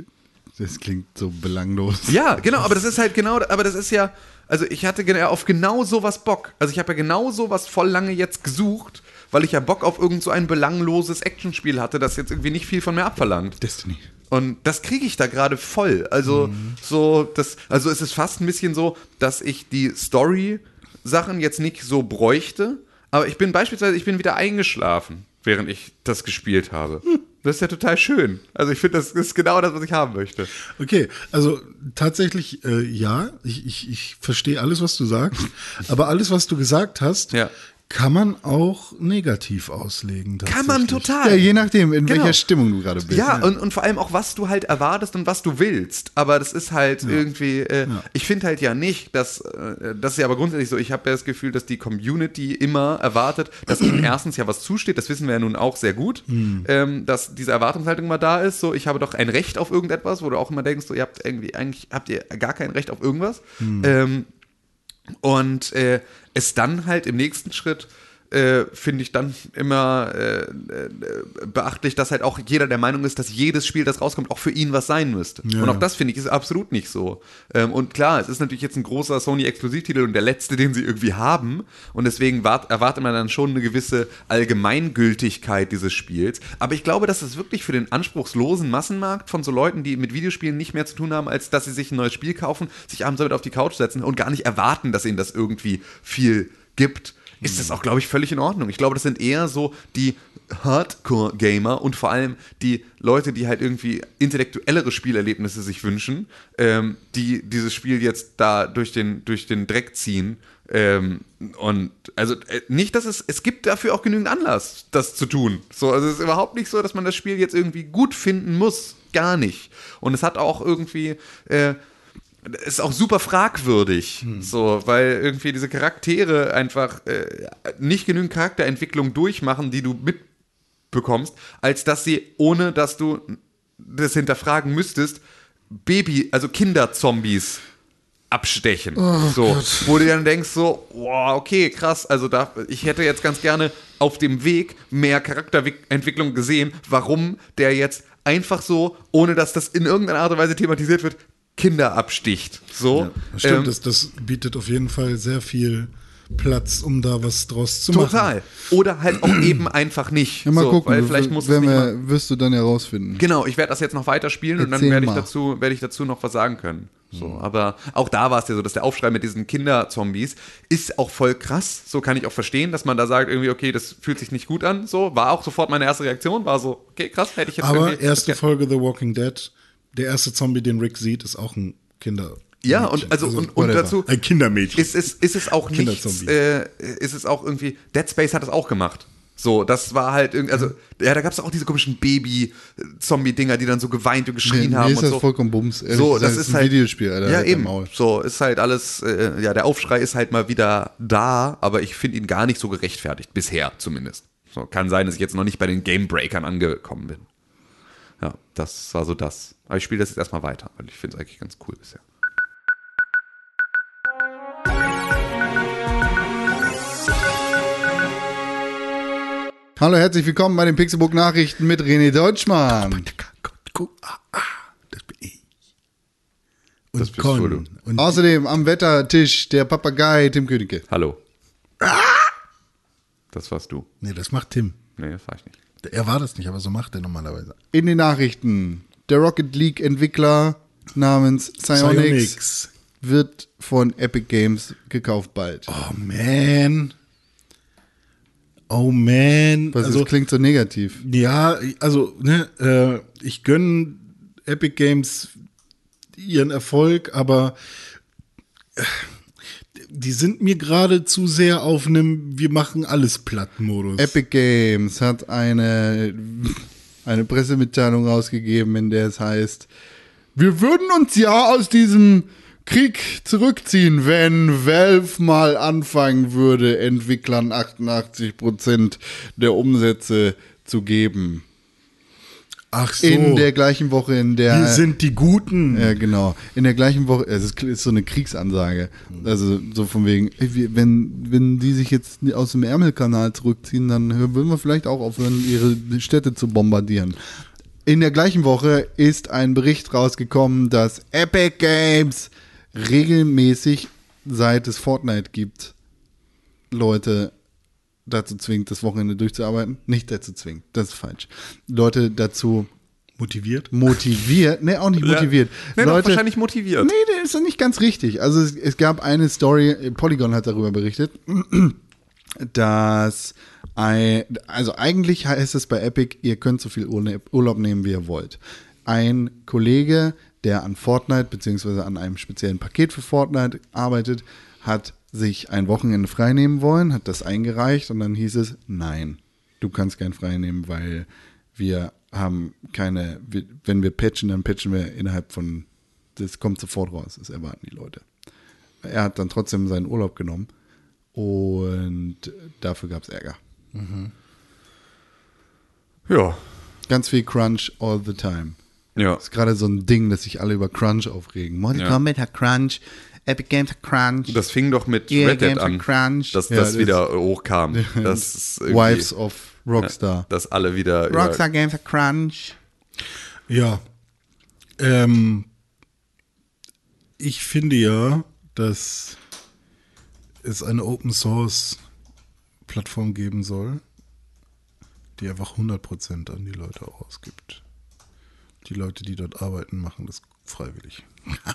das klingt so belanglos. Ja, genau, aber das ist halt genau, aber das ist ja, also ich hatte genau auf genau sowas Bock. Also ich habe ja genau sowas voll lange jetzt gesucht, weil ich ja Bock auf irgend so ein belangloses Actionspiel hatte, das jetzt irgendwie nicht viel von mir abverlangt. Destiny. Und das kriege ich da gerade voll. Also so, das, also es ist fast ein bisschen so, dass ich die Story-Sachen jetzt nicht so bräuchte, aber ich bin beispielsweise, ich bin wieder eingeschlafen, während ich das gespielt habe. Das ist ja total schön. Also ich finde, das ist genau das, was ich haben möchte. Okay, also tatsächlich, äh, ja, ich, ich, ich verstehe alles, was du sagst, aber alles, was du gesagt hast, Ja. Kann man auch negativ auslegen. Kann man total. Ja, je nachdem, in Genau. welcher Stimmung du gerade bist. Ja, und, und vor allem auch, was du halt erwartest und was du willst. Aber das ist halt irgendwie, äh, ich finde halt ja nicht, dass, äh, das ist ja aber grundsätzlich so, ich habe ja das Gefühl, dass die Community immer erwartet, dass ihnen erstens ja was zusteht, das wissen wir ja nun auch sehr gut, ähm, dass diese Erwartungshaltung mal da ist, so, ich habe doch ein Recht auf irgendetwas, wo du auch immer denkst, so, ihr habt irgendwie, eigentlich habt ihr gar kein Recht auf irgendwas. Ähm, und äh, es dann halt im nächsten Schritt äh, finde ich dann immer äh, äh, beachtlich, dass halt auch jeder der Meinung ist, dass jedes Spiel, das rauskommt, auch für ihn was sein müsste. Ja, und auch das finde ich ist absolut nicht so. Ähm, und klar, es ist natürlich jetzt ein großer Sony-Exklusivtitel und der letzte, den sie irgendwie haben. Und deswegen wart, erwartet man dann schon eine gewisse Allgemeingültigkeit dieses Spiels. Aber ich glaube, dass es wirklich für den anspruchslosen Massenmarkt von so Leuten, die mit Videospielen nicht mehr zu tun haben, als dass sie sich ein neues Spiel kaufen, sich abends damit auf die Couch setzen und gar nicht erwarten, dass ihnen das irgendwie viel gibt, ist das auch, glaube ich, völlig in Ordnung. Ich glaube, das sind eher so die Hardcore-Gamer und vor allem die Leute, die halt irgendwie intellektuellere Spielerlebnisse sich wünschen, ähm, die dieses Spiel jetzt da durch den, durch den Dreck ziehen. Ähm, und also äh, nicht, dass es, es gibt dafür auch genügend Anlass, das zu tun. So, also es ist überhaupt nicht so, dass man das Spiel jetzt irgendwie gut finden muss. Gar nicht. Und es hat auch irgendwie, äh, ist auch super fragwürdig, so, weil irgendwie diese Charaktere einfach äh, nicht genügend Charakterentwicklung durchmachen, die du mitbekommst, als dass sie, ohne dass du das hinterfragen müsstest, Baby, also Kinderzombies abstechen. so, wo du dann denkst so, wow, okay, krass, also da, ich hätte jetzt ganz gerne auf dem Weg mehr Charakterentwicklung gesehen, warum der jetzt einfach so, ohne dass das in irgendeiner Art und Weise thematisiert wird, Kinder absticht. So, Stimmt, ähm, das, das bietet auf jeden Fall sehr viel Platz, um da was draus zu machen. total. Oder halt auch eben einfach nicht. Ja, mal so, gucken, weil vielleicht muss nicht wir, wirst du dann herausfinden. Genau, ich werde das jetzt noch weiterspielen und dann Erzähl werde ich, dazu, werde ich dazu noch was sagen können. So, aber auch da war es ja so, dass der Aufschrei mit diesen Kinderzombies ist auch voll krass. So kann ich auch verstehen, dass man da sagt, irgendwie, okay, das fühlt sich nicht gut an. So, war auch sofort meine erste Reaktion, war so, okay, krass, hätte ich jetzt Aber erste Folge The Walking Dead, der erste Zombie, den Rick sieht, ist auch ein Kinder. Ja, und also, und, und whatever. dazu Ein Kindermädchen. ist es, ist es auch nichts, Kinderzombie. äh, ist es auch irgendwie, Dead Space hat es auch gemacht. So, das war halt irgendwie, also, ja, da gab es auch diese komischen Baby-Zombie-Dinger, die dann so geweint und geschrien Mir haben ist und das so. vollkommen Bums. Ehrlich So, gesagt, das ist, ein halt Videospiel, Alter. Ja, halt eben. So, ist halt alles, äh, ja, der Aufschrei ist halt mal wieder da, aber ich finde ihn gar nicht so gerechtfertigt, bisher zumindest. So, kann sein, dass ich jetzt noch nicht bei den Gamebreakern angekommen bin. Ja, das war so das. Aber ich spiele das jetzt erstmal weiter, weil ich finde es eigentlich ganz cool bisher. Hallo, herzlich willkommen bei den Pixelbook Nachrichten mit René Deutschmann. Das bin ich. Und Das bist wohl du. Und Außerdem am Wettertisch der Papagei Tim Königke. Hallo. Das warst du. nee, das macht Tim. Nee, das war ich nicht. Er war das nicht, aber so macht er normalerweise. In den Nachrichten. Der Rocket League Entwickler namens Psyonix, Psyonix. wird von Epic Games gekauft bald. Oh man. Oh man. Was also, das klingt so negativ. Ja, also, ne, äh, ich gönne Epic Games ihren Erfolg, aber äh, die sind mir gerade zu sehr auf einem Wir machen alles platt-Modus. Epic Games hat eine, eine Pressemitteilung rausgegeben, in der es heißt, wir würden uns ja aus diesem Krieg zurückziehen, wenn Valve mal anfangen würde, Entwicklern 88% der Umsätze zu geben. Ach so. In der gleichen Woche, in der... wir sind die Guten. Ja, genau. In der gleichen Woche, es ist, ist so eine Kriegsansage. Also so von wegen, wenn, wenn die sich jetzt aus dem Ärmelkanal zurückziehen, dann würden wir vielleicht auch aufhören, ihre Städte zu bombardieren. In der gleichen Woche ist ein Bericht rausgekommen, dass Epic Games regelmäßig, seit es Fortnite gibt, Leute dazu zwingt, das Wochenende durchzuarbeiten. Nicht dazu zwingt, das ist falsch. Leute dazu Motiviert. motiviert, ne, auch nicht motiviert. Nee, doch, Leute, wahrscheinlich motiviert. Nee, das ist nicht ganz richtig. Also es, es gab eine Story, Polygon hat darüber berichtet, dass ein, also eigentlich heißt es bei Epic, ihr könnt so viel Urlaub Urlaub nehmen, wie ihr wollt. Ein Kollege, der an Fortnite beziehungsweise an einem speziellen Paket für Fortnite arbeitet, hat sich ein Wochenende freinehmen wollen, hat das eingereicht und dann hieß es, nein, du kannst kein freinehmen, weil wir haben keine, wir, wenn wir patchen, dann patchen wir innerhalb von, das kommt sofort raus, das erwarten die Leute. Er hat dann trotzdem seinen Urlaub genommen und dafür gab es Ärger. Ja. Ganz viel Crunch all the time. Ja. Das ist gerade so ein Ding, dass sich alle über Crunch aufregen. Mortal Ja. Kombat hat Crunch, Epic Games hat Crunch, Das fing doch mit EA Red Dead an, Crunch. dass Ja, das das- wieder hochkam. Das Wives of Rockstar. Dass alle wieder Rockstar Games hat Crunch. Ja. Ähm, ich finde ja, dass es eine Open Source Plattform geben soll, die einfach 100% an die Leute ausgibt. Die Leute, die dort arbeiten, machen das freiwillig.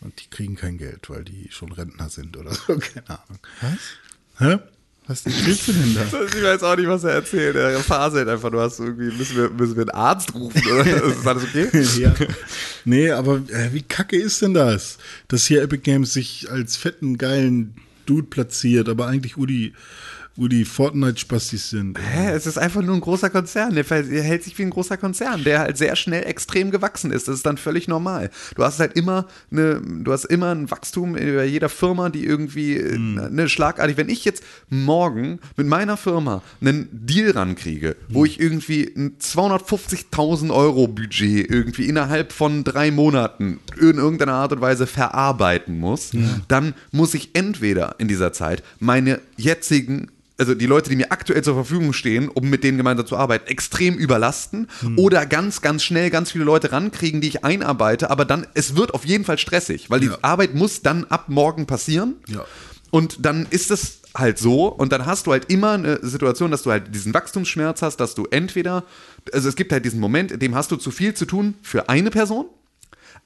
Und die kriegen kein Geld, weil die schon Rentner sind oder so, keine Ahnung. Was? Hä? Was willst du denn da? Ich weiß auch nicht, was er erzählt. Er faselt einfach. Du hast irgendwie, müssen wir, müssen wir einen Arzt rufen oder ist alles okay? ja. Nee, aber äh, wie kacke ist denn das? Dass hier Epic Games sich als fetten, geilen Dude platziert, aber eigentlich Udi, Udi Fortnite-Spastis sind. Hä, es ist einfach nur ein großer Konzern. Der hält sich wie ein großer Konzern, der halt sehr schnell extrem gewachsen ist. Das ist dann völlig normal. Du hast halt immer eine, du hast immer ein Wachstum bei jeder Firma, die irgendwie äh, ne, schlagartig. Wenn ich jetzt morgen mit meiner Firma einen Deal rankriege, wo ich irgendwie ein 250.000 Euro Budget irgendwie innerhalb von drei Monaten in irgendeiner Art und Weise verarbeiten muss, dann muss ich entweder in dieser Zeit meine jetzigen also die Leute, die mir aktuell zur Verfügung stehen, um mit denen gemeinsam zu arbeiten, extrem überlasten oder ganz, ganz schnell ganz viele Leute rankriegen, die ich einarbeite, aber dann, es wird auf jeden Fall stressig, weil die Ja. Arbeit muss dann ab morgen passieren. Ja. Und dann ist es halt so und dann hast du halt immer eine Situation, dass du halt diesen Wachstumsschmerz hast, dass du entweder, also es gibt halt diesen Moment, in dem hast du zu viel zu tun für eine Person,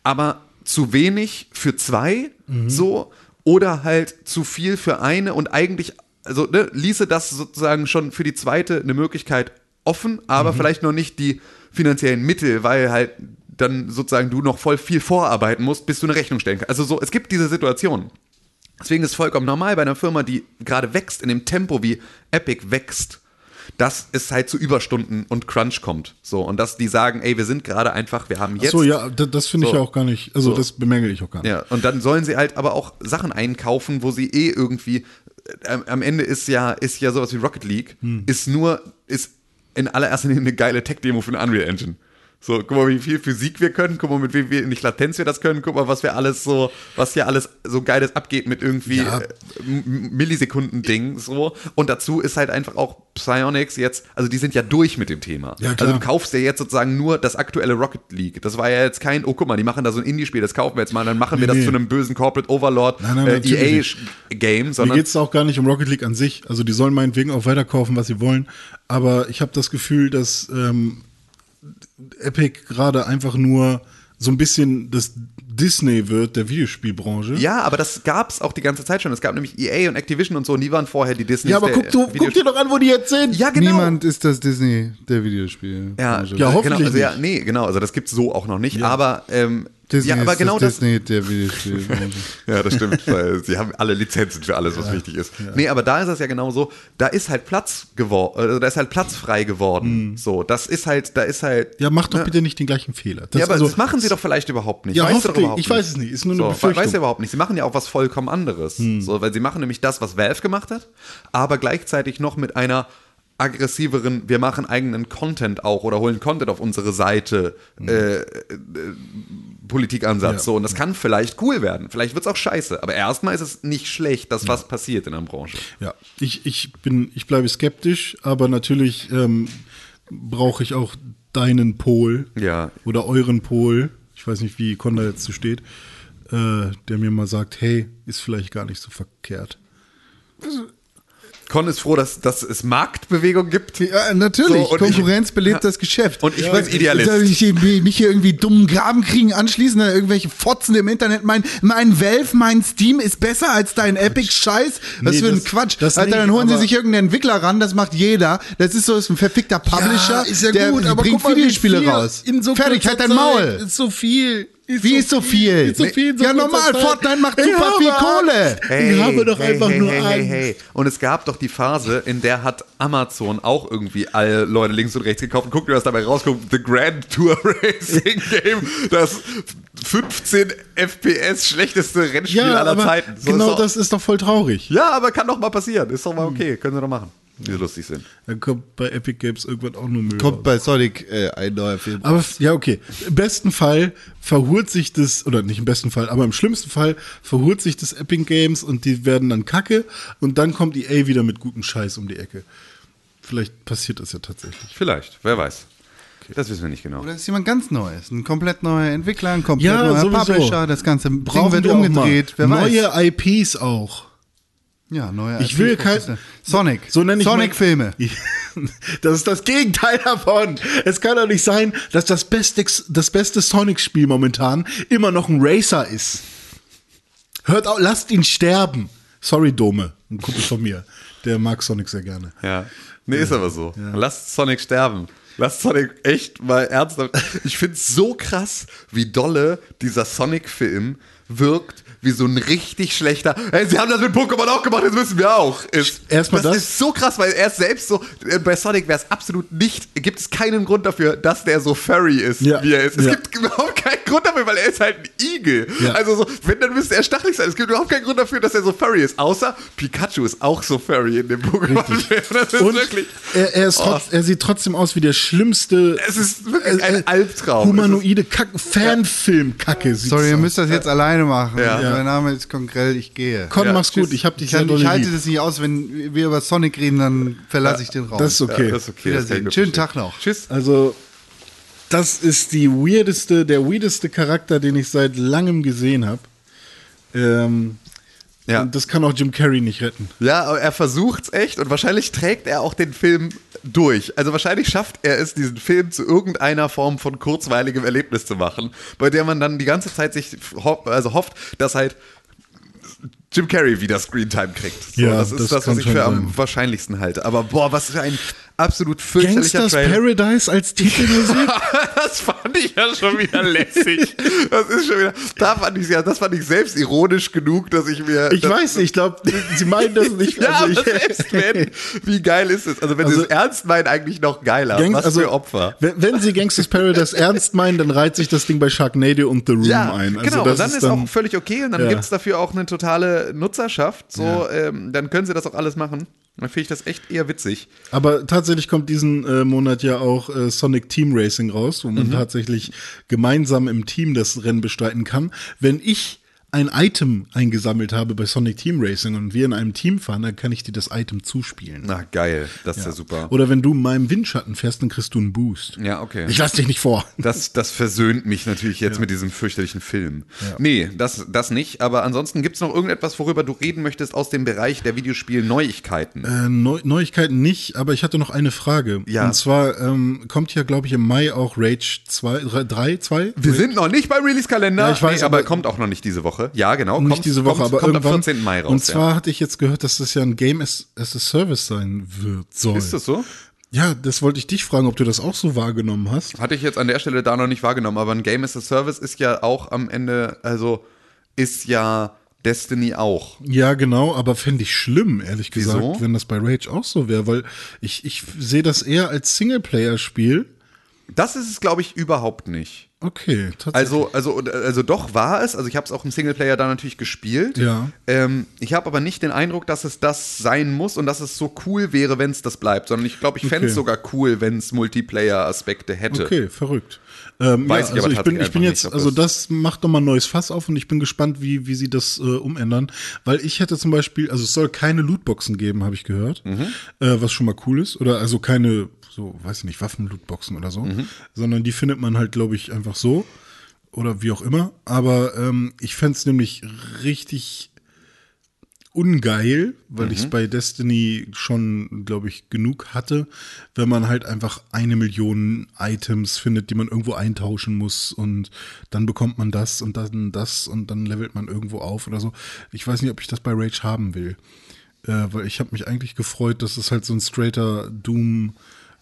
aber zu wenig für zwei, so, oder halt zu viel für eine und eigentlich, also ne, ließe das sozusagen schon für die zweite eine Möglichkeit offen, aber vielleicht noch nicht die finanziellen Mittel, weil halt dann sozusagen du noch voll viel vorarbeiten musst, bis du eine Rechnung stellen kannst. Also so, es gibt diese Situation. Deswegen ist es vollkommen normal bei einer Firma, die gerade wächst, in dem Tempo wie Epic wächst, dass es halt zu Überstunden und Crunch kommt. So, und dass die sagen, ey, wir sind gerade einfach, wir haben jetzt. so, ja, da- das finde ich So. ja auch gar nicht, also So. das bemängel ich auch gar nicht. Ja, und dann sollen sie halt aber auch Sachen einkaufen, wo sie eh irgendwie. Am, Ende ist ja, ist ja sowas wie Rocket League, ist nur, ist in allererster Linie eine geile Tech-Demo für eine Unreal Engine. So, guck mal, wie viel Physik wir können, guck mal, mit wie wenig Latenz wir das können, guck mal, was wir alles so, was hier alles so geiles abgeht mit irgendwie Ja. äh, Millisekunden-Ding, so. Und dazu ist halt einfach auch Psyonix jetzt, also die sind ja durch mit dem Thema. Ja, klar. also du kaufst ja jetzt sozusagen nur das aktuelle Rocket League. Das war ja jetzt kein, oh guck mal, die machen da so ein Indie-Spiel, das kaufen wir jetzt mal, dann machen wir das nee. zu einem bösen Corporate Overlord Nein, nein, äh, EA-Game, sondern geht es auch gar nicht um Rocket League an sich. Also die sollen meinetwegen auch weiterkaufen, was sie wollen. Aber ich habe das Gefühl, dass ähm, Epic gerade einfach nur so ein bisschen das Disney wird der Videospielbranche. ja, aber das gab's auch die ganze Zeit schon. Es gab nämlich EA und Activision und so, und die waren vorher die Disney. Ja, aber guck, du, guck dir doch an, wo die jetzt sind. Ja, genau. Niemand ist das Disney der Videospiel. Ja, Ja, hoffentlich genau, also ja, nee, genau, also das gibt's so auch noch nicht, aber ähm, Disney ja, aber genau das das, Disney der Videospielbranche. Ja, das stimmt, weil sie haben alle Lizenzen für alles, was wichtig ist. Nee, aber da ist es ja genau so, da ist halt Platz geworden, also da ist halt Platz frei geworden. So, das ist halt, da ist halt. Ja, mach doch ne? bitte nicht den gleichen Fehler. Das, ja, aber also, das machen sie doch vielleicht überhaupt nicht. Ja, weißt du überhaupt Ich nicht. weiß es nicht. Ist nur eine so, Befürchtung. Weiß ja überhaupt nicht. Sie machen ja auch was vollkommen anderes. So, weil sie machen nämlich das, was Valve gemacht hat, aber gleichzeitig noch mit einer aggressiveren, wir machen eigenen Content auch oder holen Content auf unsere Seite äh, äh, Politikansatz. Ja. So, und das kann vielleicht cool werden. Vielleicht wird es auch scheiße. Aber erstmal ist es nicht schlecht, dass was passiert in der Branche. Ja, ich, ich bin, ich bleibe skeptisch, aber natürlich ähm, brauche ich auch deinen Pol Ja. oder euren Pol. Ich weiß nicht, wie Conda jetzt zu steht, äh, der mir mal sagt, hey, ist vielleicht gar nicht so verkehrt. Con ist froh, dass, dass es Marktbewegung gibt. Ja, natürlich. So, Konkurrenz belebt das Geschäft. Und ich Ja, bin Idealist. Soll ich mich hier irgendwie dummen Graben kriegen, anschließen, dann irgendwelche Fotzen im Internet meinen, mein Valve, mein Steam ist besser als dein Epic-Scheiß? Was Nee, für ein das- Quatsch. das Alter, dann nicht, holen sie sich irgendeinen Entwickler ran, das macht jeder. Das ist so ist ein verfickter Publisher, ist ja der gut, aber bringt guck mal, Videospiele raus. In so Fertig, halt dein Maul. Ist so viel. Wie ist so viel? Ist so viel so ja, normal, Zeit. Fortnite macht super viel habe Kohle. Hey, Ich habe doch hey, einfach hey, nur hey, Angst. hey. Und es gab doch die Phase, in der hat Amazon auch irgendwie alle Leute links und rechts gekauft. Und guck dir, was dabei rauskommt. The Grand Tour Racing Game. Das 15 FPS schlechteste Rennspiel Ja, aller Zeiten. So genau ist doch- das ist doch voll traurig. Ja, aber kann doch mal passieren. Ist doch mal okay. Können sie doch machen. Wie sie lustig sind. Dann kommt bei Epic Games irgendwann auch nur Müll. Kommt raus. bei Sonic äh, ein neuer Film. Aber ja, okay. Im besten Fall verhurt sich das, oder nicht im besten Fall, aber im schlimmsten Fall verhurt sich das Epic Games und die werden dann kacke und dann kommt EA wieder mit gutem Scheiß um die Ecke. Vielleicht passiert das ja tatsächlich. Vielleicht. Wer weiß. Das wissen wir nicht genau. Oder ist jemand ganz Neues? Ein komplett neuer Entwickler, ein komplett Ja, neuer sowieso. Publisher, das ganze Ding Brauchen wird umgedreht. Wer mal. weiß. Neue IPs auch. Ja, neue Ich will kein- Sonic. So nenne ich mein- Sonic-Filme. Das ist das Gegenteil davon. Es kann doch nicht sein, dass das beste, das beste Sonic-Spiel momentan immer noch ein Racer ist. Hört auf, lasst ihn sterben. Sorry, Dome, ein Kumpel von mir. der mag Sonic sehr gerne. Ja. Nee, ist aber so. Lasst Sonic sterben. Lasst Sonic echt mal ernsthaft. Ich finde es so krass, wie dolle dieser Sonic-Film wirkt, wie so ein richtig schlechter. Hey, sie haben das mit Pokémon auch gemacht, das müssen wir auch. Ist, Erstmal das, das. ist so krass, weil er ist selbst so. äh, Bei Sonic wäre es absolut nicht. Gibt es keinen Grund dafür, dass der so furry ist, Ja. wie er ist. Es Ja. gibt überhaupt keinen Grund dafür, weil er ist halt ein Igel. Ja. Also so, wenn, dann müsste er stachelig sein. Es gibt überhaupt keinen Grund dafür, dass er so furry ist. Außer Pikachu ist auch so furry in dem Pokémon. Das ist Und wirklich. er, er, ist trotz, er sieht trotzdem aus wie der schlimmste Es ist wirklich ein äh, Albtraum. humanoide Kack Fanfilm-Kacke. Sorry, ihr müsst das jetzt alleine machen. Ja. Mein Name ist Konkrell, ich gehe. Con, Ja, mach's tschüss. gut. Ich hab dich Ich, sehr kann, ich halte lieb. das nicht aus, wenn wir über Sonic reden, dann verlasse ich den Raum. Das ist okay. Ja, das ist okay. das Schönen. Tag noch. Tschüss. Also, das ist die weirdeste, der weirdeste Charakter, den ich seit langem gesehen habe. Ähm, Ja. Und das kann auch Jim Carrey nicht retten. Ja, aber er versucht's echt und wahrscheinlich trägt er auch den Film durch. Also wahrscheinlich schafft er es, diesen Film zu irgendeiner Form von kurzweiligem Erlebnis zu machen, bei der man dann die ganze Zeit sich ho also hofft, dass halt Jim Carrey wieder Screentime kriegt. So, Ja, das ist das das, was ich für am wahrscheinlichsten halte. Aber boah, was für ein absolut fürchterlicher Gangsters Trailer. Paradise als Titelmusik? das fand ich ja schon wieder lässig. Das ist schon wieder, da fand ich ja, das fand ich selbst ironisch genug, dass ich mir. Ich weiß nicht, ich glaube, sie meinen das nicht. Ja, also aber ich, selbst wenn, wie geil ist es? Also wenn Also- sie es ernst meinen, eigentlich noch geiler. Gang- Was also, für Opfer. Wenn, wenn sie Gangsters Paradise ernst meinen, dann reiht sich das Ding bei Sharknado und The Room Ja, ein. Also genau. das Und dann ist, auch völlig okay und dann Ja. gibt es dafür auch eine totale Nutzerschaft. So, ähm, dann können sie das auch alles machen. Dann finde ich das echt eher witzig. Aber tatsächlich kommt diesen äh, Monat ja auch äh, Sonic Team Racing raus, wo man Mhm. tatsächlich gemeinsam im Team das Rennen bestreiten kann. Wenn ich ein Item eingesammelt habe bei Sonic Team Racing und wir in einem Team fahren, dann kann ich dir das Item zuspielen. Na, geil. Das ist ja super. Oder wenn du in meinem Windschatten fährst, dann kriegst du einen Boost. Ja, okay. Ich lass dich nicht vor. Das, das versöhnt mich natürlich jetzt mit diesem fürchterlichen Film. Nee, das, das nicht. Aber ansonsten gibt es noch irgendetwas, worüber du reden möchtest aus dem Bereich der Videospiel-Neuigkeiten? Äh, Neu Neuigkeiten nicht, aber ich hatte noch eine Frage. Ja. Und zwar ähm, kommt ja, glaube ich, im Mai auch Rage 2, 3, 2? Wir sind noch nicht beim Release-Kalender. Ja, ich weiß, nee, aber, aber- kommt auch noch nicht diese Woche. Ja, genau. Nicht kommt, diese Woche, kommt, aber kommt irgendwann. am 14. Mai raus. Und zwar hatte ich jetzt gehört, dass das ja ein Game as, as a Service sein wird, soll. ja. Ist das so? Ja, das wollte ich dich fragen, ob du das auch so wahrgenommen hast. Hatte ich jetzt an der Stelle da noch nicht wahrgenommen, aber ein Game as a Service ist ja auch am Ende, also ist ja Destiny auch. Ja, genau, aber fände ich schlimm, ehrlich gesagt, Wieso? wenn das bei Rage auch so wäre, weil ich, ich sehe das eher als Singleplayer-Spiel. Das ist es, glaube ich, überhaupt nicht. Okay, tatsächlich. Also, also, also doch war es. Also ich habe es auch im Singleplayer da natürlich gespielt. Ja. Ähm, ich habe aber nicht den Eindruck, dass es das sein muss und dass es so cool wäre, wenn es das bleibt, sondern ich glaube, ich fände es sogar cool, wenn es Multiplayer-Aspekte hätte. Okay, verrückt. Ähm, Weiß ja, ich aber also ich bin, ich bin jetzt, nicht, also das- das macht nochmal ein neues Fass auf und ich bin gespannt, wie, wie sie das äh, umändern. Weil ich hätte zum Beispiel, also es soll keine Lootboxen geben, habe ich gehört, Mhm. äh, was schon mal cool ist. Oder also keine, so, weiß ich nicht, Waffen-Lootboxen oder so, Mhm. sondern die findet man halt, glaube ich, einfach so. Oder wie auch immer. Aber ähm, ich fänd's es nämlich richtig ungeil, weil ich es bei Destiny schon, glaube ich, genug hatte, wenn man halt einfach eine Million Items findet, die man irgendwo eintauschen muss und dann bekommt man das und dann das und dann levelt man irgendwo auf oder so. Ich weiß nicht, ob ich das bei Rage haben will, äh, weil ich habe mich eigentlich gefreut, dass es halt so ein straighter Doom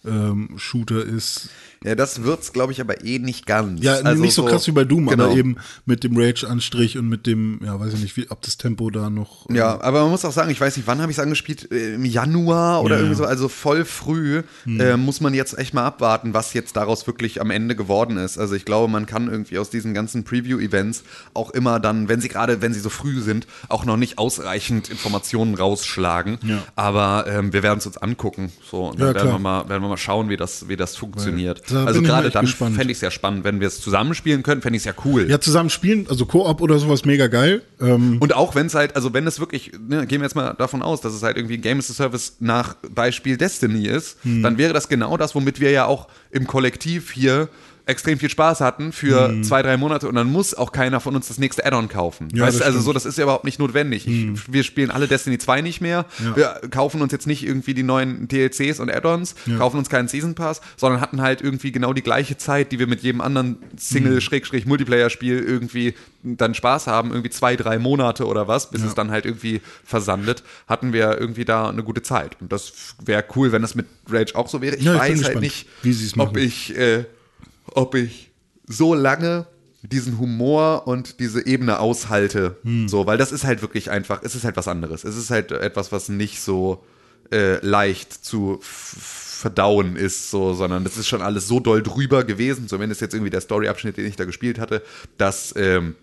ähm, Shooter ist. Ja, das wird's, glaube ich, aber eh nicht ganz. Ja, Also nicht so krass wie bei Doom, genau. aber eben mit dem Rage-Anstrich und mit dem, ja, weiß ich nicht, wie, ob das Tempo da noch. äh, Ja, aber man muss auch sagen, ich weiß nicht, wann habe ich es angespielt? Äh, Im Januar oder Ja. irgendwie so, also voll früh. Äh, muss man jetzt echt mal abwarten, was jetzt daraus wirklich am Ende geworden ist. Also ich glaube, man kann irgendwie aus diesen ganzen Preview-Events auch immer dann, wenn sie gerade, wenn sie so früh sind, auch noch nicht ausreichend Informationen rausschlagen. Ja. Aber ähm, wir werden es uns angucken. So, und dann Ja, werden, wir mal, werden wir mal schauen, wie das, wie das funktioniert. Da also gerade dann fände ich es ja spannend, wenn wir es zusammenspielen können, fände ich es ja cool. Ja, zusammen spielen, also Koop oder sowas, mega geil. Ähm, Und auch wenn es halt, also wenn es wirklich, ne, gehen wir jetzt mal davon aus, dass es halt irgendwie ein Game as a Service nach Beispiel Destiny ist, Hm. dann wäre das genau das, womit wir ja auch im Kollektiv hier extrem viel Spaß hatten für Mhm. zwei, drei Monate und dann muss auch keiner von uns das nächste Add-on kaufen. Ja, weißt du, also. Mhm. so, das ist ja überhaupt nicht notwendig. Ich, wir spielen alle Destiny 2 nicht mehr. Ja. Wir kaufen uns jetzt nicht irgendwie die neuen DLCs und Add-ons, kaufen uns keinen Season Pass, sondern hatten halt irgendwie genau die gleiche Zeit, die wir mit jedem anderen Single-Multiplayer-Spiel irgendwie dann Spaß haben, irgendwie zwei, drei Monate oder was, bis es dann halt irgendwie versandet, hatten wir irgendwie da eine gute Zeit. Und das wäre cool, wenn das mit Rage auch so wäre. Ich Ja, ich weiß halt gespannt, nicht, ob ich, äh, ob ich so lange diesen Humor und diese Ebene aushalte. Hm. So, weil das ist halt wirklich einfach, es ist halt was anderes. Es ist halt etwas, was nicht so äh, leicht zu verdauen ist, so, sondern das ist schon alles so doll drüber gewesen, zumindest jetzt irgendwie der Story-Abschnitt, den ich da gespielt hatte, dass ähm,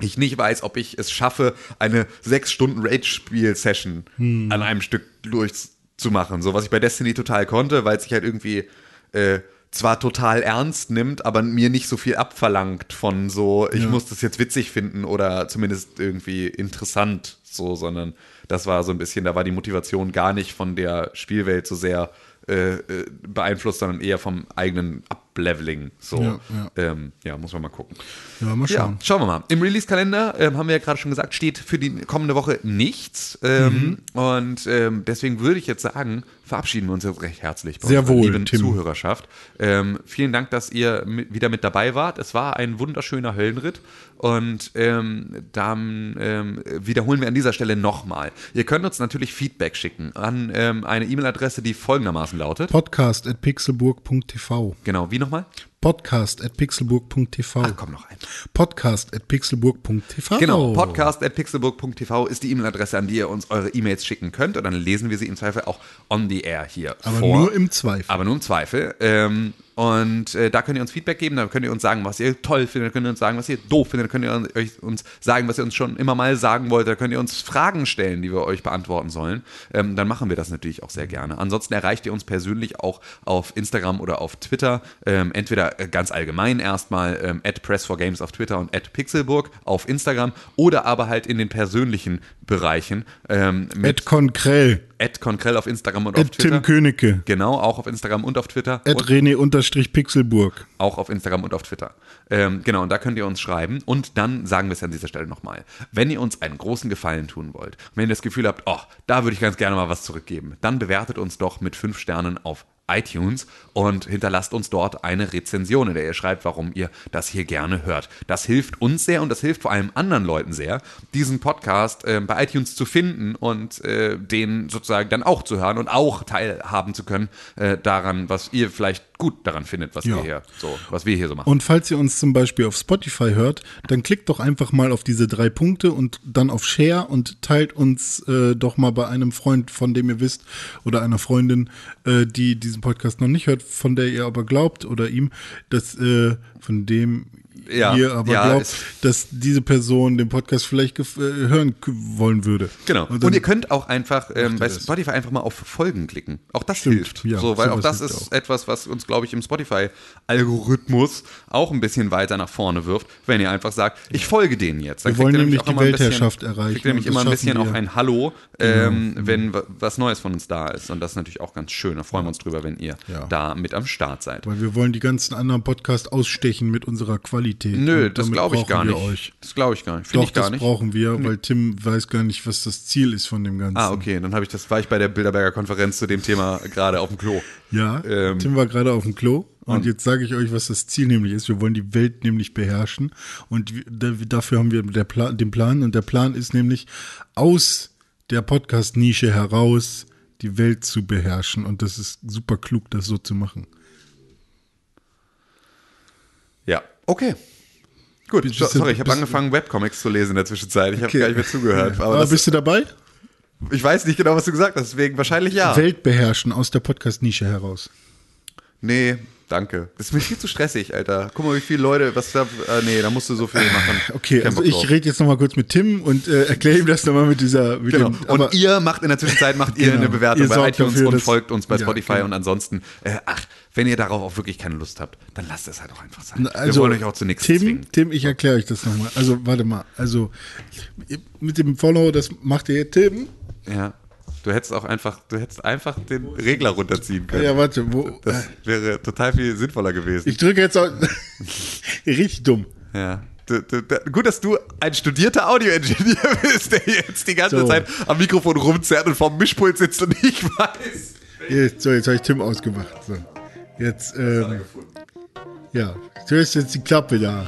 ich nicht weiß, ob ich es schaffe, eine sechs Stunden Rage-Spiel-Session Hm. an einem Stück durchzumachen. So was ich bei Destiny total konnte, weil es sich halt irgendwie äh, zwar total ernst nimmt, aber mir nicht so viel abverlangt von so, ich muss das jetzt witzig finden oder zumindest irgendwie interessant, so, sondern das war so ein bisschen, da war die Motivation gar nicht von der Spielwelt so sehr äh, äh, beeinflusst, sondern eher vom eigenen Upleveling. So, Ja, ja. Ähm, ja muss man mal gucken. Ja, mal schauen. schauen wir mal. Im Release-Kalender ähm, haben wir ja gerade schon gesagt, steht für die kommende Woche nichts. Ähm, Mhm. Und ähm, deswegen würde ich jetzt sagen, verabschieden wir uns jetzt recht herzlich bei Sehr unserer wohl, lieben Tim. Zuhörerschaft. Ähm, vielen Dank, dass ihr mit, wieder mit dabei wart. Es war ein wunderschöner Höllenritt. Und ähm, dann ähm, wiederholen wir an dieser Stelle nochmal. Ihr könnt uns natürlich Feedback schicken an ähm, eine E-Mail-Adresse, die folgendermaßen lautet. Podcast at pixelburg.tv. Genau, wie nochmal? Podcast at pixelburg.tv. Ach, komm noch ein. Podcast at pixelburg.tv. Genau, podcast.pixelburg.tv ist die E-Mail-Adresse, an die ihr uns eure E-Mails schicken könnt und dann lesen wir sie im Zweifel auch on the air hier Aber vor. nur im Zweifel. Aber nur im Zweifel. Ähm, und äh, da könnt ihr uns Feedback geben, da könnt ihr uns sagen, was ihr toll findet, könnt ihr uns sagen, was ihr doof findet, könnt ihr euch uns sagen, was ihr uns schon immer mal sagen wollt, da könnt ihr uns Fragen stellen, die wir euch beantworten sollen. Ähm, dann machen wir das natürlich auch sehr gerne. Ansonsten erreicht ihr uns persönlich auch auf Instagram oder auf Twitter, ähm, entweder äh, ganz allgemein erstmal ähm, at Press4Games auf Twitter und at Pixelburg auf Instagram oder aber halt in den persönlichen Bereichen ähm, mit Konkrell. At Konkrell auf Instagram und auf Ed Twitter. Tim Königke. Genau, auch auf Instagram und auf Twitter. Ed und René unterstrich Pixelburg. auch auf Instagram und auf Twitter. Ähm, genau, und da könnt ihr uns schreiben. Und dann sagen wir es an dieser Stelle nochmal. Wenn ihr uns einen großen Gefallen tun wollt, wenn ihr das Gefühl habt, oh, da würde ich ganz gerne mal was zurückgeben, dann bewertet uns doch mit fünf Sternen auf iTunes und hinterlasst uns dort eine Rezension, in der ihr schreibt, warum ihr das hier gerne hört. Das hilft uns sehr und das hilft vor allem anderen Leuten sehr, diesen Podcast äh, bei iTunes zu finden und äh, den sozusagen dann auch zu hören und auch teilhaben zu können äh, daran, was ihr vielleicht gut daran findet, was Ja. wir hier so, was wir hier so machen. Und falls ihr uns zum Beispiel auf Spotify hört, dann klickt doch einfach mal auf diese drei Punkte und dann auf Share und teilt uns äh, doch mal bei einem Freund, von dem ihr wisst, oder einer Freundin, äh, die diesen Podcast noch nicht hört, von der ihr aber glaubt, oder ihm, dass äh, von dem Ja, ihr aber ja, glaubt, dass diese Person den Podcast vielleicht äh, hören wollen würde. Genau. Und Und, ihr könnt auch einfach ähm, bei. Spotify einfach mal auf Folgen klicken. Auch das Stimmt, hilft. ja, so, weil auch das ist auch. etwas, was uns, glaube ich, im Spotify-Algorithmus auch ein bisschen weiter nach vorne wirft, wenn ihr einfach sagt, ich folge denen jetzt. Dann Wir wollen nämlich auch die Weltherrschaft bisschen, erreichen Kriegt nämlich immer ein bisschen wir. Genau. auch ein Hallo, ähm, wenn wa- was Neues von uns da ist. Und das ist natürlich auch ganz schön. Da freuen wir uns drüber, wenn ihr Ja. da mit am Start seid. Weil wir wollen die ganzen anderen Podcasts ausstechen mit unserer Qualität. Nö, Und das glaube ich gar nicht. Euch. Das glaube ich gar nicht. Finde Doch, gar das nicht. brauchen wir, weil Tim weiß gar nicht, was das Ziel ist von dem Ganzen. Ah, okay, dann habe ich das, war ich bei der Bilderberger Konferenz zu dem Thema gerade auf dem Klo. Ja, Ähm, Tim war gerade auf dem Klo und, jetzt sage ich euch, was das Ziel nämlich ist. Wir wollen die Welt nämlich beherrschen und dafür haben wir Plan, den Plan und der Plan ist nämlich aus der Podcast-Nische heraus die Welt zu beherrschen und das ist super klug, das so zu machen. Ja, okay. Gut, so, sorry, ich habe angefangen, Webcomics zu lesen in der Zwischenzeit. Ich habe Okay. gar nicht mehr zugehört. Aber, Aber bist du dabei? ich weiß nicht genau, was du gesagt hast, deswegen wahrscheinlich ja. Welt beherrschen aus der Podcast-Nische heraus. Nee, danke. Das ist mir viel zu stressig, Alter. Guck mal, wie viele Leute, was da, äh, nee, da musst du so viel machen. Okay, also ich rede jetzt nochmal kurz mit Tim und äh, erkläre ihm das nochmal mit dieser. Mit Genau. dem, und ihr macht in der Zwischenzeit macht ihr Genau. eine Bewertung Ihr bei iTunes dafür, und folgt uns bei Ja, Spotify genau. und ansonsten, äh, ach, wenn ihr darauf auch wirklich keine Lust habt, dann lasst es halt auch einfach sein. Also, Wir wollen euch auch zu nichts Tim, zwingen. Tim, ich erkläre euch das nochmal. Also, warte mal. Also, mit dem Follow, das macht ihr Tim. Ja. Du hättest auch einfach, du hättest einfach den Regler runterziehen können. Ja, warte, wo? Das wäre total viel sinnvoller gewesen. Ich drücke jetzt auch. Richtig dumm. Ja. Du, du, da, gut, dass du ein studierter Audioingenieur bist, der jetzt die ganze So. Zeit am Mikrofon rumzerrt und vorm Mischpult sitzt und nicht weiß. Jetzt, so, jetzt habe ich Tim ausgemacht. So. Jetzt, ähm, ja, du hast jetzt die Klappe da.